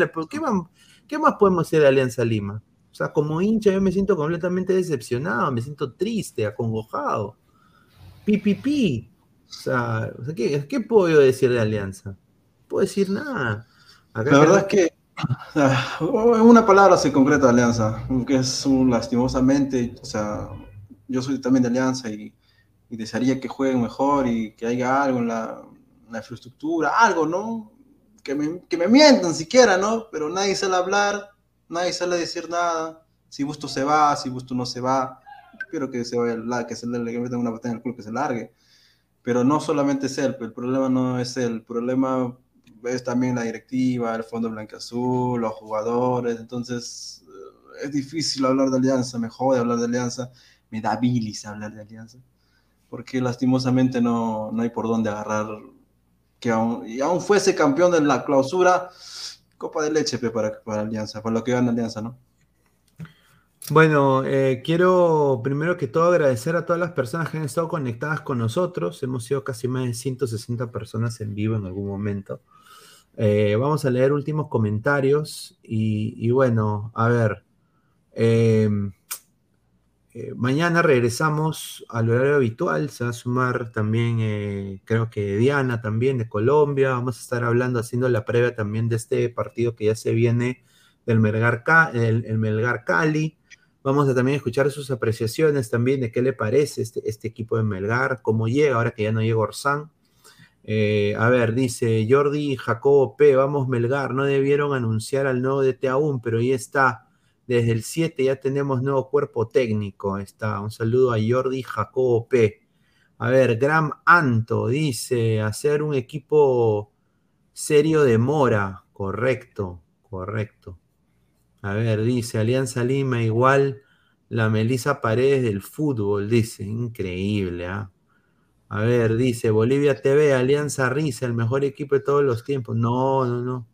qué, más, podemos decir de Alianza Lima? O sea, como hincha yo me siento completamente decepcionado, me siento triste, acongojado. Pi, O sea, ¿qué, ¿qué, puedo yo decir de Alianza? No puedo decir nada. la verdad es que una palabra se concreta Alianza, que es un lastimosamente, o sea, yo soy también de Alianza y, desearía que jueguen mejor y que haya algo en la, infraestructura, algo, ¿no? Que me, que me, mientan siquiera, ¿no? Pero nadie sale a hablar, nadie sale a decir nada. Si gusto se va, si gusto no se va. Espero que se vaya, que se le metan una patada en el culo, que se largue. Pero no solamente es él, el problema no es él, el problema es también la directiva, el Fondo Azul, los jugadores. Entonces, eh, es difícil hablar de Alianza, me jode hablar de Alianza me da bilis hablar de Alianza, porque lastimosamente no, no hay por dónde agarrar, que aún, y aún fuese campeón de la clausura, copa de leche para, para Alianza, para lo que gana Alianza, ¿no? Bueno, eh, quiero primero que todo agradecer a todas las personas que han estado conectadas con nosotros. Hemos sido casi más de 160 personas en vivo en algún momento. Eh, vamos a leer últimos comentarios y, y bueno, a ver. Eh, eh, mañana regresamos al horario habitual, se va a sumar también, creo que Diana también de Colombia, vamos a estar hablando, haciendo la previa también de este partido que ya se viene del Melgar, el, Melgar Cali. Vamos a también escuchar sus apreciaciones también de qué le parece este, este equipo de Melgar, cómo llega, ahora que ya no llega Orsán. Eh, a ver, dice Jordi Jacobo P, vamos Melgar, no debieron anunciar al nuevo DT aún, pero ahí está. Desde el 7 ya tenemos nuevo cuerpo técnico. Está. Un saludo a Jordi Jacobo P. A ver, Gram Anto dice, hacer un equipo serio de Mora. Correcto, correcto. A ver, dice Alianza Lima igual la Melisa Paredes del fútbol, dice. Increíble, ¿ah? A ver, dice Bolivia TV, Alianza Risa, el mejor equipo de todos los tiempos. No, no, no.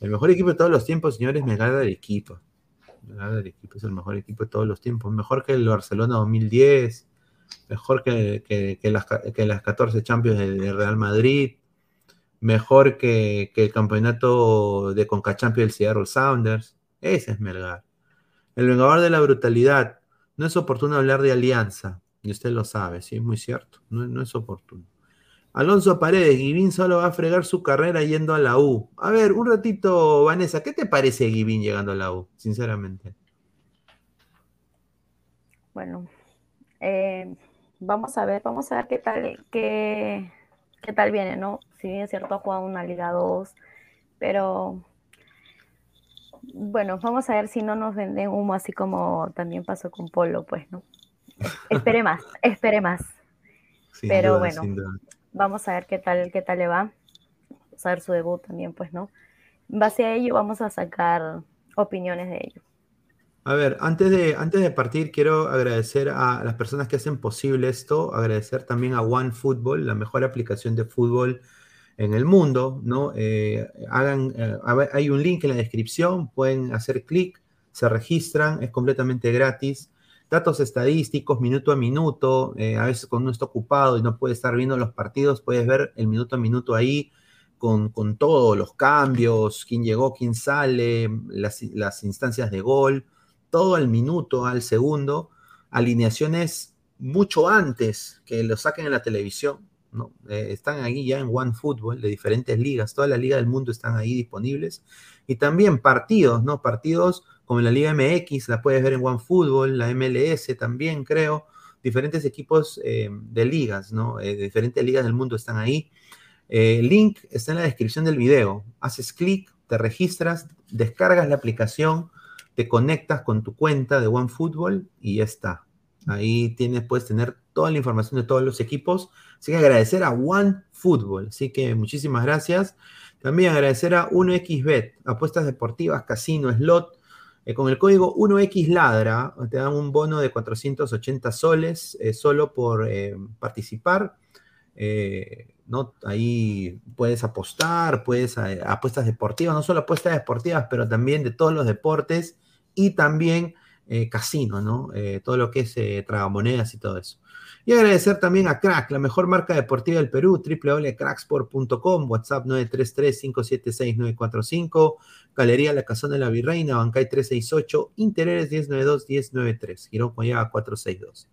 El mejor equipo de todos los tiempos, señores, me gana el equipo. Me gana el equipo, es el mejor equipo de todos los tiempos. Mejor que el Barcelona 2010, mejor que, las, que las 14 Champions del Real Madrid, mejor que, el campeonato de Conca Champions del Seattle Sounders. Ese es Melgar. El vengador de la brutalidad. No es oportuno hablar de alianza. Y usted lo sabe, sí, es muy cierto. No, es oportuno. Alonso Paredes, Givín solo va a fregar su carrera yendo a la U. A ver, un ratito, Vanessa, ¿qué te parece Givín llegando a la U, sinceramente? Bueno, eh, vamos a ver, vamos a ver qué tal, qué, qué tal viene, ¿no? Si bien es cierto, ha jugado una Liga 2, pero bueno, vamos a ver si no nos venden humo así como también pasó con Polo, pues, ¿no? Espere más, espere más. pero bueno, vamos a ver qué tal, qué tal le va. Vamos a ver su debut también, pues, ¿no? En base a ello vamos a sacar opiniones de ello. A ver, antes de, antes de partir, quiero agradecer a las personas que hacen posible esto, agradecer también a OneFootball, la mejor aplicación de fútbol en el mundo, ¿no? Eh, hagan, eh, hay un link en la descripción, pueden hacer clic, se registran, es completamente gratis. Datos estadísticos, minuto a minuto, eh, a veces cuando uno está ocupado y no puede estar viendo los partidos, puedes ver el minuto a minuto ahí con, con todos los cambios, quién llegó, quién sale, las, las instancias de gol todo al minuto, al segundo, alineaciones mucho antes que lo saquen en la televisión. Eh, están ahí ya en One Football de diferentes ligas, todas las ligas del mundo están ahí disponibles. Y también partidos, ¿no? Partidos como la Liga MX, la puedes ver en One Football, la MLS también, creo. Diferentes equipos eh, de ligas, ¿no? Eh, de diferentes ligas del mundo están ahí. El link está en la descripción del video. Haces clic, te registras, descargas la aplicación te conectas con tu cuenta de OneFootball y ya está. Ahí tienes, puedes tener toda la información de todos los equipos. Así que agradecer a OneFootball. Así que muchísimas gracias. También agradecer a 1xBet, apuestas deportivas, casino, slot. Eh, con el código 1xladra te dan un bono de 480 soles eh, solo por eh, participar. ¿no? Ahí puedes apostar, puedes apuestas deportivas, no solo apuestas deportivas, pero también de todos los deportes y también eh, casino, ¿no? Eh, todo lo que es eh, tragamonedas y todo eso. Y agradecer también a Crack, la mejor marca deportiva del Perú, www.cracksport.com, WhatsApp 933-576-945, Galería La Casona de la Virreina, Bancay 368, Intereses 1092-1093, Girón Coyaba 462.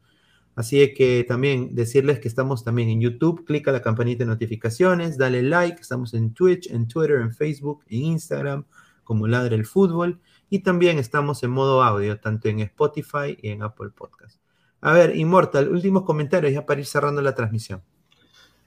Así que también decirles que estamos también en YouTube, clica la campanita de notificaciones, dale like, estamos en Twitch, en Twitter, en Facebook, en Instagram, como Ladre el Fútbol. Y también estamos en modo audio, tanto en Spotify y en Apple Podcast. A ver, Immortal, últimos comentarios ya para ir cerrando la transmisión.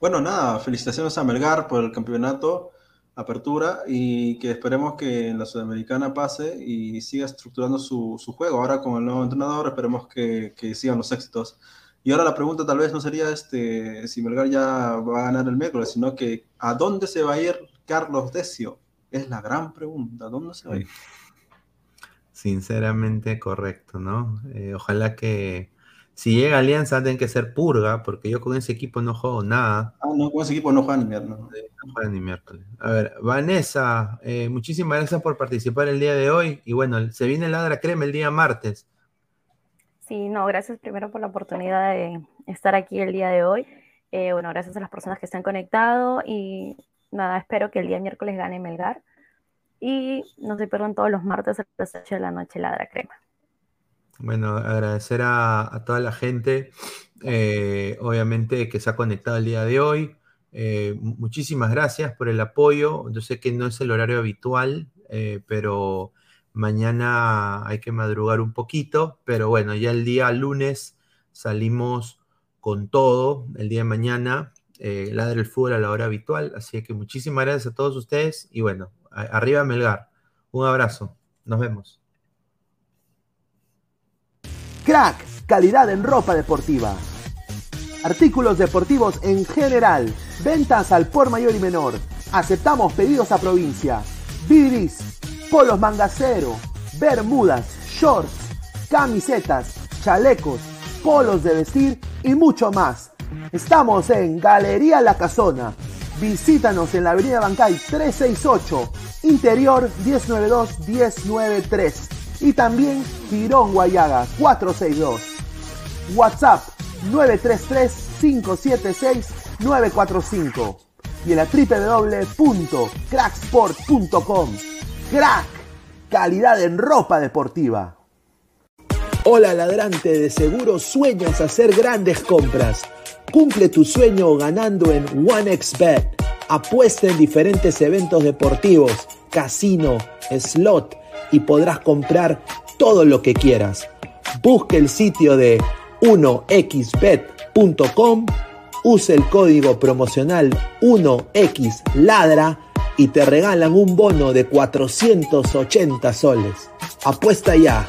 Bueno, nada, felicitaciones a Melgar por el campeonato, apertura, y que esperemos que la Sudamericana pase y siga estructurando su, juego. Ahora con el nuevo entrenador, esperemos que, sigan los éxitos. Y ahora la pregunta tal vez no sería este, si Melgar ya va a ganar el miércoles, sino que ¿a dónde se va a ir Carlos Decio? Es la gran pregunta, ¿a dónde se va a ir? Sinceramente correcto, ¿no? Eh, ojalá que si llega Alianza tienen que ser purga, porque yo con ese equipo no juego nada. Ah, no, con ese equipo no juega ni miércoles. No juega ni miércoles. A ver, Vanessa, eh, muchísimas gracias por participar el día de hoy. Y bueno, se viene Ladra Crema el día martes. Sí, no, gracias primero por la oportunidad de estar aquí el día de hoy. Eh, bueno, gracias a las personas que están conectado y nada, espero que el día miércoles gane Melgar. Y no se pierdan todos los martes a las 8 de la noche Ladra Crema. Bueno, agradecer a, toda la gente, eh, obviamente, que se ha conectado el día de hoy. Eh, muchísimas gracias por el apoyo. Yo sé que no es el horario habitual, eh, pero mañana hay que madrugar un poquito. Pero bueno, ya el día lunes salimos con todo. El día de mañana, ladra el fútbol a la hora habitual. Así que muchísimas gracias a todos ustedes y bueno, Arriba Melgar. Un abrazo. Nos vemos. Crack, calidad en ropa deportiva. Artículos deportivos en general. Ventas al por mayor y menor. Aceptamos pedidos a provincia. Bidris, polos mangacero, bermudas, shorts, camisetas, chalecos, polos de vestir y mucho más. Estamos en Galería La Casona. Visítanos en la Avenida Bancay 368, Interior 192-193 y también Girón Guayaga 462. WhatsApp 933-576-945 y en la www.cracksport.com. Crack, calidad en ropa deportiva. Hola ladrante, de seguro sueñas hacer grandes compras. Cumple tu sueño ganando en OneXBet. Apuesta en diferentes eventos deportivos, casino, slot y podrás comprar todo lo que quieras. Busque el sitio de 1xbet.com, use el código promocional 1xladra y te regalan un bono de 480 soles. Apuesta ya.